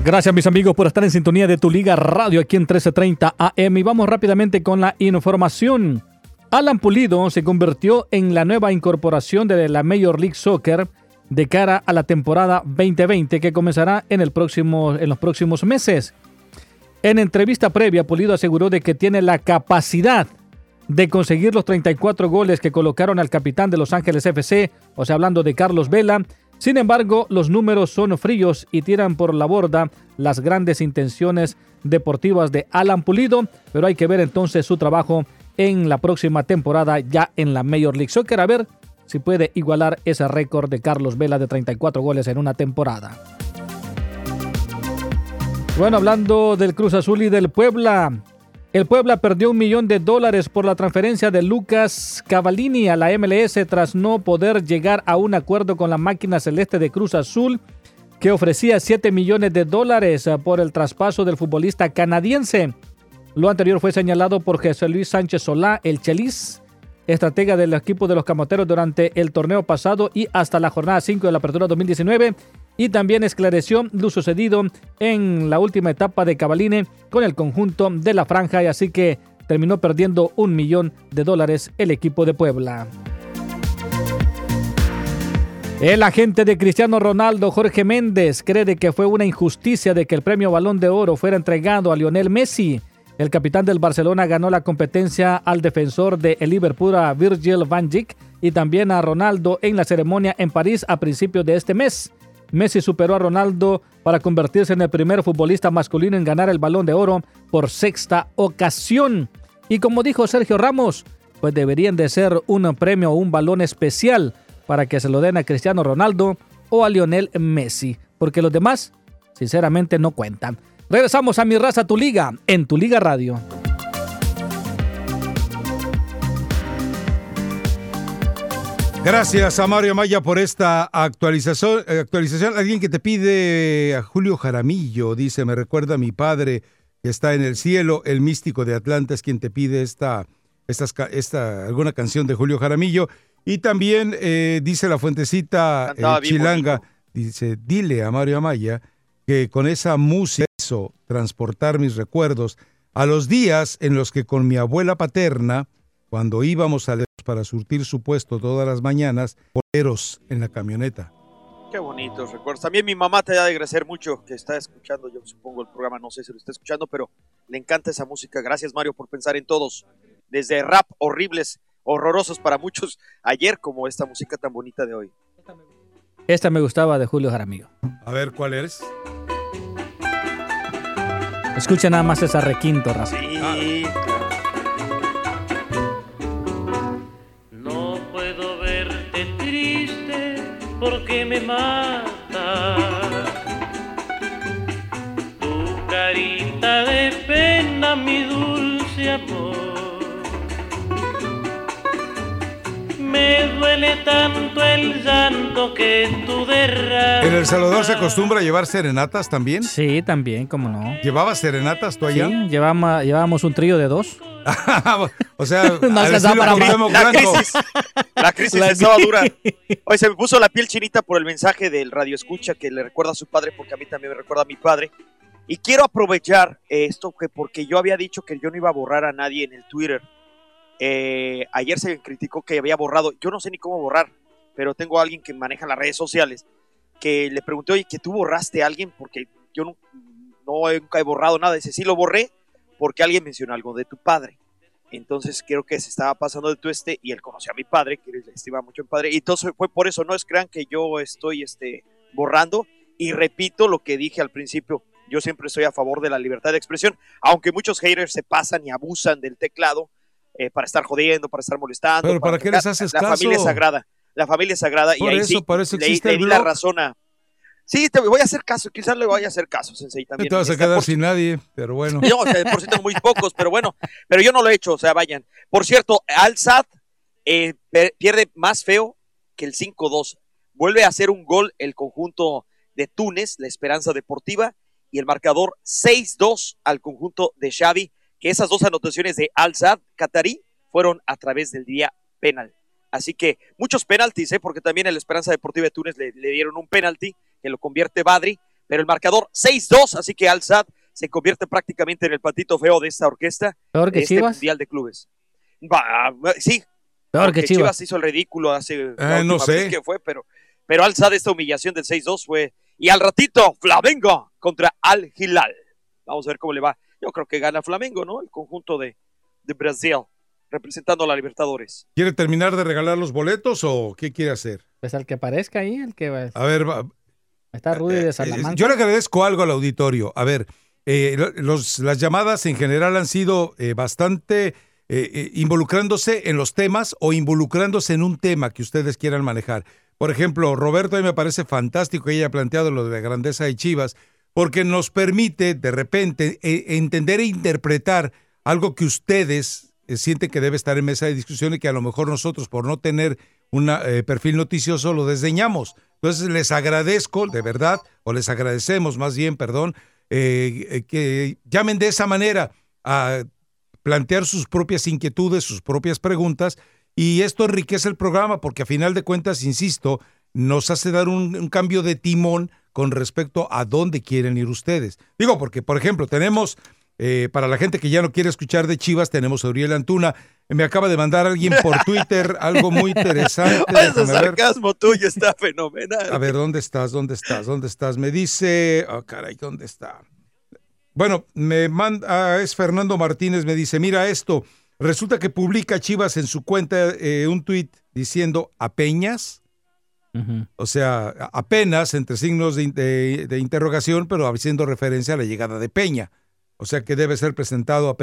Gracias mis amigos por estar en sintonía de Tu Liga Radio aquí en 1330 AM y vamos rápidamente con la información. Alan Pulido se convirtió en la nueva incorporación de la Major League Soccer de cara a la temporada 2020 que comenzará en, el próximo, en los próximos meses. En entrevista previa, Pulido aseguró de que tiene la capacidad de conseguir los 34 goles que colocaron al capitán de Los Ángeles FC, o sea, hablando de Carlos Vela. Sin embargo, los números son fríos y tiran por la borda las grandes intenciones deportivas de Alan Pulido, pero hay que ver entonces su trabajo en la próxima temporada ya en la Major League Soccer. A ver si puede igualar ese récord de Carlos Vela de 34 goles en una temporada. Bueno, hablando del Cruz Azul y del Puebla, el Puebla perdió un millón de dólares por la transferencia de Lucas Cavallini a la MLS tras no poder llegar a un acuerdo con la máquina celeste de Cruz Azul que ofrecía 7 millones de dólares por el traspaso del futbolista canadiense. Lo anterior fue señalado por José Luis Sánchez Solá, el Chelis, estratega del equipo de los Camoteros durante el torneo pasado y hasta la jornada 5 de la apertura 2019, y también esclareció lo sucedido en la última etapa de Cavaline con el conjunto de la franja, y así que terminó perdiendo un millón de dólares el equipo de Puebla. El agente de Cristiano Ronaldo, Jorge Méndez, cree que fue una injusticia de que el premio Balón de Oro fuera entregado a Lionel Messi. El capitán del Barcelona ganó la competencia al defensor de el Liverpool, a Virgil van Dijk, y también a Ronaldo en la ceremonia en París a principios de este mes. Messi superó a Ronaldo para convertirse en el primer futbolista masculino en ganar el balón de oro por sexta ocasión. Y como dijo Sergio Ramos, pues deberían de ser un premio o un balón especial para que se lo den a Cristiano Ronaldo o a Lionel Messi, porque los demás sinceramente no cuentan. Regresamos a Mi Raza, Tu Liga, en Tu Liga Radio. Gracias a Mario Maya por esta actualización. eh, actualización. Alguien que te pide a Julio Jaramillo, dice, me recuerda a mi padre que está en el cielo, el místico de Atlanta es quien te pide esta, esta, alguna canción de Julio Jaramillo. Y también eh, dice la fuentecita eh, chilanga, dice, dile a Mario Amaya que con esa música hizo transportar mis recuerdos a los días en los que con mi abuela paterna, cuando íbamos a para surtir su puesto todas las mañanas, boleros en la camioneta. Qué bonitos recuerdos. También mi mamá te ha de agradecer mucho que está escuchando, yo supongo, el programa, no sé si lo está escuchando, pero le encanta esa música. Gracias, Mario, por pensar en todos. Desde rap horribles, horrorosos para muchos ayer, como esta música tan bonita de hoy. Esta me gustaba de Julio Jaramillo. A ver, ¿cuál eres? Escucha nada más esa requinto, raza. Sí. No puedo verte triste porque me mata. Tu carita de pena, mi dulce amor. Me duele tanto el llanto que tú derramas. ¿En El Salvador se acostumbra a llevar serenatas también? Sí, también, cómo no. ¿Llevabas serenatas tú allá? Sí, llevamos, llevábamos un trío de dos. <laughs> o sea, <laughs> No para La crisis, la crisis La estaba dura. Hoy se me puso la piel chinita por el mensaje del radio escucha que le recuerda a su padre, porque a mí también me recuerda a mi padre. Y quiero aprovechar esto que porque yo había dicho que yo no iba a borrar a nadie en el Twitter. Eh, ayer se criticó que había borrado. Yo no sé ni cómo borrar, pero tengo a alguien que maneja las redes sociales que le pregunté, oye, que tú borraste a alguien porque yo no, no nunca he borrado nada. Dice, sí lo borré porque alguien mencionó algo de tu padre. Entonces creo que se estaba pasando de tueste y él conoció a mi padre, que le estima mucho a mi padre. Y entonces fue por eso, no es crean que yo estoy este, borrando. Y repito lo que dije al principio, yo siempre estoy a favor de la libertad de expresión, aunque muchos haters se pasan y abusan del teclado eh, para estar jodiendo, para estar molestando. Pero ¿para qué les haces la caso? familia es sagrada, la familia es sagrada. Por y ahí eso, sí, por eso le- existe le el di la razón a... Sí, te voy a hacer caso, quizás le vaya a hacer caso, Sensei, también. te vas a quedar por- sin nadie, pero bueno. no, o sea, por cierto, muy pocos, pero bueno, pero yo no lo he hecho, o sea, vayan. Por cierto, Al Sadd eh, pierde más feo que el 5-2. Vuelve a hacer un gol el conjunto de Túnez, la Esperanza Deportiva, y el marcador 6-2 al conjunto de Xavi, que esas dos anotaciones de Al Sadd, Qatarí, fueron a través del día penal. Así que muchos penaltis, ¿eh? porque también el Esperanza Deportiva de Túnez le, le dieron un penalti que lo convierte Badri, pero el marcador 6-2, así que Al Sadd se convierte prácticamente en el patito feo de esta orquesta, Peor que de este Chivas. Mundial de Clubes. Va, sí, Peor que Chivas. hizo el ridículo hace Eh, no sé. que fue, pero, pero Al Sadd esta humillación del 6-2 fue, y al ratito Flamengo contra Al Hilal. Vamos a ver cómo le va. Yo creo que gana Flamengo, ¿no? El conjunto de, de Brasil, representando a la Libertadores. ¿Quiere terminar de regalar los boletos o qué quiere hacer? Pues al que parezca ahí, el que va. A ver, va- Está Rudy de Eh, Salamanca. yo le agradezco algo al auditorio. A ver, eh, los- las llamadas en general han sido eh, bastante eh, eh, involucrándose en los temas o involucrándose en un tema que ustedes quieran manejar. Por ejemplo, Roberto, a mí me parece fantástico que haya planteado lo de la grandeza de Chivas, porque nos permite de repente eh, entender e interpretar algo que ustedes eh, sienten que debe estar en mesa de discusión y que a lo mejor nosotros, por no tener un perfil noticioso, lo desdeñamos. Entonces, les agradezco, de verdad, o les agradecemos más bien, perdón, eh, eh, que llamen de esa manera a plantear sus propias inquietudes, sus propias preguntas, y esto enriquece el programa porque a final de cuentas, insisto, nos hace dar un, un cambio de timón con respecto a dónde quieren ir ustedes. Digo, porque, por ejemplo, tenemos, eh, para la gente que ya no quiere escuchar de Chivas, tenemos a Uriel Antuna. Me acaba de mandar alguien por <laughs> Twitter algo muy interesante. Ese sarcasmo tuyo está fenomenal. A ver, ¿dónde estás? ¿Dónde estás? ¿Dónde estás? Me dice, oh, caray, ¿dónde está? Bueno, me manda, ah, es Fernando Martínez, me dice, mira esto, resulta que publica Chivas en su cuenta eh, un tuit diciendo a Peñas, o sea, apenas entre signos de, in- de- de interrogación, pero haciendo referencia a la llegada de Peña. O sea que debe ser presentado a,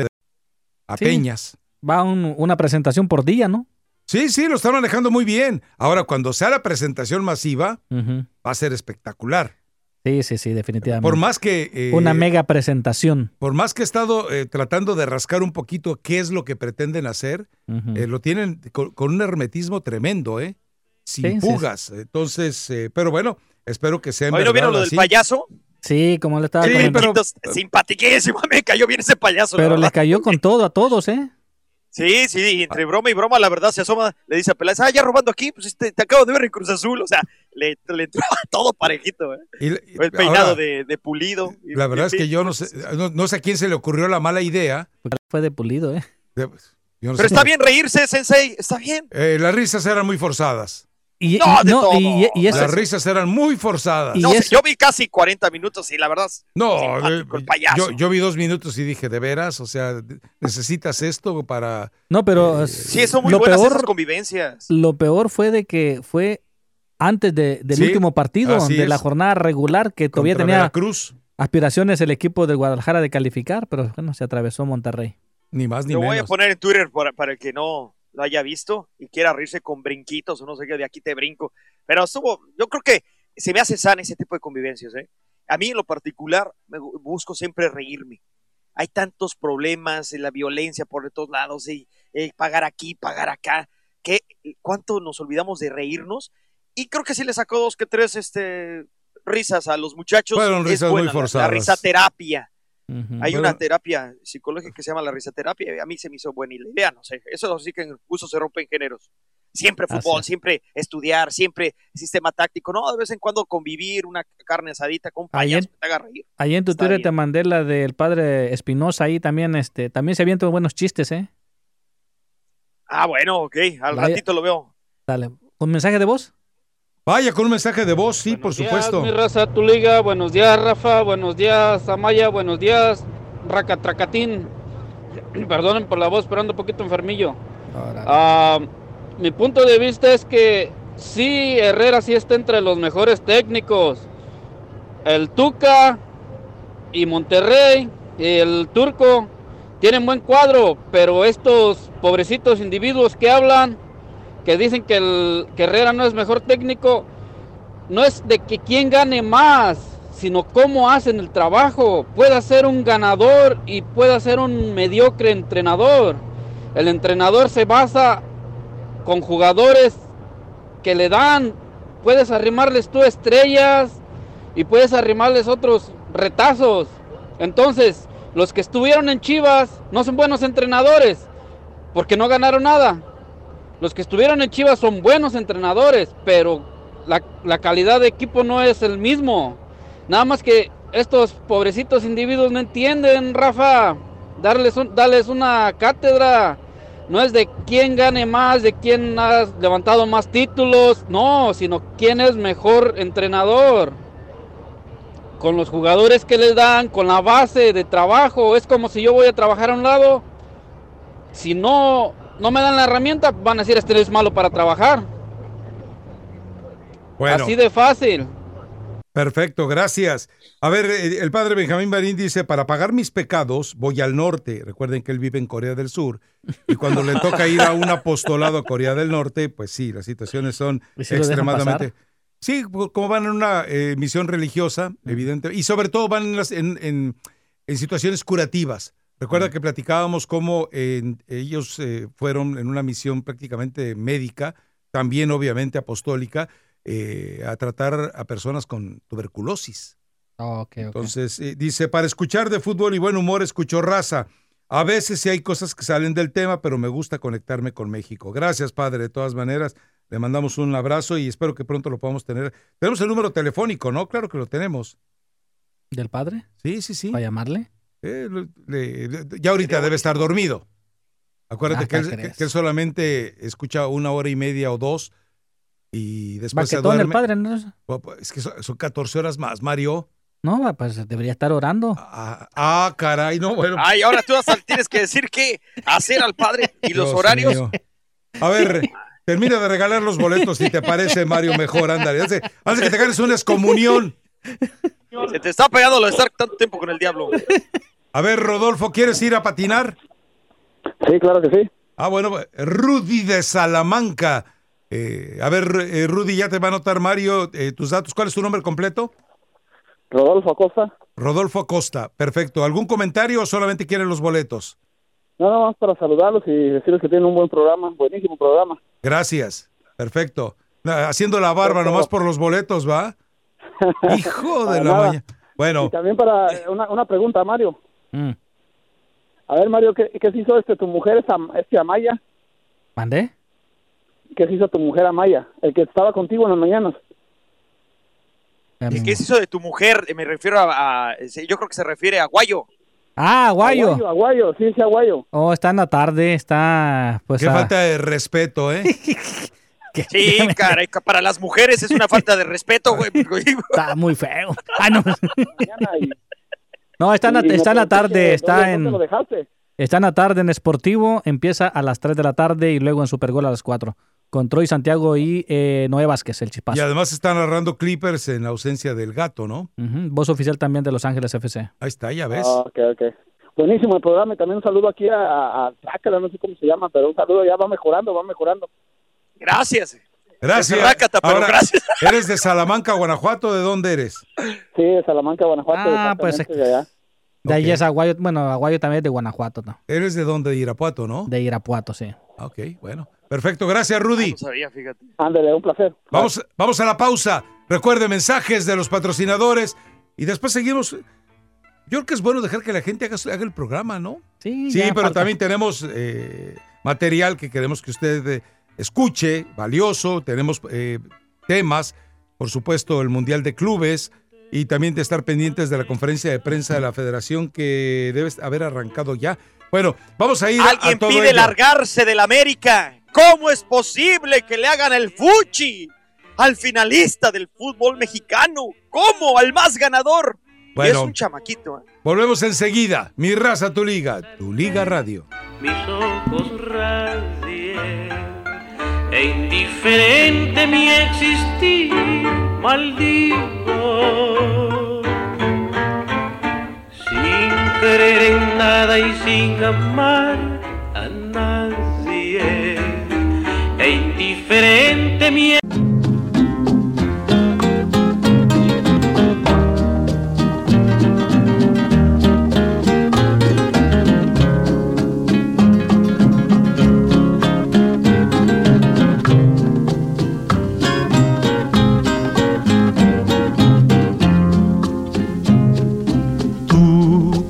a Sí. Peñas. Va un- una presentación por día, ¿no? Sí, sí, lo están manejando muy bien. Ahora, cuando sea la presentación masiva, va a ser espectacular. Sí, sí, sí, definitivamente. Por más que... eh, Una mega presentación. Por más que he estado eh, tratando de rascar un poquito qué es lo que pretenden hacer, eh, lo tienen con, con un hermetismo tremendo, ¿eh? Sin Sí, sí, fugas. Entonces, eh, pero bueno, espero que sea ¿Hoy no vieron lo del payaso? Sí, como le estaba Sí, comentando. pero... Simpatiquísimo, <laughs> me cayó bien ese payaso. Pero les cayó con todo a todos, ¿eh? Sí, sí, y entre broma y broma, la verdad se asoma, le dice a Peláez, ah, ya robando aquí, pues este, te acabo de ver en Cruz Azul, o sea, le, le entró todo parejito, ¿eh? Y- el peinado ahora, de, de pulido. y- La verdad es que yo no sé, no, no sé a quién se le ocurrió la mala idea. Fue de pulido, ¿eh? de- yo no Pero sé. está bien reírse, Sensei, está bien. Eh, las risas eran muy forzadas. Y, No, de todo. Las risas eran muy forzadas. No yo vi casi 40 minutos y la verdad, No, simpático eh, el payaso. yo, yo vi dos minutos y dije, ¿de veras? O sea, ¿necesitas esto para...? No, pero Eh, sí, son muy lo buenas peor, esas convivencias. lo peor fue de que fue antes de- del Sí, último partido, de la jornada regular, que todavía Contra tenía Veracruz. aspiraciones el equipo de Guadalajara de calificar, pero bueno, se atravesó Monterrey. Ni más ni Lo voy a menos. poner en Twitter para, para el que no lo haya visto y quiera reírse con brinquitos o no sé qué, de aquí te brinco. Pero estuvo, yo creo que se me hace sana ese tipo de convivencias, ¿eh? A mí en lo particular me busco siempre reírme. Hay tantos problemas, eh, la violencia por todos lados, y eh, pagar aquí, pagar acá, que cuánto nos olvidamos de reírnos. Y creo que sí le sacó dos que tres este, risas a los muchachos. Fueron Es risas muy buena la- La, Hay Bueno. una terapia psicológica que se llama la risaterapia. A mí se me hizo buena idea, no sé. Eso sí que en gusto se rompen géneros. Siempre fútbol, siempre estudiar, siempre sistema táctico. No, de vez en cuando convivir, una carne asadita con un payaso en- que te haga reír. Ahí en tu Está Twitter bien. te mandé la del padre Espinosa, ahí también, este, también se avientan buenos chistes, ¿eh? Ah, bueno, ok. Al Vaya. ratito lo veo. Dale. ¿Un mensaje de voz? Vaya, con un mensaje de voz, sí, por supuesto. Mi raza, tu liga. Buenos días, Rafa. Buenos días, Amaya. Buenos días, Racatracatín. <clears throat> Perdonen por la voz, pero ando un poquito enfermillo. Ah, mi punto de vista es que sí, Herrera sí está entre los mejores técnicos. El Tuca y Monterrey, y el Turco, tienen buen cuadro, pero estos pobrecitos individuos que hablan, que dicen que, el, que no es mejor técnico, no es de que quién gane más, sino cómo hacen el trabajo. Puede ser un ganador y puede ser un mediocre entrenador. El entrenador se basa con jugadores que le dan, puedes arrimarles tú estrellas y puedes arrimarles otros retazos. Entonces, los que estuvieron en Chivas no son buenos entrenadores porque no ganaron nada. Los que estuvieron en Chivas son buenos entrenadores, pero la, calidad de equipo no es el mismo. Nada más que estos pobrecitos individuos no entienden, Rafa. Darles, darles una cátedra. No es de quién gane más, de quién ha levantado más títulos, no, sino quién es mejor entrenador. Con los jugadores que les dan, con la base de trabajo. Es como si yo voy a trabajar a un lado. Si no, no me dan la herramienta, van a decir este es malo para trabajar. Bueno. Así de fácil. Perfecto, gracias. A ver, eh, el padre Benjamín Marín dice, para pagar mis pecados voy al norte. Recuerden que él vive en Corea del Sur. Y cuando le toca ir a un apostolado a Corea del Norte, pues sí, las situaciones son ¿Y si lo dejan extremadamente... Sí, co- como van en una eh, misión religiosa, evidente. Y sobre todo van en, las- en- en- en situaciones curativas. Recuerda que platicábamos cómo en- ellos eh, fueron en una misión prácticamente médica, también obviamente apostólica, eh, a tratar a personas con tuberculosis. Oh, ok, ok. Entonces, eh, dice, para escuchar de fútbol y buen humor, escucho raza. A veces sí hay cosas que salen del tema, pero me gusta conectarme con México. Gracias, padre, de todas maneras. Le mandamos un abrazo y espero que pronto lo podamos tener. Tenemos el número telefónico, ¿no? Claro que lo tenemos. ¿Del padre? Sí, sí, sí. ¿Para llamarle? Eh, lo- le- le- ya ahorita debe estar dormido. Acuérdate Ah, que, él, ¿qué que- crees? que él solamente escucha una hora y media o dos y después se Baquetón duerme. el padre, ¿no? Es que son, son 14 horas más, Mario. No, pues debería estar orando. Ah, caray, no, bueno. Ay, ahora tú tienes que decir qué hacer al padre y los Dios horarios. mío. A ver, termina de regalar los boletos si te parece, Mario, mejor, ándale. Antes que te ganes una excomunión. Se te está pegando lo de estar tanto tiempo con el diablo. A ver, Rodolfo, ¿quieres ir a patinar? Sí, claro que sí. Ah, bueno, Rudy de Salamanca. Eh, a ver, eh, Rudy, ya te va a anotar Mario eh, tus datos. ¿Cuál es tu nombre completo? Rodolfo Acosta. Rodolfo Acosta. Perfecto. ¿Algún comentario o solamente quieren los boletos? No, no, más para saludarlos y decirles que tienen un buen programa, buenísimo programa. Gracias. Perfecto. Haciendo la barba Perfecto. nomás por los boletos, ¿va? Hijo <laughs> de la mañana. Bueno. Y también para una, una pregunta, Mario. Mm. A ver, Mario, ¿qué, qué se hizo este, tu mujer, esa, este Amaya? ¿Mandé? ¿Qué se hizo tu mujer Amaya? El que estaba contigo en las mañanas. ¿Qué se hizo de tu mujer? Me refiero a, a- yo creo que se refiere a Guayo. Ah, Aguayo. Aguayo, Aguayo, sí, sí, Aguayo. Oh, está en la tarde, está pues Qué a- falta de respeto, ¿eh? <laughs> Sí, caray, ca- para las mujeres es una <laughs> falta de respeto, güey. Está <laughs> muy feo. Ah, no. No, está en la, está en la tarde, está ¿dónde- en dónde lo dejaste? está en la tarde en Sportivo, empieza a las 3 de la tarde y luego en Supergol a las 4. Con Troy Santiago y eh, Noé Vázquez, el chispazo. Y además están narrando Clippers en ausencia del gato, ¿no? Voz oficial también de Los Ángeles FC. Ahí está, ya ves. Ah, ok, ok. Buenísimo el programa y también un saludo aquí a, a, no sé cómo se llama, pero un saludo, ya va mejorando, va mejorando. Gracias. Gracias. Rácata, pero Ahora, gracias. <laughs> ¿Eres de Salamanca, Guanajuato? ¿De dónde eres? Sí, de Salamanca, Guanajuato. Ah, pues, de allá. De ahí es Aguayo, bueno, Aguayo también es de Guanajuato, ¿no? ¿Eres de dónde? De Irapuato, ¿no? De Irapuato, sí. Ok, bueno. Perfecto, gracias Rudy. No sabía, fíjate. Ándale, un placer. Vamos, vamos a la pausa. Recuerde mensajes de los patrocinadores y después seguimos. Yo creo que es bueno dejar que la gente haga, haga el programa, ¿no? Sí, Sí, pero falta. también tenemos eh, material que queremos que usted eh, escuche, valioso. Tenemos eh, temas, por supuesto, el Mundial de Clubes y también de estar pendientes de la conferencia de prensa de la Federación que debe haber arrancado ya. Bueno, vamos a ir a- a Alguien todo pide ello. largarse del América. ¿Cómo es posible que le hagan el fuchi al finalista del fútbol mexicano? ¿Cómo? Al más ganador. y es un chamaquito. ¿eh? Volvemos enseguida. Mi raza, tu liga. Tu liga radio. mis ojos radié e indiferente mi existir maldigo sin creer en nada y sin amar a nadie. E indiferente mi Tú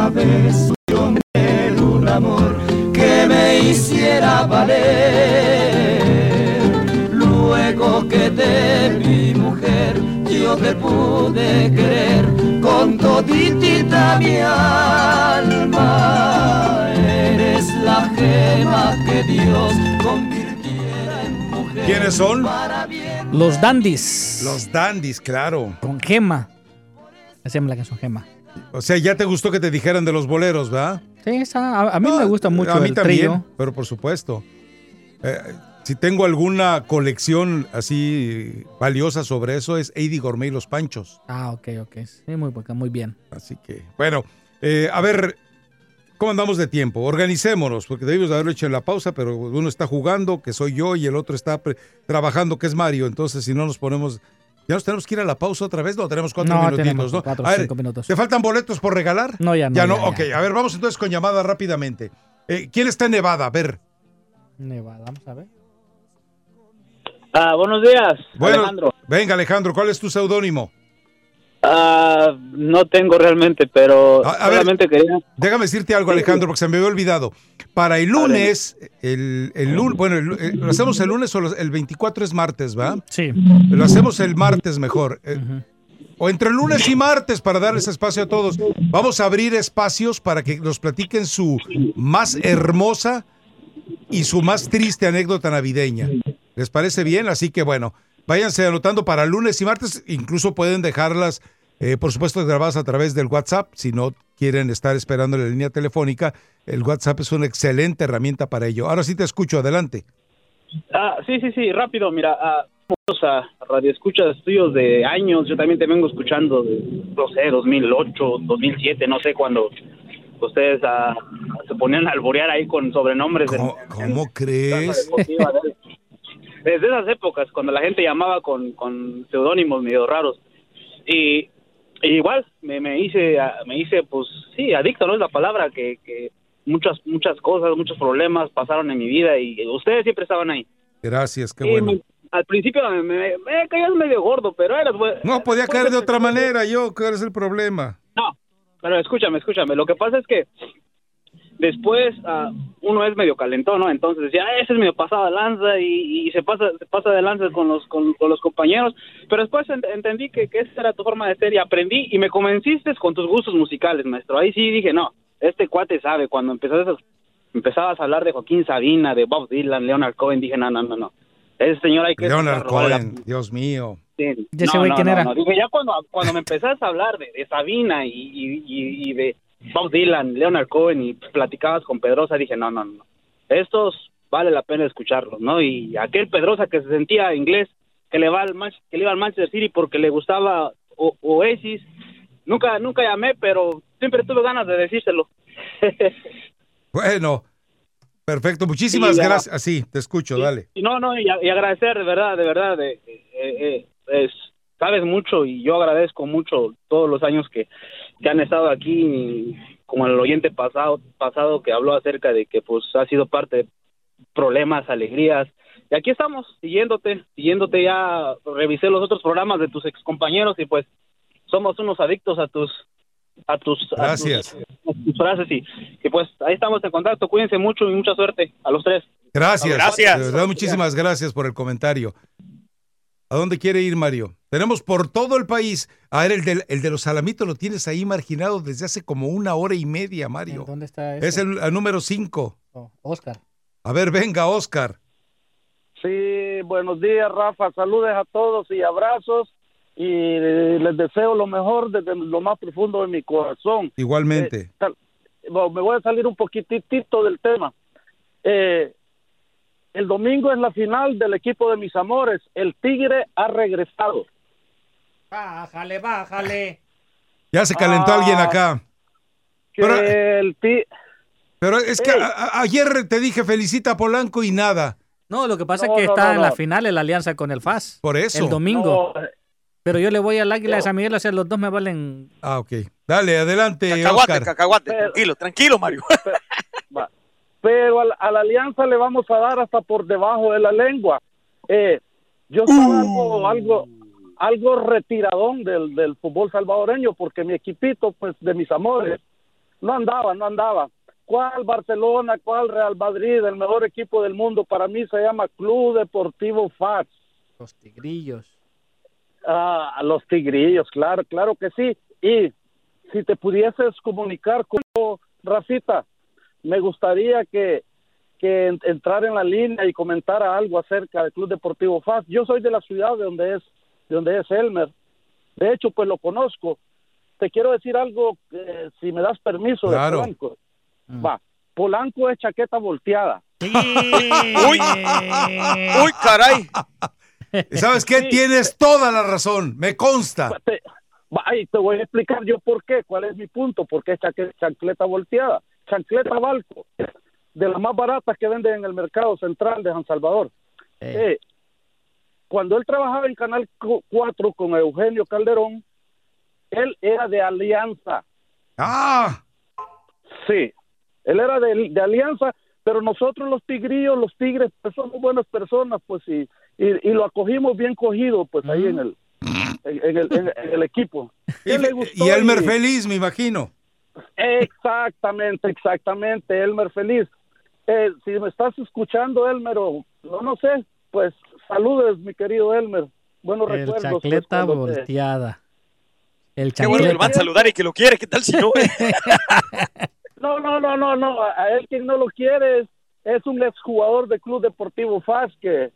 Una vez yo tener un amor que me hiciera valer. Luego que te vi mujer, yo te pude querer con toditita mi alma. Eres la gema que Dios convirtiera en mujer. ¿Quiénes son? Los dandies. Los dandies, claro. Con gema. Llama la canción Gema. O sea, ya te gustó que te dijeran de los boleros, ¿verdad? Sí, esa- a, a mí me gusta mucho A mí el también, trío. pero por supuesto. Eh, si tengo alguna colección así valiosa sobre eso, es Eddie Gourmet y los Panchos. Ah, ok, ok. Sí, muy, muy bien. Así que, bueno, eh, a ver, ¿cómo andamos de tiempo? Organicémonos, porque debimos de haberlo hecho en la pausa, pero uno está jugando, que soy yo, y el otro está trabajando, que es Mario. Entonces, si no nos ponemos... ¿Ya nos tenemos que ir a la pausa otra vez? No, tenemos cuatro No, minutitos, tenemos ¿no? cuatro, A ver, cinco minutos. ¿Te faltan boletos por regalar? No, ya no. Ya no, ya, ok. ya. A ver, vamos entonces con llamada rápidamente. Eh, ¿Quién está en Nevada? A ver. Nevada, vamos a ver. Ah, buenos días, Bueno, Alejandro. Venga, Alejandro, ¿cuál es tu seudónimo? Ah, no tengo realmente, pero A- a ver. solamente quería... Déjame decirte algo, Alejandro, porque se me había olvidado. Para el lunes, el, el lunes, bueno, el- el- ¿lo hacemos el lunes o el 24 es martes, va? Sí. Lo hacemos el martes mejor. Eh, O entre lunes y martes para darles espacio a todos. Vamos a abrir espacios para que nos platiquen su más hermosa y su más triste anécdota navideña. ¿Les parece bien? Así que bueno, váyanse anotando para lunes y martes. Incluso pueden dejarlas, eh, por supuesto, grabadas a través del WhatsApp. Si no quieren estar esperando en la línea telefónica, el WhatsApp es una excelente herramienta para ello. Ahora sí te escucho, adelante. Ah, sí, sí, sí, rápido, mira, ah, a radio escuchas tuyos de años, yo también te vengo escuchando de, no sé, 2008, 2007, no sé, cuando ustedes ah, se ponían a alborear ahí con sobrenombres. en- ¿Cómo crees? deportiva, ¿no? Desde esas épocas, cuando la gente llamaba con, con seudónimos medio raros. Y, y igual me, me hice, me hice, pues sí, adicto, ¿no? Es la palabra que, que muchas, muchas cosas, muchos problemas pasaron en mi vida y ustedes siempre estaban ahí. Gracias, qué Y bueno. me- al principio me, me, me caías medio gordo, pero eras bueno. No, podía caer de otra manera yo, ¿cuál es el problema? No, pero escúchame, escúchame. Lo que pasa es que después ah, uno es medio calentón, ¿no? Entonces decía, "Ah, ese es medio pasado de lanza y, y se pasa se pasa de lanza con los con, con los compañeros. Pero después ent- entendí que, que esa era tu forma de ser y aprendí y me convenciste con tus gustos musicales, maestro. Ahí sí dije, no, este cuate sabe. Cuando empezaste, empezabas a hablar de Joaquín Sabina, de Bob Dylan, Leonard Cohen, dije, no, no, no, no. Ese señor hay que... Leonard la Cohen, Dios mío. Sí. ¿Ya güey quién era? Dije, ya cuando, cuando me empezaste a hablar de, de Sabina y, y, y- y de Bob Dylan, Leonard Cohen y platicabas con Pedrosa, dije, no, no, no. Estos vale la pena escucharlos, ¿no? Y aquel Pedrosa que se sentía inglés, que le va al Manch- que le iba al Manchester City porque le gustaba O- Oasis, nunca nunca llamé, pero siempre tuve ganas de decírselo. <laughs> Bueno, perfecto, muchísimas Sí, gracias. Así, te escucho, dale. Y no, no, y, agradecer de verdad, de verdad, de, eh, eh, es- sabes mucho y yo agradezco mucho todos los años que, que han estado aquí, como el oyente pasado, pasado que habló acerca de que pues ha sido parte de problemas, alegrías. Y aquí estamos, siguiéndote, siguiéndote ya, revisé los otros programas de tus ex compañeros y pues somos unos adictos a tus a tus, a tus- Gracias. a tus frases y que pues ahí estamos en contacto. Cuídense mucho y mucha suerte a los tres. Gracias. Gracias. De verdad, muchísimas gracias por el comentario. ¿A dónde quiere ir, Mario? Tenemos por todo el país. A ver, el de, el de los salamitos lo tienes ahí marginado desde hace como una hora y media, Mario. ¿Dónde está ese? Es el, el número 5. Oh, Oscar. A ver, venga, Oscar. Sí, buenos días, Rafa. Saludes a todos y abrazos. Y les deseo lo mejor desde lo más profundo de mi corazón. Igualmente. Eh, me voy a salir un poquitito del tema. Eh, el domingo es la final del equipo de mis amores. El Tigre ha regresado. Bájale, bájale. Ya se calentó Ah, alguien acá. Que Pero, el ti- pero es que a- a- ayer te dije felicita a Polanco y nada. No, lo que pasa No, es que no, está no, en la final en la alianza con el FAS. Por eso. El domingo. No, eh, Pero yo le voy al Águila de. San Miguel, o sea, los dos me valen. Ah, ok. Dale, adelante, Cacahuate, Oscar. cacahuate, tranquilo, tranquilo, Mario. <laughs> Va. Pero a la, a la alianza le vamos a dar hasta por debajo de la lengua. Eh, yo estaba algo, algo, algo retiradón del, del fútbol salvadoreño porque mi equipito, pues de mis amores, no andaba, no andaba. ¿Cuál Barcelona, cuál Real Madrid? El mejor equipo del mundo para mí se llama Club Deportivo FAS. Los tigrillos. Ah, a los tigrillos, claro, claro que sí. Y si te pudieses comunicar con Rafita, me gustaría que, que en- entrar en la línea y comentara algo acerca del Club Deportivo FAS. Yo soy de la ciudad de donde es, de donde es Elmer. De hecho, pues lo conozco. Te quiero decir algo, eh, si me das permiso, de Claro. Polanco. Va, Polanco es chaqueta volteada. <laughs> Uy, uy, caray. ¿Y <laughs> ¿Sabes qué? Tienes toda la razón. Me consta. Te, va, y te voy a explicar yo por qué, cuál es mi punto, por qué es chaque- chancleta volteada. Chancleta Balco, de las más baratas que venden en el mercado central de San Salvador. Eh, cuando él trabajaba en Canal 4 con Eugenio Calderón, él era de Alianza. ¡Ah! Sí, él era de, de Alianza, pero nosotros los tigrillos, los tigres, pues somos buenas personas, pues, y, y, y lo acogimos bien cogido, pues, ahí en el, en, en el, en- el equipo. Y, ¿Qué le gustó? y Elmer feliz, me imagino. Exactamente, exactamente, Elmer Feliz. Eh, si me estás escuchando, Elmer, o no, no sé, pues saludes, mi querido Elmer. Buenos El recuerdos. pues, chancleta cuando te- volteada. El Qué bueno que lo van a saludar y que lo quiere, ¿qué tal si no? <laughs> No, no, no, no, no, a, a él quien no lo quiere es, es un exjugador de Club Deportivo FAS que,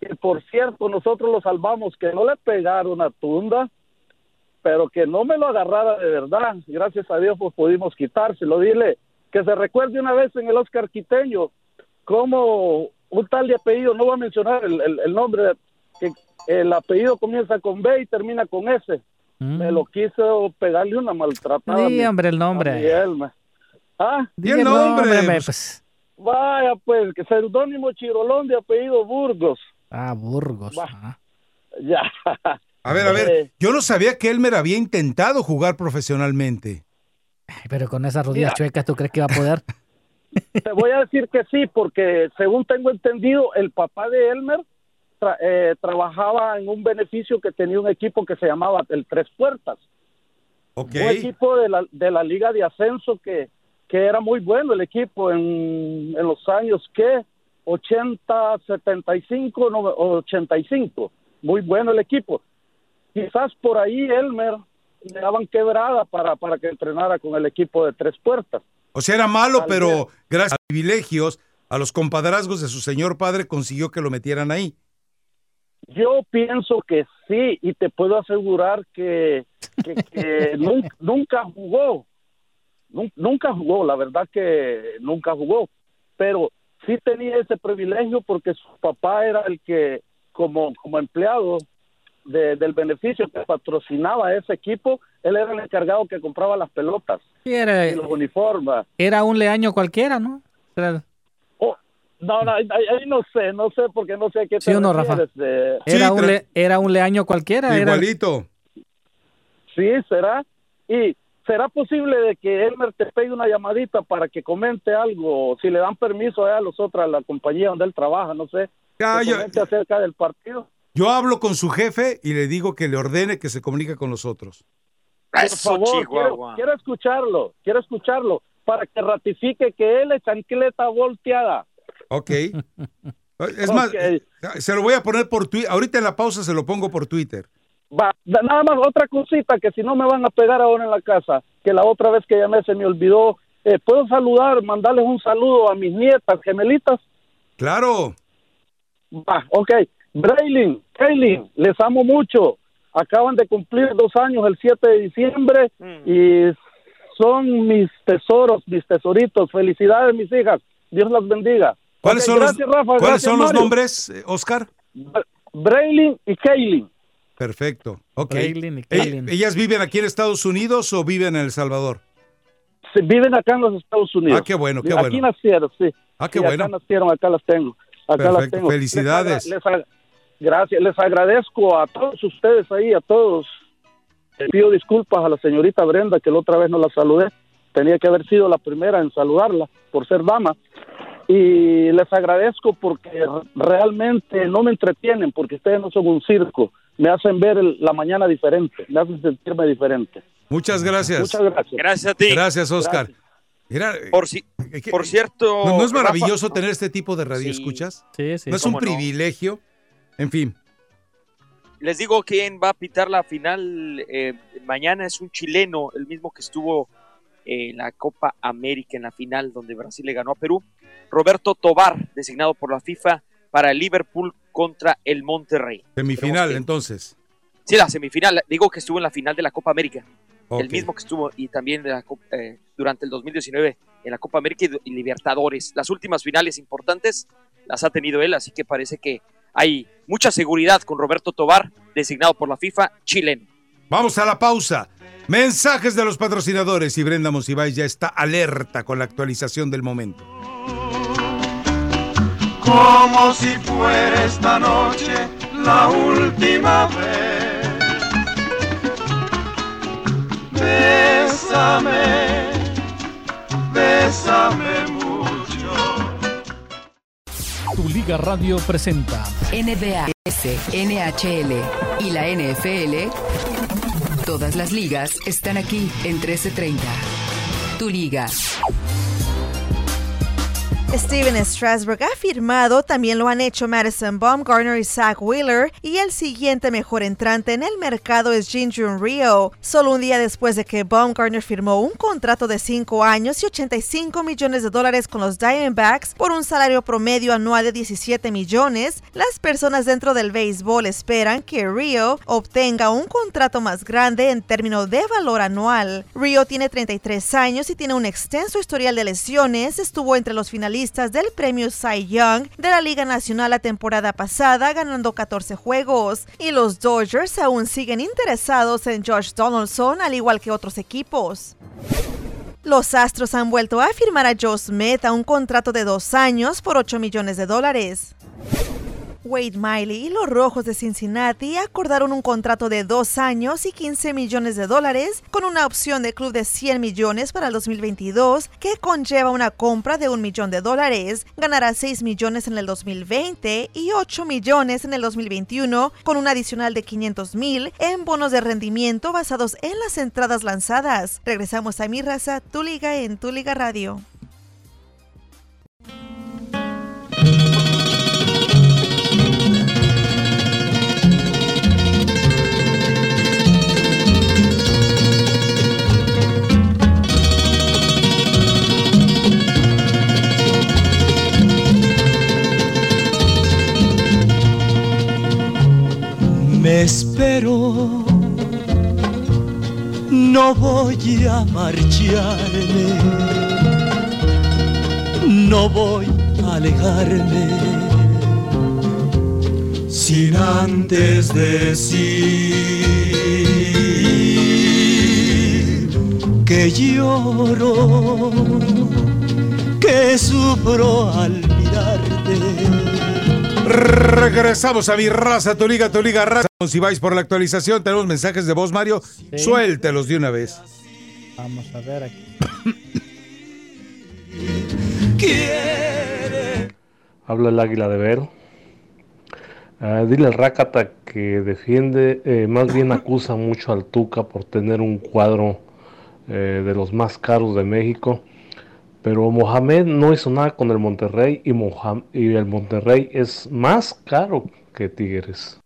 que, por cierto, nosotros lo salvamos, que no le pegaron a Tunda, pero que no me lo agarrara de verdad. Gracias a Dios pues pudimos quitárselo. Dile que se recuerde una vez en el Oscar Quiteño como un tal de apellido, no voy a mencionar el, el- el nombre, que el apellido comienza con B y termina con S. Me lo quiso pegarle una maltratada. mi- hombre, el nombre. Ah, Di el nombre, hombre, pues. Vaya, pues, que seudónimo Chirolón de apellido Burgos. Ah, Burgos. Ah. <laughs> Ya. A ver, a ver. Yo no sabía que Elmer había intentado jugar profesionalmente. Ay, Pero con esas rodillas Mira. chuecas, ¿tú crees que va a poder? <laughs> Te voy a decir que sí, porque según tengo entendido, el papá de Elmer tra- eh, trabajaba en un beneficio que tenía un equipo que se llamaba el Tres Puertas. Un equipo de la, de la Liga de Ascenso que, que era muy bueno el equipo en, en los años que 80, 75, no, 85. Muy bueno el equipo. Quizás por ahí Elmer le daban quebrada para, para que entrenara con el equipo de Tres Puertas. O sea, era malo, pero gracias a privilegios, a los compadrazgos de su señor padre, consiguió que lo metieran ahí. Yo pienso que sí, y te puedo asegurar que, que, que <laughs> nun- nunca, jugó. Nun- Nunca jugó, la verdad que nunca jugó. Pero sí tenía ese privilegio porque su papá era el que, como, como empleado de- del beneficio que patrocinaba ese equipo, él era el encargado que compraba las pelotas Sí, era, y los uniformes. era un leaño cualquiera, ¿no? Era, Oh, no, no, ahí, ahí no sé, no sé porque no sé a qué te ¿Sí o no, Rafa? eh. era un, le- era un leaño cualquiera. era- Igualito. Sí, será. Y será posible de que Elmer te pegue una llamadita para que comente algo, si le dan permiso a los otros, a la compañía donde él trabaja, no sé, Ya, que yo- comente acerca del partido. Yo hablo con su jefe y le digo que le ordene que se comunique con nosotros. Por Eso, favor, quiero, escucharlo, quiero escucharlo para que ratifique que él es chancleta volteada. Ok. <laughs> Es más, se lo voy a poner por Twitter. Ahorita en la pausa se lo pongo por Twitter. Va, da- nada más otra cosita que si no me van a pegar ahora en la casa, que la otra vez que llamé se me olvidó. Eh, ¿Puedo saludar, mandarles un saludo a mis nietas gemelitas? Claro. Va, ok. Braylin, Kaylin, les amo mucho. Acaban de cumplir dos años el 7 de diciembre y son mis tesoros, mis tesoritos. Felicidades, mis hijas. Dios las bendiga. ¿Cuáles son, gracias, los, Rafa, ¿cuáles gracias, son los nombres, eh, Oscar? Braylin y Kaylin. Perfecto. Ok. Braylin y Eh, Kaylin. ¿Ellas viven aquí en Estados Unidos o viven en El Salvador? Se viven acá en los Estados Unidos. Ah, qué bueno, qué Aquí bueno. nacieron, sí. Ah, qué Sí, bueno. Acá nacieron, acá las tengo. Acá las Perfecto, tengo. felicidades. Les les gracias, les agradezco a todos ustedes ahí, a todos. Pido disculpas a la señorita Brenda, que la otra vez no la saludé. Tenía que haber sido la primera en saludarla por ser dama. Y les agradezco porque realmente no me entretienen, porque ustedes no son un circo. Me hacen ver el- la mañana diferente, me hacen sentirme diferente. Muchas gracias. Muchas gracias. Gracias a ti. Gracias, Oscar. Mira, Por, si, por cierto. ¿no, no es Rafa- maravilloso tener este tipo de radio escuchas? Sí, sí. ¿No es un privilegio? En fin. Les digo quién va a pitar la final eh, mañana. Es un chileno, el mismo que estuvo en la Copa América en la final donde Brasil le ganó a Perú. Roberto Tobar, designado por la FIFA para el Liverpool contra el Monterrey. Semifinal, entonces. Sí, la semifinal. Digo que estuvo en la final de la Copa América. El mismo que estuvo y también de la eh, durante el 2019 en la Copa América y, y Libertadores. Las últimas finales importantes las ha tenido él, así que parece que hay mucha seguridad con Roberto Tobar, designado por la FIFA, chileno. Vamos a la pausa. Mensajes de los patrocinadores y Brenda Monsiváis ya está alerta con la actualización del momento. como si fuera esta noche la última vez. Bésame, bésame Tu Liga Radio presenta NBA, NHL y la NFL. Todas las ligas están aquí en 1330. Tu liga. Steven Strasburg ha firmado, también lo han hecho Madison Baumgartner y Zach Wheeler, y el siguiente mejor entrante en el mercado es Jinjun Rio. Solo un día después de que Baumgartner firmó un contrato de 5 años y 85 millones de dólares con los Diamondbacks por un salario promedio anual de 17 millones, las personas dentro del béisbol esperan que Rio obtenga un contrato más grande en términos de valor anual. Rio tiene 33 años y tiene un extenso historial de lesiones, estuvo entre los finalistas del premio Cy Young de la Liga Nacional la temporada pasada, ganando 14 juegos. Y los Dodgers aún siguen interesados en Josh Donaldson, al igual que otros equipos. Los Astros han vuelto a firmar a Joe Smith a un contrato de dos años por 8 millones de dólares. Wade Miley y los Rojos de Cincinnati acordaron un contrato de dos años y 15 millones de dólares con una opción de club de 100 millones para el 2022 que conlleva una compra de un millón de dólares. Ganará 6 millones en el 2020 y 8 millones en el 2021 con un adicional de 500 mil en bonos de rendimiento basados en las entradas lanzadas. Regresamos a Mi Raza, Tu Liga en Tu Liga Radio. Me espero, no voy a marcharme, no voy a alejarme, sin antes decir que lloro, que sufro al mirarte. Regresamos a mi raza, tu liga, tu liga raza. Si vais por la actualización, tenemos mensajes de voz, Mario. Suéltelos de una vez. Vamos a ver aquí. Habla el águila de Ver. Ah, dile al Rácata que defiende, eh, más bien acusa mucho al Tuca por tener un cuadro eh, de los más caros de México. Pero Mohamed no hizo nada con el Monterrey y, Moha- y el Monterrey es más caro que Tigres.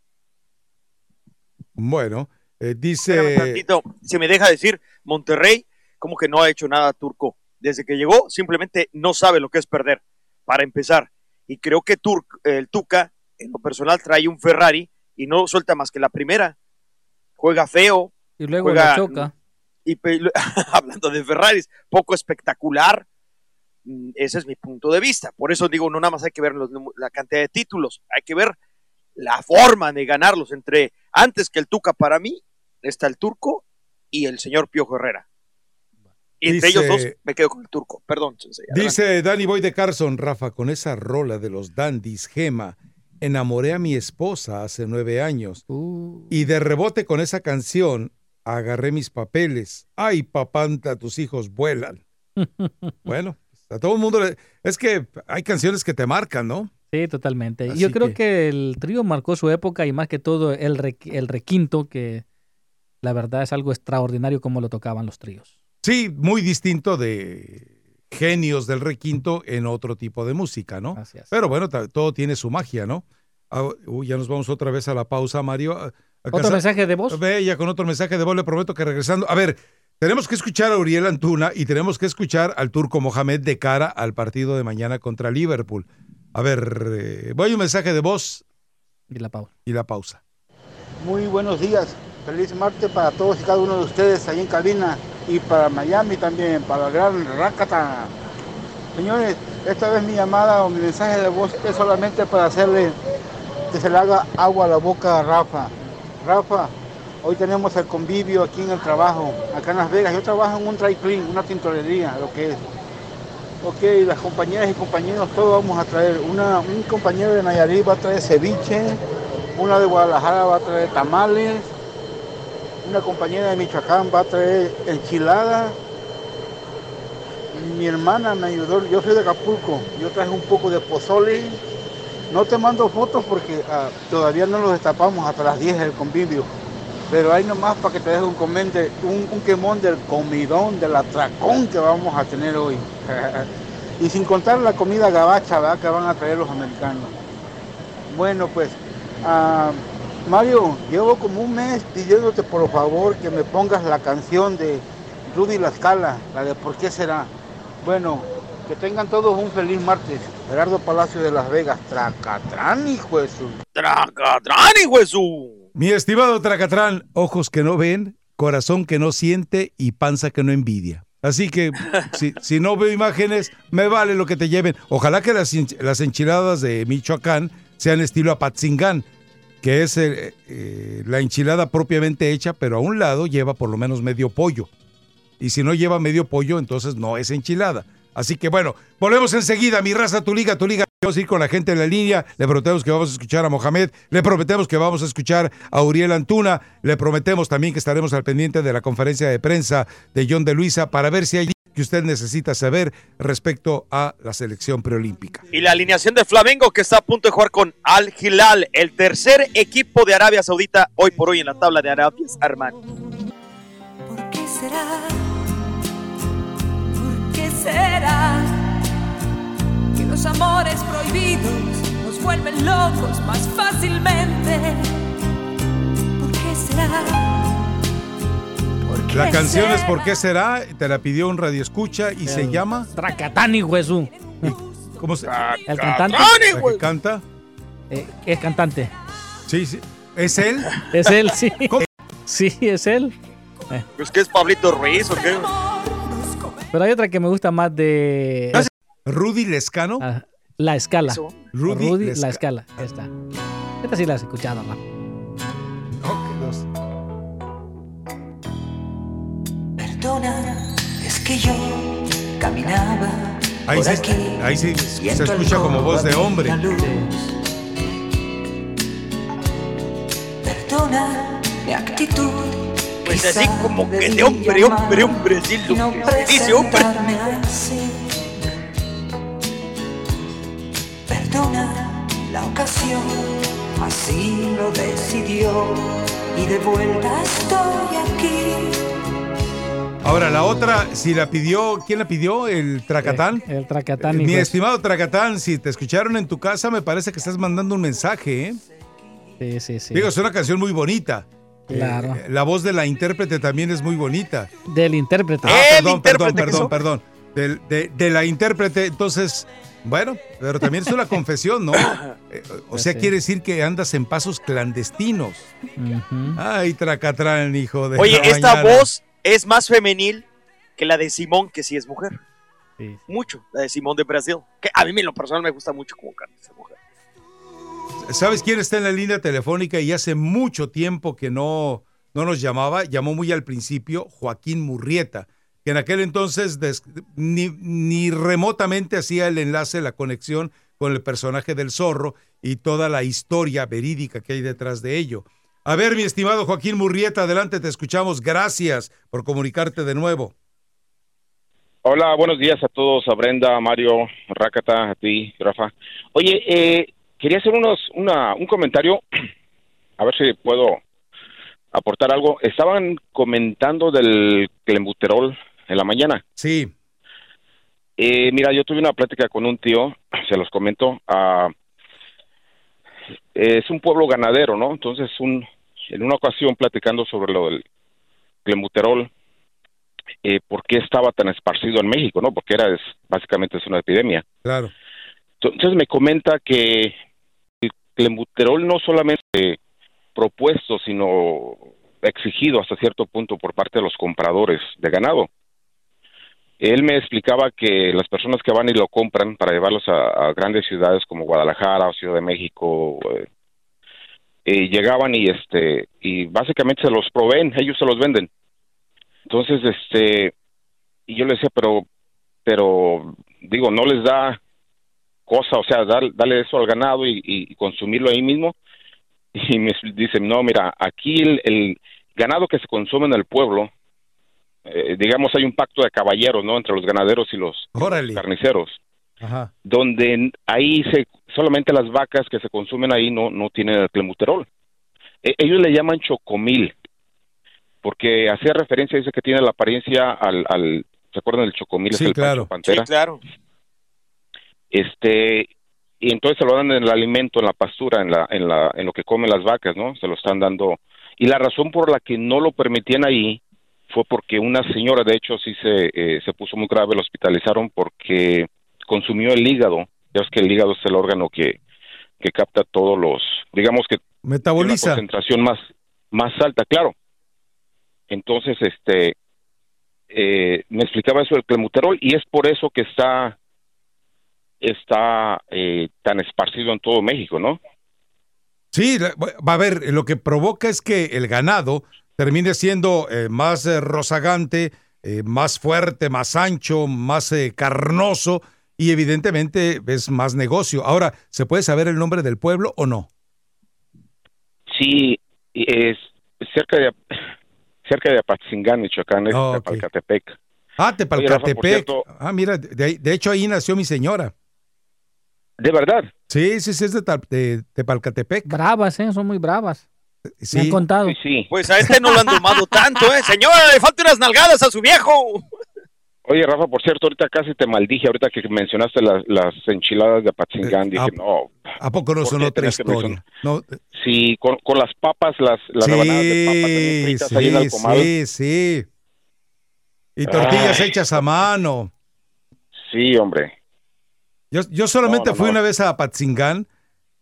Bueno, eh, dice... tantito, se me deja decir, Monterrey, como que no ha hecho nada turco. Desde que llegó, simplemente no sabe lo que es perder, para empezar. Y creo que Tur- el Tuca, en lo personal, trae un Ferrari y no suelta más que la primera. Juega feo. Y luego juega, le choca. Y <laughs> pe- hablando de Ferraris, poco espectacular. Mm, Ese es mi punto de vista. Por eso digo, no nada más hay que ver los la cantidad de títulos, hay que ver la forma de ganarlos. Entre antes que el Tuca para mí está el turco y el señor Piojo Herrera. Y entre Dice- ellos dos me quedo con el turco. Perdón. Dice Danny Boy de Carson, Rafa, con esa rola de los dandies, Gema, enamoré a mi esposa hace nueve años. Y de rebote con esa canción, agarré mis papeles. Ay, papanta, tus hijos vuelan. <laughs> bueno, a todo el mundo le... Es que hay canciones que te marcan, ¿no? Sí, totalmente. Así Yo creo que- que... el trío marcó su época y más que todo el, re- el requinto, que la verdad es algo extraordinario como lo tocaban los tríos. Sí, muy distinto de genios del requinto en otro tipo de música, ¿no? Pero bueno, todo tiene su magia, ¿no? Ah, uy, ya nos vamos otra vez a la pausa, Mario. ¿Otro mensaje de voz? Ve, ya con otro mensaje de voz, le prometo que regresando. A ver, tenemos que escuchar a Uriel Antuna y tenemos que escuchar al turco Mohamed de cara al partido de mañana contra Liverpool. A ver, eh, voy a un mensaje de voz. Y la pausa. Y la pausa. Muy buenos días. Feliz martes para todos y cada uno de ustedes ahí en cabina y para Miami también, para el gran Rakata. Señores, esta vez mi llamada o mi mensaje de voz es solamente para hacerle que se le haga agua a la boca a Rafa. Rafa, hoy tenemos el convivio aquí en el trabajo, acá en Las Vegas. Yo trabajo en un dry clean, una tintorería, lo que es. Ok, las compañeras y compañeros, todos vamos a traer. Una, un compañero de Nayarit va a traer ceviche, una de Guadalajara va a traer tamales, una compañera de Michoacán va a traer enchiladas. Mi hermana me ayudó, yo soy de Acapulco, yo traje un poco de pozole. No te mando fotos porque ah, todavía no los destapamos hasta las 10 del convivio. Pero hay nomás para que te deje un, comente, un, un quemón del comidón, del atracón que vamos a tener hoy. <laughs> y sin contar la comida gabacha ¿verdad? que van a traer los americanos. Bueno, pues, ah, Mario, llevo como un mes pidiéndote por favor que me pongas la canción de Rudy La Scala, la de ¿Por qué será? Bueno, que tengan todos un feliz martes. Gerardo Palacio de Las Vegas, Tracatrán, hijo de su. Tracatrán, hijo de su. Mi estimado Tracatrán, ojos que no ven, corazón que no siente y panza que no envidia. Así que <laughs> si, si no veo imágenes, me vale lo que te lleven. Ojalá que las enchiladas de Michoacán sean estilo Apatzingán, que es eh, eh, la enchilada propiamente hecha, pero a un lado lleva por lo menos medio pollo. Y si no lleva medio pollo, entonces no es enchilada. Así que bueno, volvemos enseguida. Mi raza, tu liga, tu liga. Vamos a ir con la gente en la línea. Le prometemos que vamos a escuchar a Mohamed. Le prometemos que vamos a escuchar a Uriel Antuna. Le prometemos también que estaremos al pendiente de la conferencia de prensa de John de Luisa para ver si hay que usted necesita saber respecto a la selección preolímpica. Y la alineación de Flamengo que está a punto de jugar con Al Hilal, el tercer equipo de Arabia Saudita hoy por hoy en la tabla de Arabias, hermano. ¿Qué será? ¿Por qué será que los amores prohibidos nos vuelven locos más fácilmente? ¿Por qué será? ¿Por qué La canción es será? ¿Por qué será? Te la pidió un radio escucha y se llama Tracatani, hueso. ¿Cómo se El cantante. ¿La que canta? Eh, es cantante. Sí, sí. ¿Es él? Es él, sí. Sí, es él. Eh, ¿Pues qué es Pablito Ruiz o qué? Pero hay otra que me gusta más de. Rudy Lescano. Ah, la escala. Rudy Rudy, Lesca- la escala. Esta. Esta sí la has escuchado, ¿no? Perdona, es que yo caminaba Ahí, por se, aquí. ahí sí se escucha como voz de hombre. Perdona mi actitud. Pues así como que de hombre, hombre, hombre, sí, y lo no que se dice hombre. así. Perdona la ocasión así lo decidió y de vuelta estoy aquí. Ahora, la otra, si la pidió, ¿quién la pidió? ¿El Tracatán? El, el Tracatán. Mi hijo. estimado Tracatán, si te escucharon en tu casa, me parece que estás mandando un mensaje, ¿eh? Sí, sí, sí. Digo, es una canción muy bonita. Claro. Eh, la voz de la intérprete también es muy bonita. Del intérprete. Ah, perdón, perdón, perdón, perdón. De, de la intérprete, entonces, bueno, pero también es una <laughs> confesión, ¿no? Eh, O sea, Sí. quiere decir que andas en pasos clandestinos. Ay, Tracatrán, hijo de Oye, esta mañana. voz es más femenil que la de Simón, que sí es mujer. Mucho, la de Simón de Brasil. Que a mí en lo personal me gusta mucho como canta esa mujer. ¿Sabes quién está en la línea telefónica y hace mucho tiempo que no, no nos llamaba? Llamó muy al principio Joaquín Murrieta, que en aquel entonces ni, ni remotamente hacía el enlace, la conexión con el personaje del zorro y toda la historia verídica que hay detrás de ello. A ver, mi estimado Joaquín Murrieta, adelante, te escuchamos. Gracias por comunicarte de nuevo. Hola, buenos días a todos, a Brenda, a Mario, Rácata, a ti, Rafa. Oye, eh, quería hacer unos, una, un comentario, <clears throat> a ver si puedo aportar algo. Estaban comentando del clenbuterol en la mañana. Sí. Eh, mira, yo tuve una plática con un tío, <clears throat> se los comento. ah, es un pueblo ganadero, ¿no? Entonces, un, en una ocasión platicando sobre lo del clenbuterol, eh, por qué estaba tan esparcido en México, ¿no? Porque era es, básicamente es una epidemia. Claro. Entonces me comenta que clenbuterol no solamente propuesto, sino exigido hasta cierto punto por parte de los compradores de ganado. Él me explicaba que las personas que van y lo compran para llevarlos a, grandes ciudades como Guadalajara o Ciudad de México, eh, eh, llegaban y este y básicamente se los proveen, ellos se los venden. Entonces, este, y yo le decía, pero, pero, digo, no les da cosa, o sea, dar, darle eso al ganado y, y consumirlo ahí mismo. <laughs> Y me dice, no, mira, aquí el, el ganado que se consume en el pueblo, eh, digamos, hay un pacto de caballeros, ¿no? Entre los ganaderos y los Órale. carniceros, Ajá. donde ahí se, solamente las vacas que se consumen ahí no, no tienen el clenbuterol. E- ellos le llaman chocomil, porque hacía referencia, dice que tiene la apariencia al, al ¿se acuerdan del chocomil? Es Sí, el claro. Pantera. claro. Este, y entonces se lo dan en el alimento, en la pastura, en, la, en, la, en lo que comen las vacas, ¿no? Se lo están dando. Y la razón por la que no lo permitían ahí fue porque una señora, de hecho, sí se, eh, se puso muy grave, la hospitalizaron porque consumió el hígado. Ya ves que el hígado es el órgano que, que capta todos los, digamos que Metaboliza. una concentración más, más alta, claro. Entonces, este, eh, me explicaba eso del clenbuterol y es por eso que está, está eh, tan esparcido en todo México, ¿no? Sí, va a ver, lo que provoca es que el ganado termine siendo eh, más eh, rozagante, eh, más fuerte, más ancho, más eh, carnoso y evidentemente es más negocio. Ahora, ¿se puede saber el nombre del pueblo o no? Sí, es cerca de cerca de Apatzingán, Michoacán, es Ah. Tepalcatepec. Ah, Oye, Rafa, por Tepalcatepec. cierto- Ah, mira, de, de hecho ahí nació mi señora. ¿De verdad? Sí, sí, sí, es de, Tal- de Tepalcatepec. Bravas, ¿eh? Son muy bravas. Sí. Me han contado. Pues a este no lo han domado <laughs> tanto, ¿eh? Señora, le faltan unas nalgadas a su viejo. Oye, Rafa, por cierto, ahorita casi te maldije, ahorita que mencionaste las, las enchiladas de Apatzingán, dije, no. ¿A poco no ¿por son otra historia? No, Sí, con, con las papas, las, las rebanadas de papas también fritas ahí en el comal. sí, sí. Y tortillas Ay. hechas a mano. Sí, hombre. Yo, yo solamente No, no, fui una vez a Apatzingán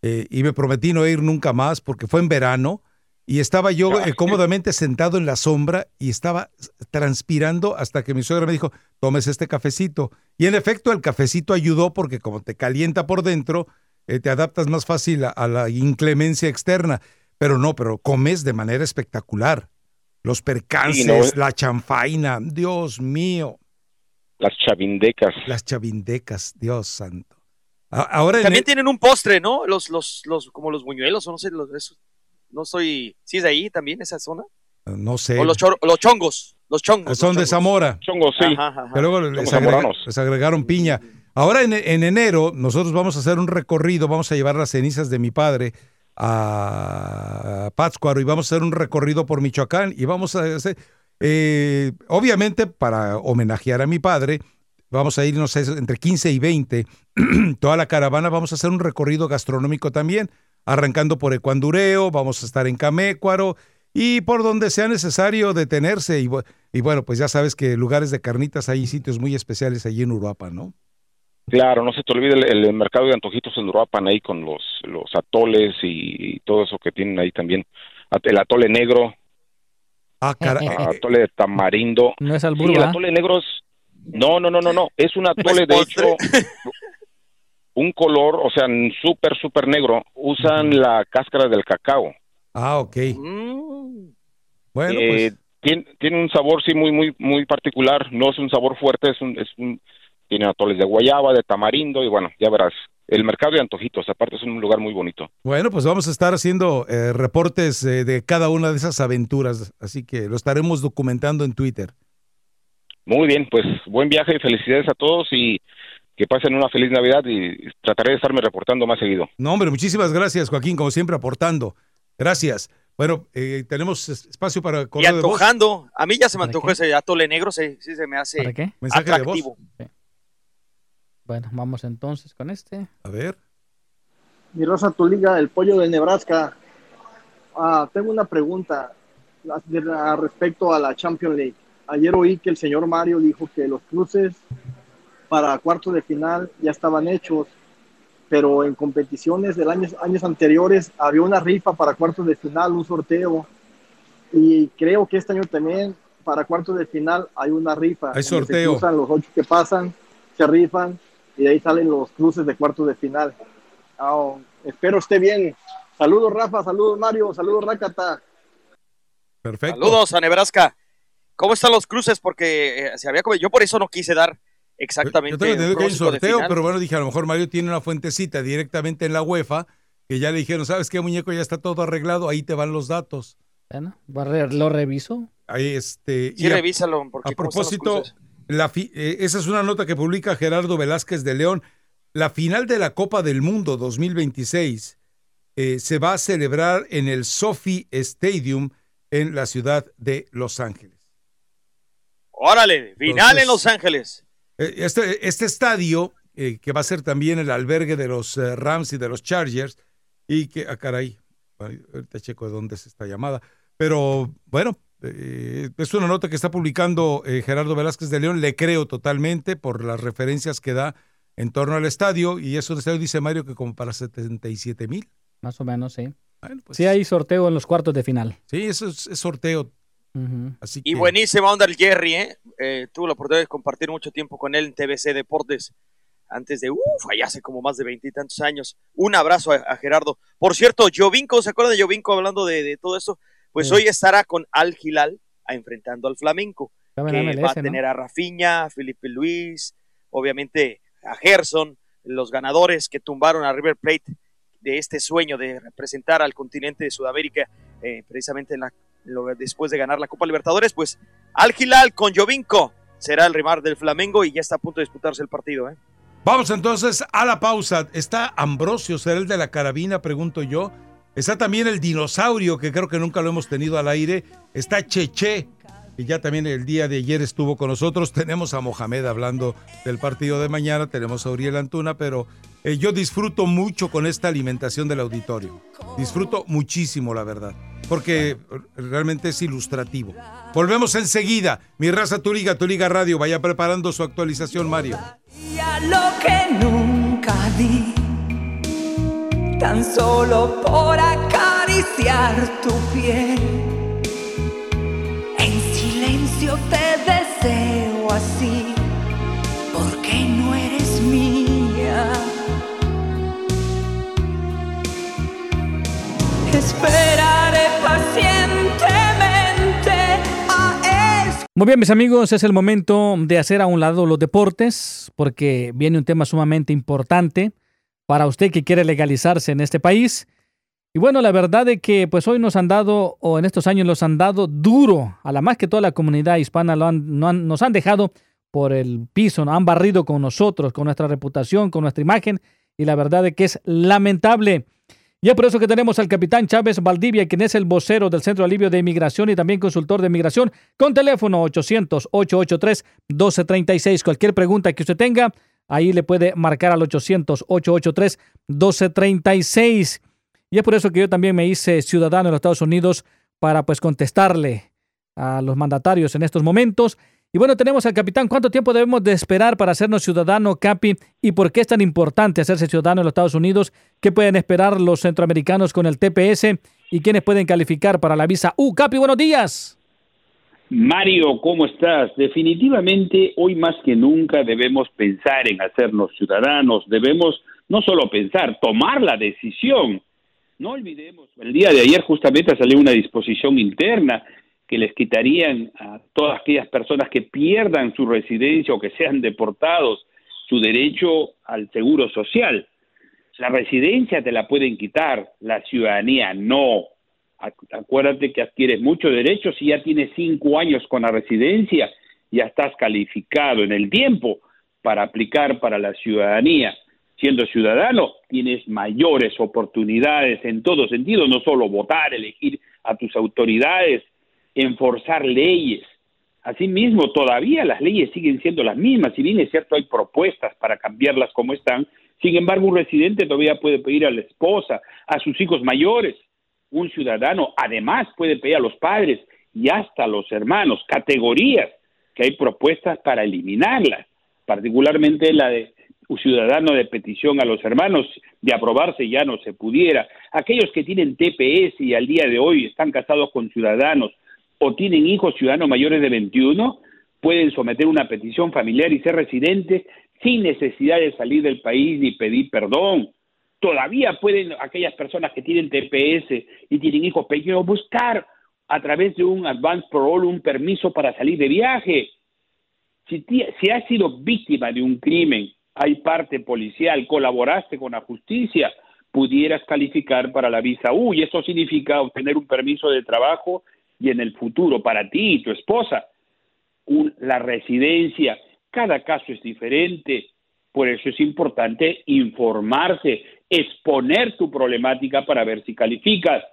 eh, y me prometí no ir nunca más porque fue en verano y estaba yo eh, cómodamente sentado en la sombra y estaba transpirando hasta que mi suegra me dijo, tomes este cafecito. Y en efecto el cafecito ayudó porque como te calienta por dentro, eh, te adaptas más fácil a, a la inclemencia externa. Pero no, pero comes de manera espectacular. Los percances, Sí, no, eh. la chanfaina, Dios mío. Las chavindecas. Las chavindecas, Dios santo. A- Ahora También el- tienen un postre, ¿no? Los, los, los, como los buñuelos, o no sé, los, esos. No soy. ¿Sí es de ahí también, esa zona? no sé. O los, chor- los chongos. Los chongos. Son los de. Zamora. Chongos, sí. Ajá, ajá. Que luego les, agrega- zamoranos. les agregaron piña. Ahora en, en enero nosotros vamos a hacer un recorrido, vamos a llevar las cenizas de mi padre a Pátzcuaro y vamos a hacer un recorrido por Michoacán y vamos a hacer, eh, obviamente para homenajear a mi padre, vamos a ir, no sé, entre 15 y 20, <clears throat> toda la caravana, vamos a hacer un recorrido gastronómico también, arrancando por Ecuandureo, vamos a estar en Camécuaro y por donde sea necesario detenerse. Y, bu- y bueno, pues ya sabes que lugares de carnitas hay sitios muy especiales allí en Uruapan, ¿no? Claro, no se te olvide el, mercado de antojitos en Uruapan ahí con los, los atoles y, todo eso que tienen ahí también. El atole negro, Ah, caray. atole de tamarindo. No es Sí, albur, el ¿verdad? atole negro es... No, no, no, no, no. Es un <laughs> atole, de hecho, <laughs> un color, o sea, súper, súper negro. Usan la cáscara del cacao. Ah, ok. Bueno, Eh, pues tiene, tiene un sabor, sí, muy, muy, muy particular. No es un sabor fuerte, es un, es un, tiene atoles de guayaba, de tamarindo y bueno, ya verás. El mercado de antojitos, aparte es un lugar muy bonito. Bueno, pues vamos a estar haciendo eh, reportes eh, de cada una de esas aventuras, así que lo estaremos documentando en Twitter. Muy bien, pues buen viaje y felicidades a todos y que pasen una feliz Navidad y trataré de estarme reportando más seguido. No, hombre, muchísimas gracias, Joaquín, como siempre, aportando. Gracias. Bueno, eh, tenemos es- espacio para Y correo de voz. antojando. A mí ya se me antojó ese atole negro, sí, sí se me hace ¿Para qué? Mensaje de voz. atractivo. Bueno, vamos entonces con este. A ver. Mi Rosa Tu Liga, el pollo de Nebraska. Ah, tengo una pregunta respecto a la Champions League. Ayer oí que el señor Mario dijo que los cruces para cuartos de final ya estaban hechos, pero en competiciones de años, años anteriores había una rifa para cuartos de final, un sorteo, y creo que este año también para cuartos de final hay una rifa. Hay se sorteo. cruzan los ocho que pasan, se rifan, y de ahí salen los cruces de cuartos de final. Ah, espero esté bien. Saludos Rafa, saludos Mario, saludos Rakata. Perfecto. Saludos a Nebraska. ¿Cómo están los cruces? Porque eh, se había yo por eso no quise dar exactamente Yo tengo entendido que hay un sorteo, pero bueno, dije, a lo mejor Mario tiene una fuentecita directamente en la UEFA, que ya le dijeron, ¿sabes qué, muñeco? Ya está todo arreglado, ahí te van los datos. Bueno, va a re- lo reviso. Ahí, este... Sí, y a- revísalo, porque A ¿cómo están los propósito? La fi- eh, esa es una nota que publica Gerardo Velázquez de León. La final de la Copa del Mundo 2026 eh, se va a celebrar en el Sophie Stadium en la ciudad de Los Ángeles. Órale, final Entonces- en Los Ángeles. Eh, Este, este estadio, que va a ser también el albergue de los Rams y de los Chargers, y que, ah, caray, ay, ahorita checo de dónde es esta llamada, pero bueno, eh, es una nota que está publicando eh, Gerardo Velázquez de León, le creo totalmente por las referencias que da en torno al estadio, y es un estadio, dice Mario, que como para 77 mil. Más o menos, sí. pues- sí hay sorteo en los cuartos de final. Sí, eso es, es sorteo. Así Y buenísima onda el Jerry, ¿eh? Eh, Tuve la oportunidad de compartir mucho tiempo con él en TBC Deportes antes de, uff, allá hace como más de veintitantos años. Un abrazo a, a Gerardo. Por cierto, Jovinko, ¿se acuerdan de Jovinko hablando de, de todo esto? Pues Sí. hoy estará con Al Hilal a- enfrentando al Flamenco, que MLS, va a ¿no? tener a Rafinha, a Felipe Luis, obviamente a Gerson, los ganadores que tumbaron a River Plate de este sueño de representar al continente de Sudamérica, eh, precisamente en la, lo- después de ganar la Copa Libertadores, pues Al Hilal con Jovinko será el rival del Flamengo y ya está a punto de disputarse el partido. ¿eh? Vamos entonces a la pausa. ¿Está Ambrosio, será el de la carabina? Pregunto yo. Está también el dinosaurio, que creo que nunca lo hemos tenido al aire. Está Cheche, que ya también el día de ayer estuvo con nosotros. <laughs> Tenemos a Mohamed hablando del partido de mañana. Tenemos a Uriel Antuna, pero eh, yo disfruto mucho con esta alimentación del auditorio. Disfruto muchísimo, la verdad, porque realmente es ilustrativo. Volvemos enseguida. Mi raza, tu liga, tu liga radio. Vaya preparando su actualización, Mario. Lo que nunca di, tan solo por acariciar tu piel. En silencio te deseo así, porque no eres mía. Esperaré pacientemente a es Muy bien, mis amigos, es el momento de hacer a un lado los deportes, porque viene un tema sumamente importante para usted que quiere legalizarse en este país. Y bueno, la verdad es que pues hoy nos han dado, o en estos años los han dado duro, a la más que toda la comunidad hispana lo han- no nos han dejado por el piso, nos han barrido con nosotros, con nuestra reputación, con nuestra imagen, y la verdad es que es lamentable. Y es por eso que tenemos al capitán Chávez Valdivia, quien es el vocero del Centro de Alivio de Inmigración y también consultor de inmigración, con teléfono 800-883-1236. Cualquier pregunta que usted tenga, ahí le puede marcar al 800-883-1236. Y es por eso que yo también me hice ciudadano en los Estados Unidos para pues contestarle a los mandatarios en estos momentos. Y bueno, tenemos al capitán. ¿Cuánto tiempo debemos de esperar para hacernos ciudadano, Capi? ¿Y por qué es tan importante hacerse ciudadano en los Estados Unidos? ¿Qué pueden esperar los centroamericanos con el TPS? ¿Y quiénes pueden calificar para la visa U? Capi, buenos días. Mario, ¿cómo estás? Definitivamente hoy más que nunca debemos pensar en hacernos ciudadanos, debemos no solo pensar, tomar la decisión. No olvidemos, el día de ayer justamente salió una disposición interna que les quitarían a todas aquellas personas que pierdan su residencia o que sean deportados su derecho al seguro social. La residencia te la pueden quitar, la ciudadanía no. Acuérdate que adquieres muchos derechos y ya tienes cinco años con la residencia, ya estás calificado en el tiempo para aplicar para la ciudadanía. Siendo ciudadano, tienes mayores oportunidades en todo sentido, no solo votar, elegir a tus autoridades, enforzar leyes. Asimismo, todavía las leyes siguen siendo las mismas, si bien es cierto hay propuestas para cambiarlas como están, sin embargo un residente todavía puede pedir a la esposa, a sus hijos mayores, un ciudadano además puede pedir a los padres y hasta a los hermanos, categorías que hay propuestas para eliminarlas, particularmente la de un ciudadano de petición a los hermanos, de aprobarse ya no se pudiera. Aquellos que tienen TPS y al día de hoy están casados con ciudadanos o tienen hijos ciudadanos mayores de 21 pueden someter una petición familiar y ser residentes sin necesidad de salir del país ni pedir perdón. Todavía pueden aquellas personas que tienen TPS y tienen hijos pequeños buscar a través de un advance parole un permiso para salir de viaje. Si, has sido víctima de un crimen, hay parte policial, colaboraste con la justicia, pudieras calificar para la visa U y eso significa obtener un permiso de trabajo y en el futuro para ti y tu esposa. la residencia, cada caso es diferente, por eso es importante informarse, exponer tu problemática para ver si calificas.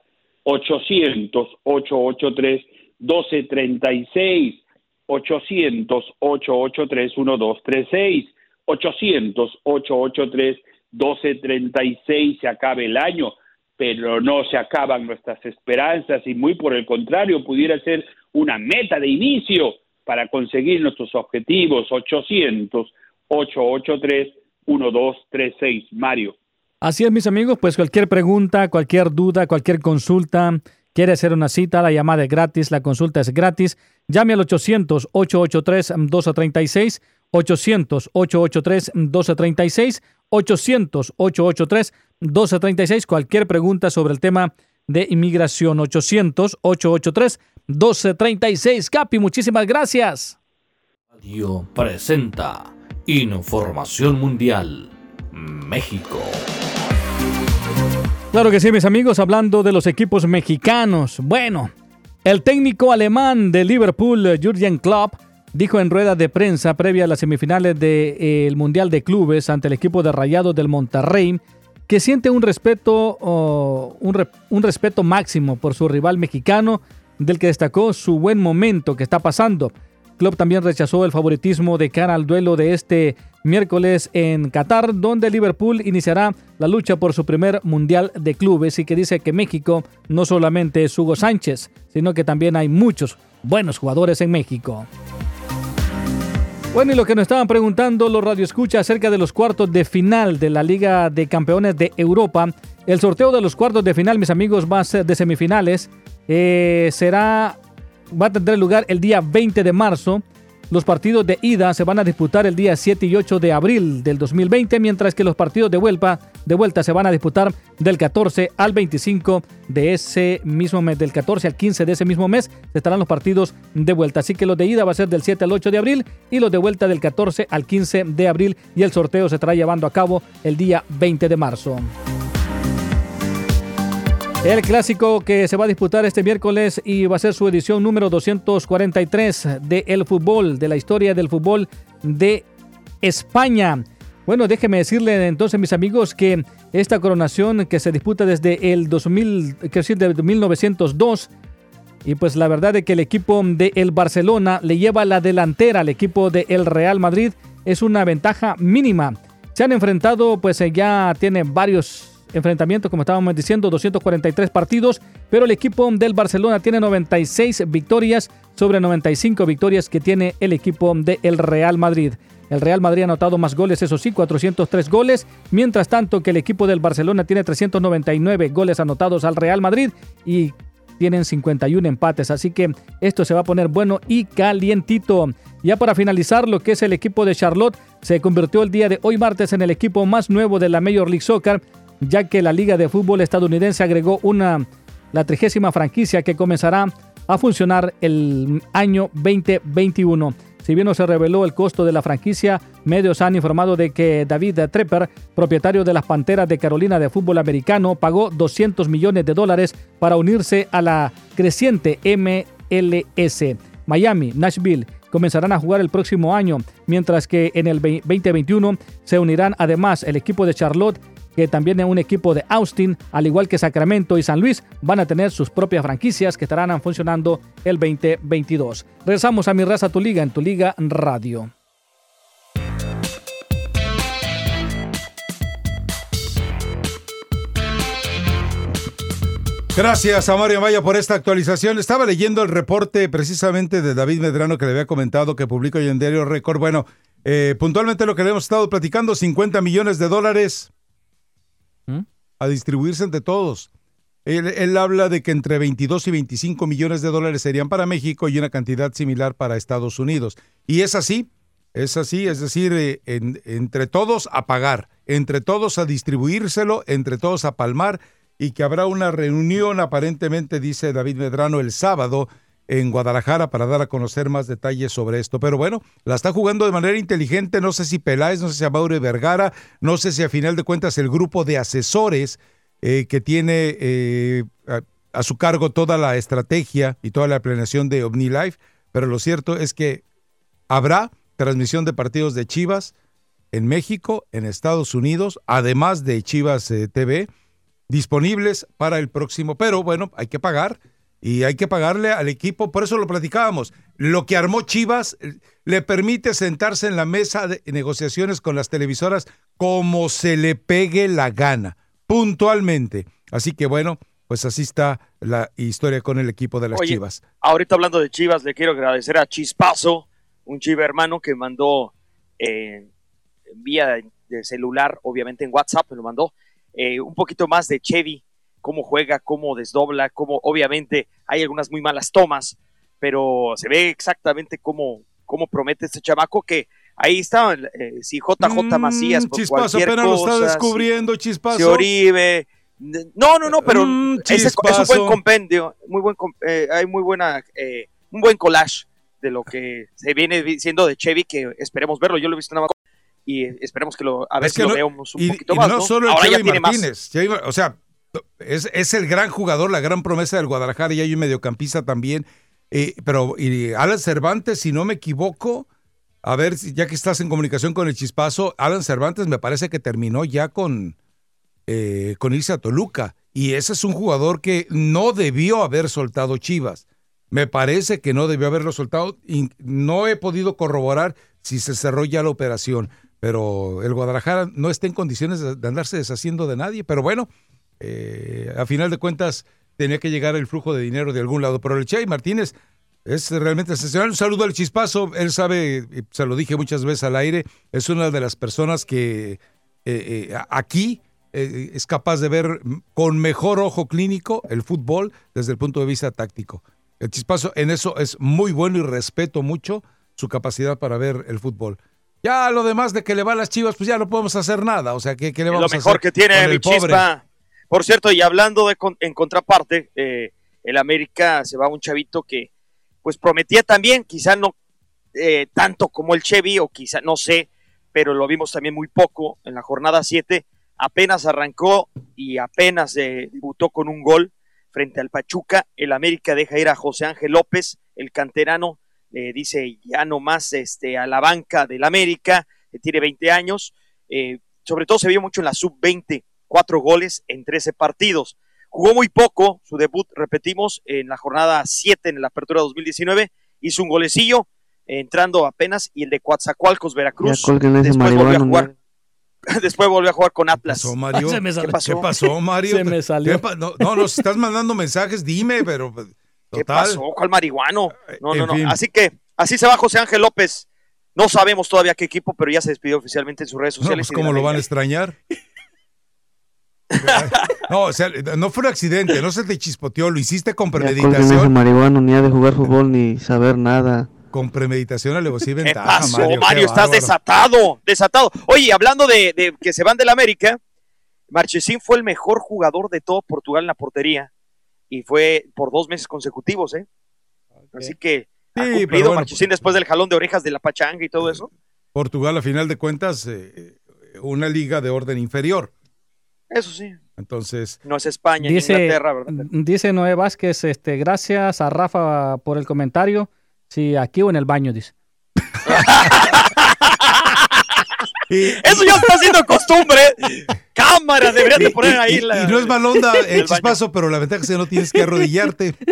800-883-1236, 800-883-1236, 800-883-1236, se acabe el año pero no se acaban nuestras esperanzas y muy por el contrario pudiera ser una meta de inicio para conseguir nuestros objetivos. 800 883 1236 Mario. Así es mis amigos, pues cualquier pregunta, cualquier duda, cualquier consulta, quiere hacer una cita, la llamada es gratis, la consulta es gratis. Llame al 800 883 1236 800 883 1236 800 883 1236. Cualquier pregunta sobre el tema de inmigración, 800-883-1236. Capi, muchísimas gracias. Radio presenta Información Mundial México. Claro que sí, mis amigos, hablando de los equipos mexicanos. Bueno, el técnico alemán de Liverpool, Jurgen Klopp, dijo en rueda de prensa previa a las semifinales del eh, Mundial de Clubes ante el equipo de Rayados del Monterrey que siente un respeto, un, respeto máximo por su rival mexicano, del que destacó su buen momento que está pasando. Club también rechazó el favoritismo de cara al duelo de este miércoles en Qatar, donde Liverpool iniciará la lucha por su primer Mundial de Clubes y que dice que México no solamente es Hugo Sánchez, sino que también hay muchos buenos jugadores en México. Bueno, y lo que nos estaban preguntando los radioescuchas acerca de los cuartos de final de la Liga de Campeones de Europa. El sorteo de los cuartos de final, mis amigos, va a ser de semifinales. Eh, será, va a tener lugar el día 20 de marzo. Los partidos de ida se van a disputar el día 7 y 8 de abril del 2020, mientras que los partidos de vuelta, de vuelta se van a disputar del 14 al 25 de ese mismo mes, del 14 al 15 de ese mismo mes, estarán los partidos de vuelta. Así que los de ida va a ser del 7 al 8 de abril y los de vuelta del 14 al 15 de abril y el sorteo se estará llevando a cabo el día 20 de marzo. El clásico que se va a disputar este miércoles y va a ser su edición número 243 de El Fútbol, de la historia del fútbol de España. Bueno, déjeme decirle entonces, mis amigos, que esta coronación que se disputa desde el 2000, que decir, de 1902, y pues la verdad es que el equipo de el Barcelona le lleva la delantera al equipo de el Real Madrid es una ventaja mínima. Se han enfrentado, pues eh, ya tiene varios enfrentamientos, como estábamos diciendo, 243 partidos, pero el equipo del Barcelona tiene 96 victorias sobre 95 victorias que tiene el equipo del Real Madrid. El Real Madrid ha anotado más goles, eso sí, 403 goles, mientras tanto que el equipo del Barcelona tiene 399 goles anotados al Real Madrid y tienen 51 empates, así que esto se va a poner bueno y calientito. Ya para finalizar, lo que es el equipo de Charlotte se convirtió el día de hoy martes en el equipo más nuevo de la Major League Soccer, ya que la Liga de Fútbol estadounidense agregó una la trigésima franquicia que comenzará a funcionar el año 2021. Si bien no se reveló el costo de la franquicia, medios han informado de que David Trepper, propietario de las Panteras de Carolina de fútbol americano, pagó 200 millones de dólares para unirse a la creciente MLS. Miami, Nashville comenzarán a jugar el próximo año, mientras que en el 2021 se unirán además el equipo de Charlotte que también es un equipo de Austin, al igual que Sacramento y San Luis, van a tener sus propias franquicias que estarán funcionando el 2022. Regresamos a Mi Raza Tu Liga en Tu Liga Radio. Gracias a Mario Maya por esta actualización. Estaba leyendo el reporte precisamente de David Medrano que le había comentado que publicó hoy en Diario Record. Bueno, eh, puntualmente lo que le hemos estado platicando, 50 millones de dólares a distribuirse entre todos. Él, habla de que entre 22 y 25 millones de dólares serían para México y una cantidad similar para Estados Unidos. Y es así, es así, es decir, eh, entre todos a pagar, entre todos a distribuírselo, entre todos a palmar y que habrá una reunión aparentemente, dice David Medrano, el sábado en Guadalajara para dar a conocer más detalles sobre esto. Pero bueno, la está jugando de manera inteligente. No sé si Peláez, no sé si Maure Vergara, no sé si a final de cuentas el grupo de asesores eh, que tiene eh, a, su cargo toda la estrategia y toda la planeación de OmniLife. Pero lo cierto es que habrá transmisión de partidos de Chivas en México, en Estados Unidos, además de Chivas eh, TV, disponibles para el próximo. Pero bueno, hay que pagar y hay que pagarle al equipo, por eso lo platicábamos. Lo que armó Chivas le permite sentarse en la mesa de negociaciones con las televisoras como se le pegue la gana, puntualmente. Así que bueno, pues así está la historia con el equipo de las Chivas. Ahorita hablando de Chivas, le quiero agradecer a Chispazo, un chiva hermano que mandó eh, vía de celular, obviamente en WhatsApp, me lo mandó, eh, un poquito más de Chevy cómo juega, cómo desdobla, cómo obviamente hay algunas muy malas tomas, pero se ve exactamente cómo, cómo promete este chamaco que ahí está, eh, si JJ mm, Macías por chispazo, cualquier apenas lo está descubriendo, Chispazo. Si Oribe, no, no, no, pero mm, es, un buen compendio, muy buen, eh, hay muy buena, eh, un buen collage de lo que se viene diciendo de Chevy, que esperemos verlo, yo lo he visto en y esperemos que lo, a ver si lo veamos un poquito más. No, solo Ahora Chevy Martínez, o sea, es, el gran jugador, la gran promesa del Guadalajara y hay un mediocampista también. Eh, pero y Alan Cervantes, si no me equivoco, a ver, ya que estás en comunicación con el chispazo, Alan Cervantes me parece que terminó ya con, eh, con irse a Toluca. Y ese es un jugador que no debió haber soltado Chivas. Me parece que no debió haberlo soltado y no he podido corroborar si se cerró ya la operación. Pero el Guadalajara no está en condiciones de andarse deshaciendo de nadie. Pero bueno, eh, a final de cuentas tenía que llegar el flujo de dinero de algún lado. Pero el Chay Martínez es realmente excepcional. Un saludo al chispazo. Él sabe, se lo dije muchas veces al aire, es una de las personas que eh, eh, aquí es capaz de ver con mejor ojo clínico el fútbol desde el punto de vista táctico. El chispazo en eso es muy bueno y respeto mucho su capacidad para ver el fútbol. Ya lo demás de que le va a las chivas, pues ya no podemos hacer nada. O sea, ¿qué, le vamos a hacer? Lo mejor que tiene mi chispa por cierto, y hablando de, en contraparte, eh, el América se va a un chavito que pues prometía también, quizá no eh, tanto como el Chevy, o quizá no sé, pero lo vimos también muy poco en la jornada 7. Apenas arrancó y apenas eh, debutó con un gol frente al Pachuca. El América deja ir a José Ángel López, el canterano, le dice ya no más este, a la banca del América, que tiene 20 años. Eh, sobre todo se vio mucho en la sub-20, cuatro goles en 13 partidos. Jugó muy poco, su debut, repetimos, en la jornada 7 en la apertura 2019, hizo un golecillo, entrando apenas, y el de Coatzacoalcos, Veracruz. Después volvió a jugar. <laughs> Después volvió a jugar con Atlas. ¿Pasó, Mario? <laughs> Se me ¿Qué salió. pasó? ¿Qué pasó, Mario? Se me salió. ¿Qué pa- No, no, nos estás mandando mensajes, dime, pero pues, ¿Qué pasó? ¿Cuál marihuano? No, en no, no. fin. Así que así se va José Ángel López. No sabemos todavía qué equipo, pero ya se despidió oficialmente en sus redes No, sociales. pues de cómo lo van a extrañar. <laughs> No, o sea, no fue un accidente, no se te chispoteó, lo hiciste con premeditación. ni de jugar fútbol ni saber nada. Con premeditación alevosía y ¿Qué ventaja, pasó, Mario? Mario? qué estás bárbaro. desatado, desatado. Oye, hablando de, de que se van del América, Marchesín fue el mejor jugador de todo Portugal en la portería y fue por dos meses consecutivos, ¿eh? Así que ha Sí, cumplido bueno, Marchesín después del jalón de orejas de la pachanga y todo eso. Portugal, a final de cuentas, eh, una liga de orden inferior. Eso sí. Entonces, No es España ni Dice, Inglaterra, ¿verdad? dice Noé Vázquez, este, gracias a Rafa por el comentario. Sí, aquí o en el baño, dice. <laughs> Eso ya está siendo costumbre. Cámara, deberías de poner ahí y, la. y no es mal onda, <laughs> el eh, baño. chispazo, pero la ventaja es que no tienes que arrodillarte. <laughs>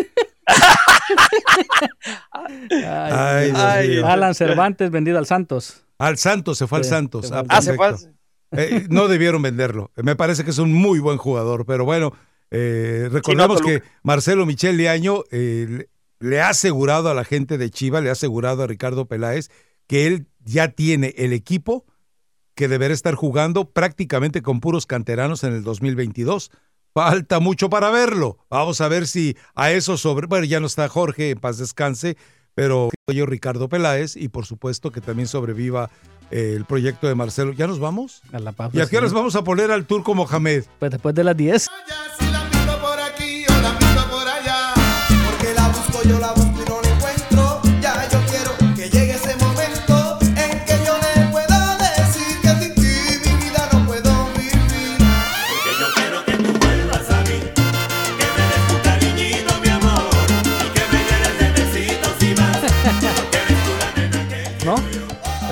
Ay, mío. Alan Cervantes vendido al Santos. Al Santos, se fue Sí, al Santos. se fue Ah, al Ah, se fue. perfecto. Eh, no debieron venderlo. Me parece que es un muy buen jugador, pero bueno, eh, Sí, no, que Marcelo Michel Leaño eh, le- ha asegurado a la gente de Chivas, le ha asegurado a Ricardo Peláez que él ya tiene el equipo que deberá estar jugando prácticamente con puros canteranos en el 2022. Falta mucho para verlo. Vamos a ver si a eso sobre. Bueno, ya no está Jorge, en paz descanse, pero yo Ricardo Peláez y por supuesto que también sobreviva eh, el proyecto de Marcelo. ¿Ya nos vamos? A la pausa, ¿Y a qué horas vamos a poner al turco Mohamed? Pues después de las 10. por aquí, yo la por allá. Porque la busco, yo la busco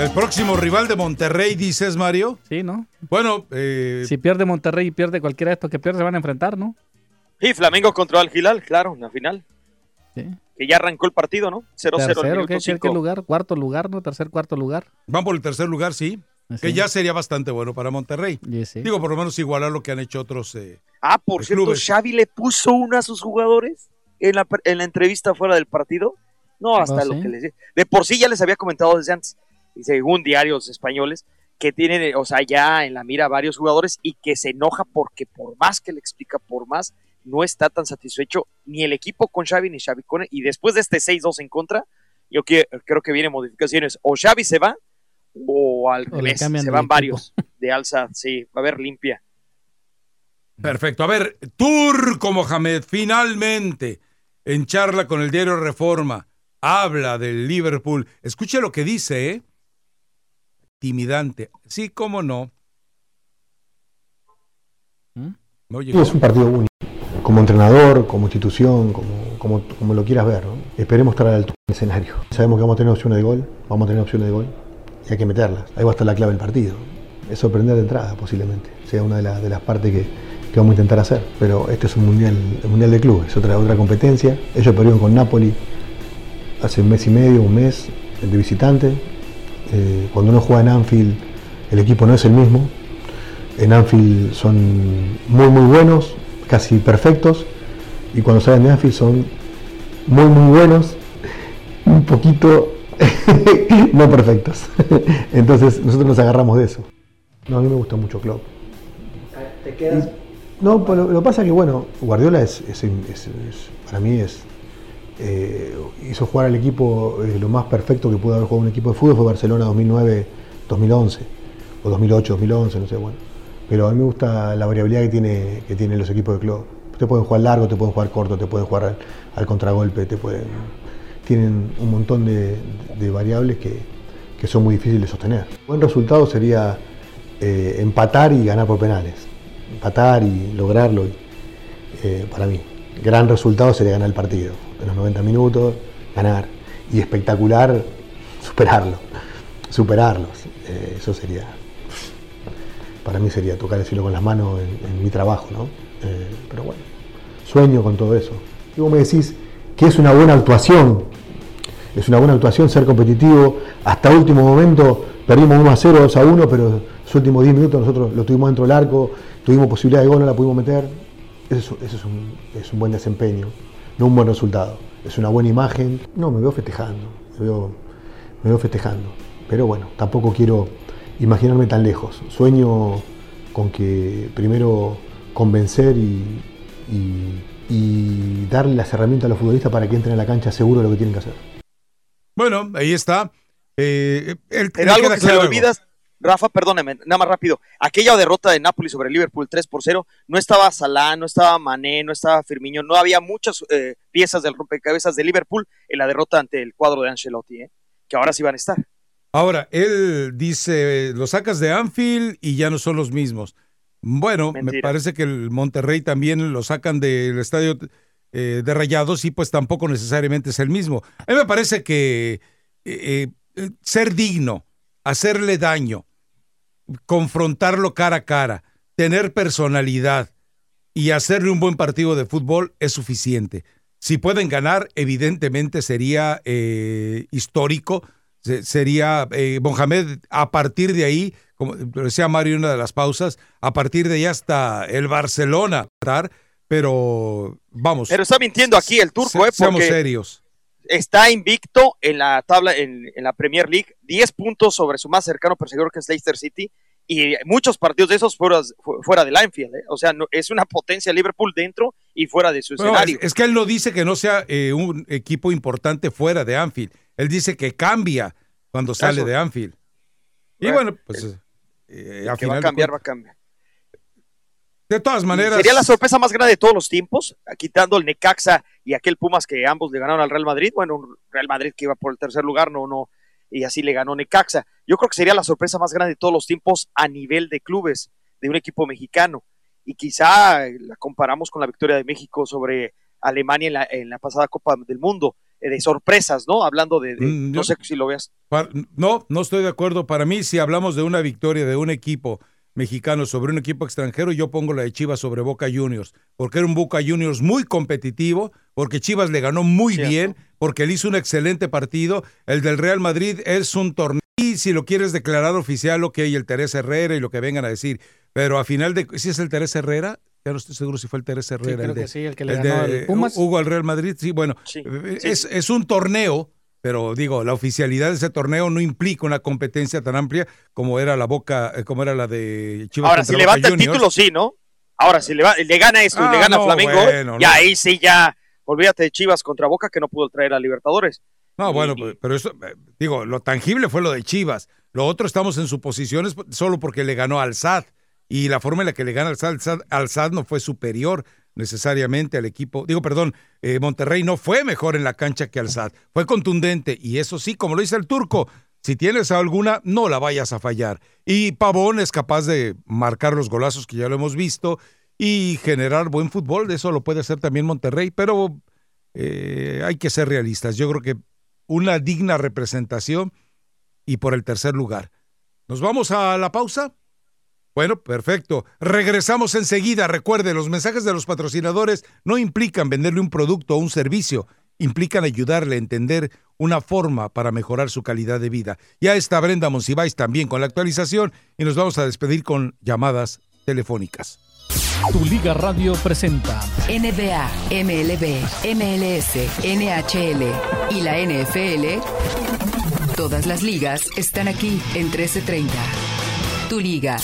El próximo rival de Monterrey, dices, Mario. Sí, ¿no? Bueno, eh, Si pierde Monterrey y pierde cualquiera de estos que pierde, se van a enfrentar, ¿no? Y Flamengo contra el Gilal, claro, en la final. Sí. Que ya arrancó el partido, ¿no? 0-0 al Tercero, ¿qué, qué, lugar? Cuarto lugar, ¿no? Tercer, cuarto lugar. van por el tercer lugar, sí. Que Sí. ya sería bastante bueno para Monterrey. Y sí. Digo, por lo menos igualar lo que han hecho otros. eh, Ah, por cierto, clubes. Xavi le puso uno a sus jugadores en la, en la entrevista fuera del partido. No, hasta ¿Ah, lo sí? que les dije. De por sí ya les había comentado desde antes, y según diarios españoles, que tienen, o sea, ya en la mira varios jugadores y que se enoja porque por más que le explica, por más, no está tan satisfecho ni el equipo con Xavi ni Xavi con él. Y después de este 6-2 en contra, yo que- creo que vienen modificaciones. O Xavi se va o al revés, se van equipo. varios de alza. Sí, va a haber limpia. Perfecto. A ver, Turco Mohamed, finalmente, en charla con el diario Reforma, habla del Liverpool. Escuche lo que dice, ¿eh? Timidante. Sí, cómo no. No llegó. Es un partido único, como entrenador, como institución, como, como, como lo quieras ver. ¿no? Esperemos estar a la altura del escenario. Sabemos que vamos a tener opciones de gol, vamos a tener opciones de gol y hay que meterlas. Ahí va a estar la clave del partido. Es sorprender de entrada, posiblemente. Sea una de, las- de las partes que, que vamos a intentar hacer. Pero este es un mundial, el mundial de clubes, otra, otra competencia. Ellos perdieron con Napoli hace un mes y medio, un mes, de visitante. Eh, cuando uno juega en Anfield, el equipo no es el mismo. En Anfield son muy muy buenos, casi perfectos, y cuando salen de Anfield son muy muy buenos, <laughs> un poquito <laughs> no perfectos. <laughs> Entonces nosotros nos agarramos de eso. No, a mí me gusta mucho Klopp. ¿Te quedas? No, lo, lo que pasa es que bueno, Guardiola es, es- es- es- para mí es eh, hizo jugar al equipo eh, lo más perfecto que pudo haber jugado un equipo de fútbol fue Barcelona 2009-2011 o 2008-2011, no sé, bueno. Pero a mí me gusta la variabilidad que tiene que tienen los equipos de club. Te pueden jugar largo, te pueden jugar corto, te pueden jugar al, contragolpe, te pueden tienen un montón de, variables que, que son muy difíciles de sostener. buen resultado sería eh, empatar y ganar por penales. Empatar y lograrlo, para mí. Gran resultado sería ganar el partido. En los 90 minutos, ganar. Y espectacular, superarlo. Superarlos. Eh, eso sería para mí sería tocar el cielo con las manos en, mi trabajo, ¿no? Eh, pero bueno, sueño con todo eso. Y vos me decís que es una buena actuación, es una buena actuación ser competitivo. Hasta último momento perdimos 1 a 0, 2 a 1, pero los últimos 10 minutos nosotros lo tuvimos dentro del arco, tuvimos posibilidad de gol, no la pudimos meter. Eso, eso es, un, es un buen desempeño, no un buen resultado. Es una buena imagen. No, me veo festejando, me veo, me veo festejando. Pero bueno, tampoco quiero imaginarme tan lejos. Sueño con que primero convencer y, y- y darle las herramientas a los futbolistas para que entren a la cancha seguro de lo que tienen que hacer. Bueno, ahí está. Eh, el, le algo que se le. Rafa, perdóname, nada más rápido. Aquella derrota de Napoli sobre Liverpool 3 por 0, no estaba Salah, no estaba Mané, no estaba Firmino, no había muchas eh, piezas del rompecabezas de Liverpool en la derrota ante el cuadro de Ancelotti, ¿eh? que ahora sí van a estar. Ahora, él dice, lo sacas de Anfield y ya no son los mismos. Bueno, me parece que el Monterrey también lo sacan del estadio eh, de Rayados y pues tampoco necesariamente es el mismo. A mí me parece que eh, ser digno, hacerle daño, confrontarlo cara a cara, tener personalidad y hacerle un buen partido de fútbol es suficiente. Si pueden ganar, evidentemente sería eh, histórico, se- sería eh, Mohamed a partir de ahí, como decía Mario en una de las pausas, a partir de ahí hasta el Barcelona, pero vamos. Pero está mintiendo aquí el turco, se- ¿eh? Seamos Porque serios. Está invicto en la tabla, en, en la Premier League, 10 puntos sobre su más cercano perseguidor que es Leicester City, y muchos partidos de esos fuera, fu- fuera del Anfield, ¿eh? O sea, no- es una potencia Liverpool dentro y fuera de su escenario. es, es que él no dice que no sea eh, un equipo importante fuera de Anfield. Él dice que cambia cuando sale Eso. de Anfield. Y Bueno, bueno, pues eh, a que va final a de cambiar, va a cambiar. De todas maneras. Sería la sorpresa más grande de todos los tiempos, quitando el Necaxa y aquel Pumas que ambos le ganaron al Real Madrid. Bueno, un Real Madrid que iba por el tercer lugar, no, no, y así le ganó Necaxa. Yo creo que sería la sorpresa más grande de todos los tiempos a nivel de clubes de un equipo mexicano. Y quizá la comparamos con la victoria de México sobre Alemania en la, en la pasada Copa del Mundo, eh, de sorpresas, ¿no? Hablando de, de- Mm, no yo- sé si lo veas. Par- No, no estoy de acuerdo. Para mí, si hablamos de una victoria de un equipo mexicano sobre un equipo extranjero, yo pongo la de Chivas sobre Boca Juniors, porque era un Boca Juniors muy competitivo, porque Chivas le ganó muy Cierto. bien, porque él hizo un excelente partido. El del Real Madrid es un torneo. Y si lo quieres declarar oficial, ok, el Teresa Herrera y lo que vengan a decir. Pero a final de. ¿Si es el Teresa Herrera? Ya no estoy seguro si fue el Teresa Herrera. creo el de, que sí, el que le el ganó de, al Pumas. Hugo al Real Madrid. Sí, bueno, eh, Es, es un torneo, pero digo, la oficialidad de ese torneo no implica una competencia tan amplia como era la Boca, eh, como era la de Chivas. Ahora, si levanta el título, sí, ¿no? Ahora, si le, va- le gana esto y Ah, le gana no, Flamengo, bueno, y no. ahí sí ya, olvídate de Chivas contra Boca que no pudo traer a Libertadores. No, bueno, pues, pero eso, eh, digo, lo tangible fue lo de Chivas. Lo otro estamos en suposiciones solo porque le ganó al SAD. Y la forma en la que le gana al SAD, al SAD, al SAD no fue superior necesariamente al equipo. Digo, perdón, eh, Monterrey no fue mejor en la cancha que al SAD. Fue contundente. Y eso sí, como lo dice el turco, si tienes alguna, no la vayas a fallar. Y Pavón es capaz de marcar los golazos que ya lo hemos visto y generar buen fútbol. Eso lo puede hacer también Monterrey, pero eh, hay que ser realistas. Yo creo que una digna representación y por el tercer lugar. ¿Nos vamos a la pausa? Bueno, perfecto. Regresamos enseguida. Recuerde, los mensajes de los patrocinadores no implican venderle un producto o un servicio, implican ayudarle a entender una forma para mejorar su calidad de vida. Ya está Brenda Monsiváis también con la actualización y nos vamos a despedir con llamadas telefónicas. Tu Liga Radio presenta NBA, MLB, MLS, NHL y la NFL. Todas las ligas están aquí en 1330. Liga.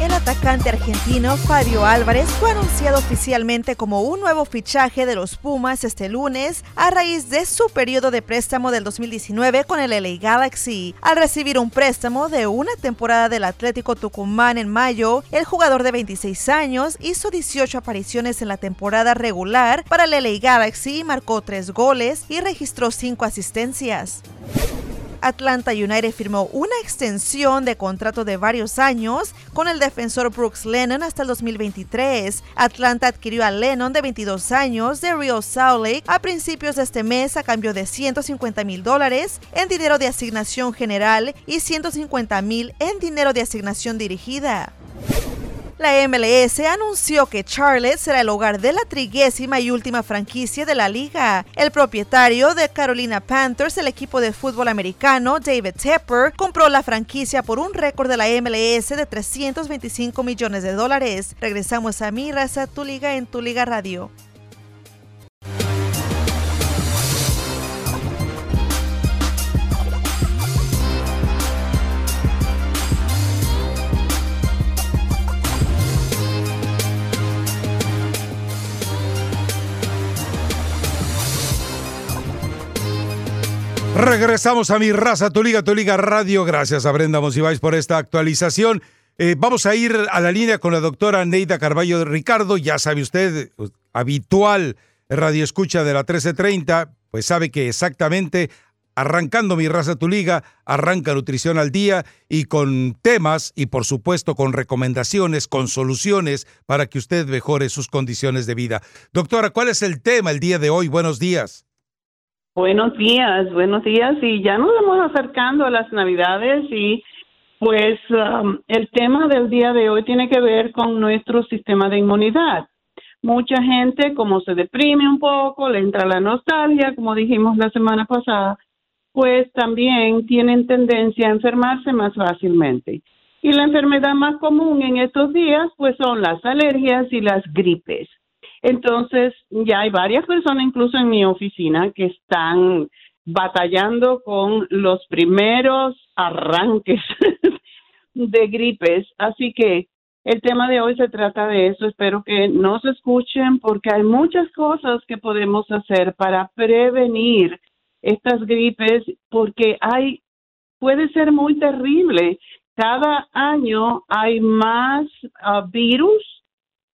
El atacante argentino Fabio Álvarez fue anunciado oficialmente como un nuevo fichaje de los Pumas este lunes a raíz de su periodo de préstamo del 2019 con el LA Galaxy. Al recibir un préstamo de una temporada del Atlético Tucumán en mayo, el jugador de 26 años hizo 18 apariciones en la temporada regular para el LA Galaxy, marcó 3 goles y registró 5 asistencias. Atlanta United firmó una extensión de contrato de varios años con el defensor Brooks Lennon hasta el 2023. Atlanta adquirió a Lennon de 22 años de Real Salt Lake a principios de este mes a cambio de 150 mil dólares en dinero de asignación general y 150 mil en dinero de asignación dirigida. La MLS anunció que Charlotte será el hogar de la trigésima y última franquicia de la liga. El propietario de Carolina Panthers, el equipo de fútbol americano, David Tepper, compró la franquicia por un récord de la MLS de 325 millones de dólares. Regresamos a Mi Raza, Tu Liga en Tu Liga Radio. Regresamos a mi raza, tu liga, tu liga radio. Gracias a Brenda Monsiváis por esta actualización. Eh, vamos a ir a la línea con la doctora Neida Carballo de Ricardo. Ya sabe usted, habitual radio escucha de la 1330, pues sabe que exactamente arrancando mi raza tu liga, arranca nutrición al día y con temas y por supuesto con recomendaciones, con soluciones para que usted mejore sus condiciones de vida. Doctora, ¿cuál es el tema el día de hoy? Buenos días. Buenos días, buenos días. Y ya nos vamos acercando a las Navidades y pues um, el tema del día de hoy tiene que ver con nuestro sistema de inmunidad. Mucha gente, como se deprime un poco, le entra la nostalgia, como dijimos la semana pasada, pues también tienen tendencia a enfermarse más fácilmente. Y la enfermedad más común en estos días, pues son las alergias y las gripes. Entonces, ya hay varias personas, incluso en mi oficina, que están batallando con los primeros arranques <laughs> de gripes. Así que el tema de hoy se trata de eso. Espero que nos escuchen porque hay muchas cosas que podemos hacer para prevenir estas gripes porque hay puede ser muy terrible. Cada año hay más ah, virus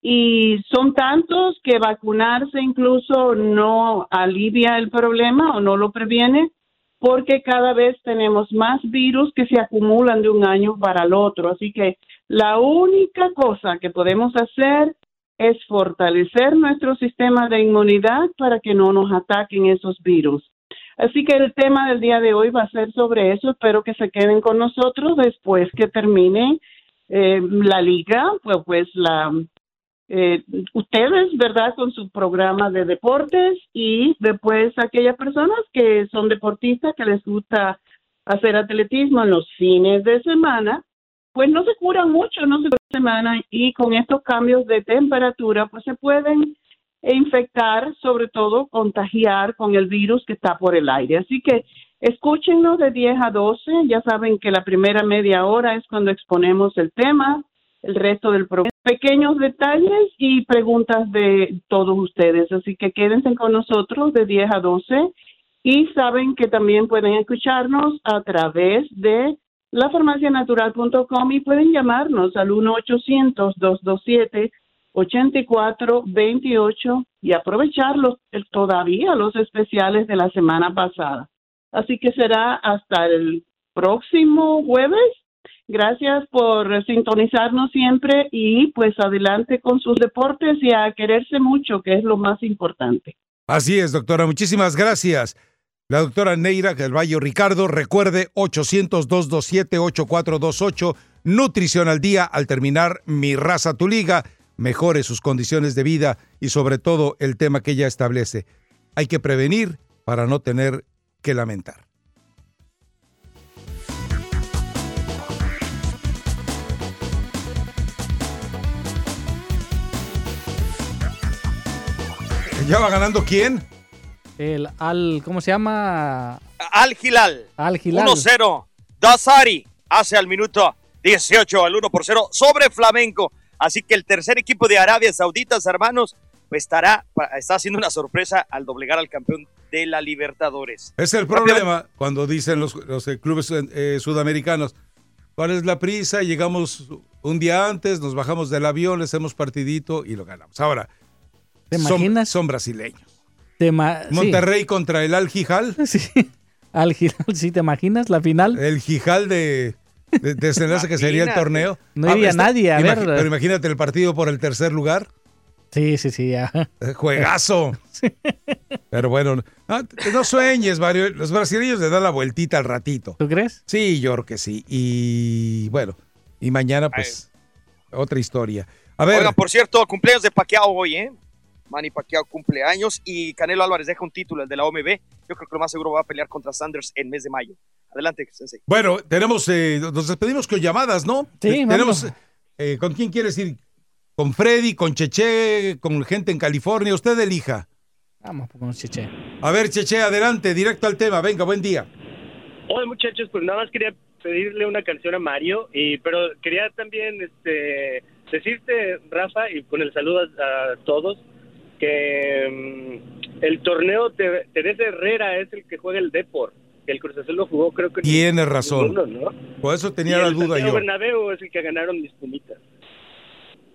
y son tantos que vacunarse incluso no alivia el problema o no lo previene porque cada vez tenemos más virus que se acumulan de un año para el otro. Así que la única cosa que podemos hacer es fortalecer nuestro sistema de inmunidad para que no nos ataquen esos virus. Así que el tema del día de hoy va a ser sobre eso. Espero que se queden con nosotros después que termine eh, la liga, pues, pues la eh, ustedes, ¿verdad? Con su programa de deportes y después aquellas personas que son deportistas, que les gusta hacer atletismo en los fines de semana, pues no se curan mucho, no se curan semana y con estos cambios de temperatura, pues se pueden infectar, sobre todo contagiar con el virus que está por el aire. Así que escúchenos de 10 a 12, ya saben que la primera media hora es cuando exponemos el tema, el resto del programa. Pequeños detalles y preguntas de todos ustedes, así que quédense con nosotros de 10 a 12 y saben que también pueden escucharnos a través de lafarmacianatural.com y pueden llamarnos al 1-800-227-8428 y aprovechar los, todavía los especiales de la semana pasada. Así que será hasta el próximo jueves Gracias por sintonizarnos siempre y pues adelante con sus deportes y a quererse mucho, que es lo más importante. Así es, doctora. Muchísimas gracias. La doctora Neira Valle Ricardo, recuerde 800-227-8428, Nutrición al Día, al terminar Mi Raza Tu Liga, mejore sus condiciones de vida y sobre todo el tema que ella establece. Hay que prevenir para no tener que lamentar. ¿Ya va ganando quién? El Al, ¿cómo se llama? Al Gilal. Al Gilal. 1-0. Dasari hace al minuto 18 al 1 por 0 sobre Flamenco. Así que el tercer equipo de Arabia Saudita, hermanos, pues estará, está haciendo una sorpresa al doblegar al campeón de la Libertadores. Es el problema cuando dicen los, los clubes eh, sudamericanos, ¿cuál es la prisa? Llegamos un día antes, nos bajamos del avión, le hacemos partidito y lo ganamos. Ahora, ¿Te imaginas? Son, brasileños. Te Monterrey contra el Al Gijal. <laughs> Sí. Al Gijal, ¿sí te imaginas la final? El Gijal de, de desenlace que sería el torneo. No iría está- nadie a ver. Pero imagínate el partido por el tercer lugar. Sí, sí, sí. ya. Eh, Juegazo. <laughs> Pero bueno, no, sueñes, Mario. Los brasileños le dan la vueltita al ratito. ¿Tú crees? Sí, yo creo que sí. Y bueno, y mañana pues otra historia. A ver, Oiga, por cierto, cumpleaños de Pacquiao hoy, ¿eh? Manny Pacquiao cumpleaños y Canelo Álvarez deja un título, el de la OMB. Yo creo que lo más seguro va a pelear contra Sanders en mes de mayo. Adelante, Sensei. bueno, tenemos, eh, nos despedimos con llamadas, ¿no? Sí, Eh, tenemos, eh, ¿con quién quieres ir? ¿Con Freddy, con Cheche, con gente en California? Usted elija. Vamos con Cheche. A ver, Cheche, adelante, directo al tema. Venga, buen día. Hola muchachos, pues nada más quería pedirle una canción a Mario, y pero quería también este decirte, Rafa, y con el saludo a, a todos, que mm, el torneo Te- Teresa Herrera es el que juega el Depor. El Cruz Azul lo jugó creo que en Tienes razón. Por eso tenía Y la el duda Santiago yo. Bernabéu es el que ganaron mis pumitas.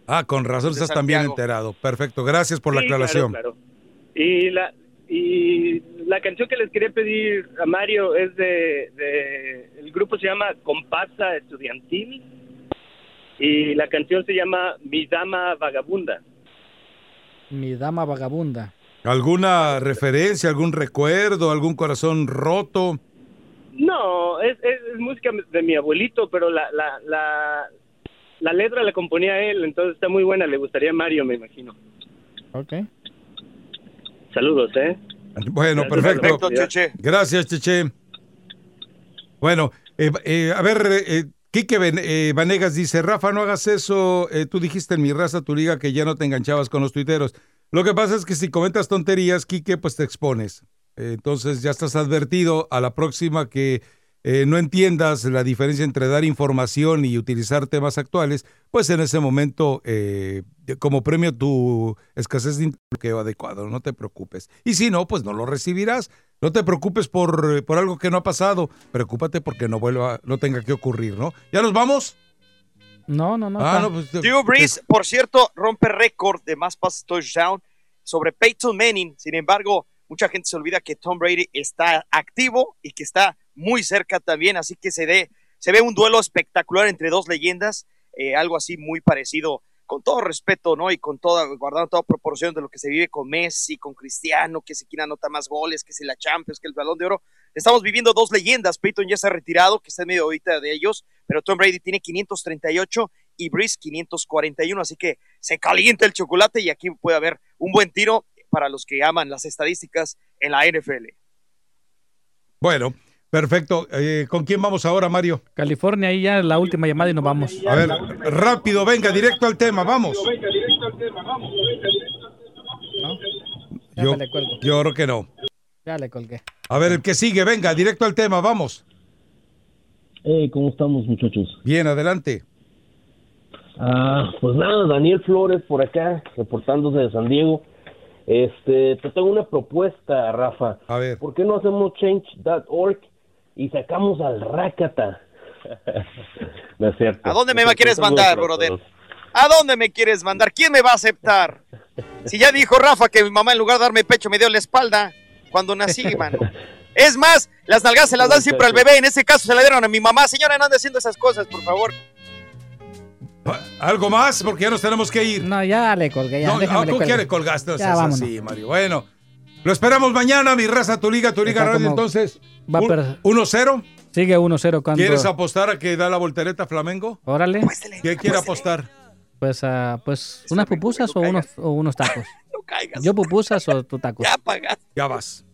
Ah, con razón estás también enterado. Perfecto, gracias por la aclaración. Claro, claro. Y la y la canción que les quería pedir a Mario es de, de el grupo se llama Compasa Estudiantil y la canción se llama Mi Dama Vagabunda. Mi dama vagabunda. ¿Alguna referencia, algún recuerdo, algún corazón roto? No, es, es, es música de mi abuelito, pero la, la, la, la letra la componía él, entonces está muy buena, le gustaría a Mario, me imagino. Ok. Saludos, ¿eh? Bueno, Gracias, perfecto. Perfecto, Cheche. Gracias, Cheche. Bueno, eh, eh, a ver, eh, Quique eh, Vanegas dice, Rafa, no hagas eso. eh, tú dijiste en mi raza, tu liga, que ya no te enganchabas con los tuiteros. Lo que pasa es que si comentas tonterías, Quique, pues te expones. Eh, entonces ya estás advertido a la próxima que no entiendas la diferencia entre dar información y utilizar temas actuales, pues en ese momento, como premio tu escasez de bloqueo adecuado, no te preocupes. Y si no, pues no lo recibirás. No te preocupes por, eh, por algo que no ha pasado, preocúpate porque no vuelva, no tenga que ocurrir, ¿no? ¿Ya nos vamos? No, no, no. Ah, no, pues, Drew Brees, por cierto, rompe récord de más pases touchdown sobre Peyton Manning. Sin embargo, mucha gente se olvida que Tom Brady está activo y que está muy cerca también, así que se, ve se ve un duelo espectacular entre dos leyendas, eh, algo así muy parecido, con todo respeto, ¿no? Y con toda, guardando toda proporción de lo que se vive con Messi, con Cristiano, que si quién anota más goles, que si la Champions, que el Balón de Oro. Estamos viviendo dos leyendas. Peyton ya se ha retirado, que está en medio ahorita de ellos, pero Tom Brady tiene 538 y Breeze 541, así que se calienta el chocolate y aquí puede haber un buen tiro para los que aman las estadísticas en la NFL. Bueno, perfecto. Eh, ¿Con quién vamos ahora, Mario? California, ahí ya la última llamada y nos vamos. A ver, rápido, venga, directo al tema, vamos. Yo, cuelgo. yo creo que no. Ya le colgué. A ver, el que sigue, venga, directo al tema, vamos. Hey, ¿cómo estamos, muchachos? Bien, adelante. Ah, pues nada, Daniel Flores por acá, reportándose de San Diego. Este, te tengo una propuesta, Rafa. A ver. ¿Por qué no hacemos change.org y sacamos al Rakata? no es cierto. ¿A dónde me Es quieres mandar, brother? ¿A dónde me quieres mandar? ¿Quién me va a aceptar? Si ya dijo Rafa que mi mamá en lugar de darme pecho me dio la espalda cuando nací, <laughs> mano. Es más, las nalgas se las dan siempre al bebé. En este caso se la dieron a mi mamá. Señora, no ande haciendo esas cosas, por favor. ¿Algo más? Porque ya nos tenemos que ir. No, ya le colgué. Ya, No, ah, le ¿Tú cuelgo. qué le colgaste? No Ya, así, Mario. Bueno, lo esperamos mañana, mi raza, tu liga, tu liga Está radio. Entonces, Va a un- perder. 1-0. Sigue 1-0 cuando... ¿Quieres apostar a que da la voltereta Flamengo? Órale. ¿Qué quiere apostar? Pues, ah, pues unas pupusas o unos, o unos tacos. <laughs> Yo pupusas o tú tacos. Ya pagaste. Ya vas.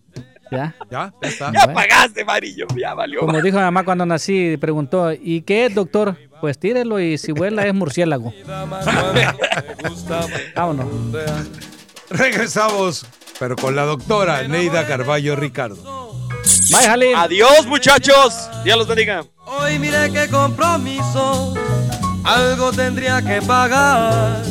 Ya. Ya, ya está. Ya pagaste, Marillo. Ya valió. Como dijo mi mamá cuando nací, preguntó, ¿y qué es, doctor? Pues tírelo y si vuela es murciélago. <laughs> Vámonos. Regresamos, pero con la doctora Neida Carballo Ricardo. Bye. Adiós, muchachos. Dios los bendiga. Hoy mire qué compromiso, algo tendría que pagar.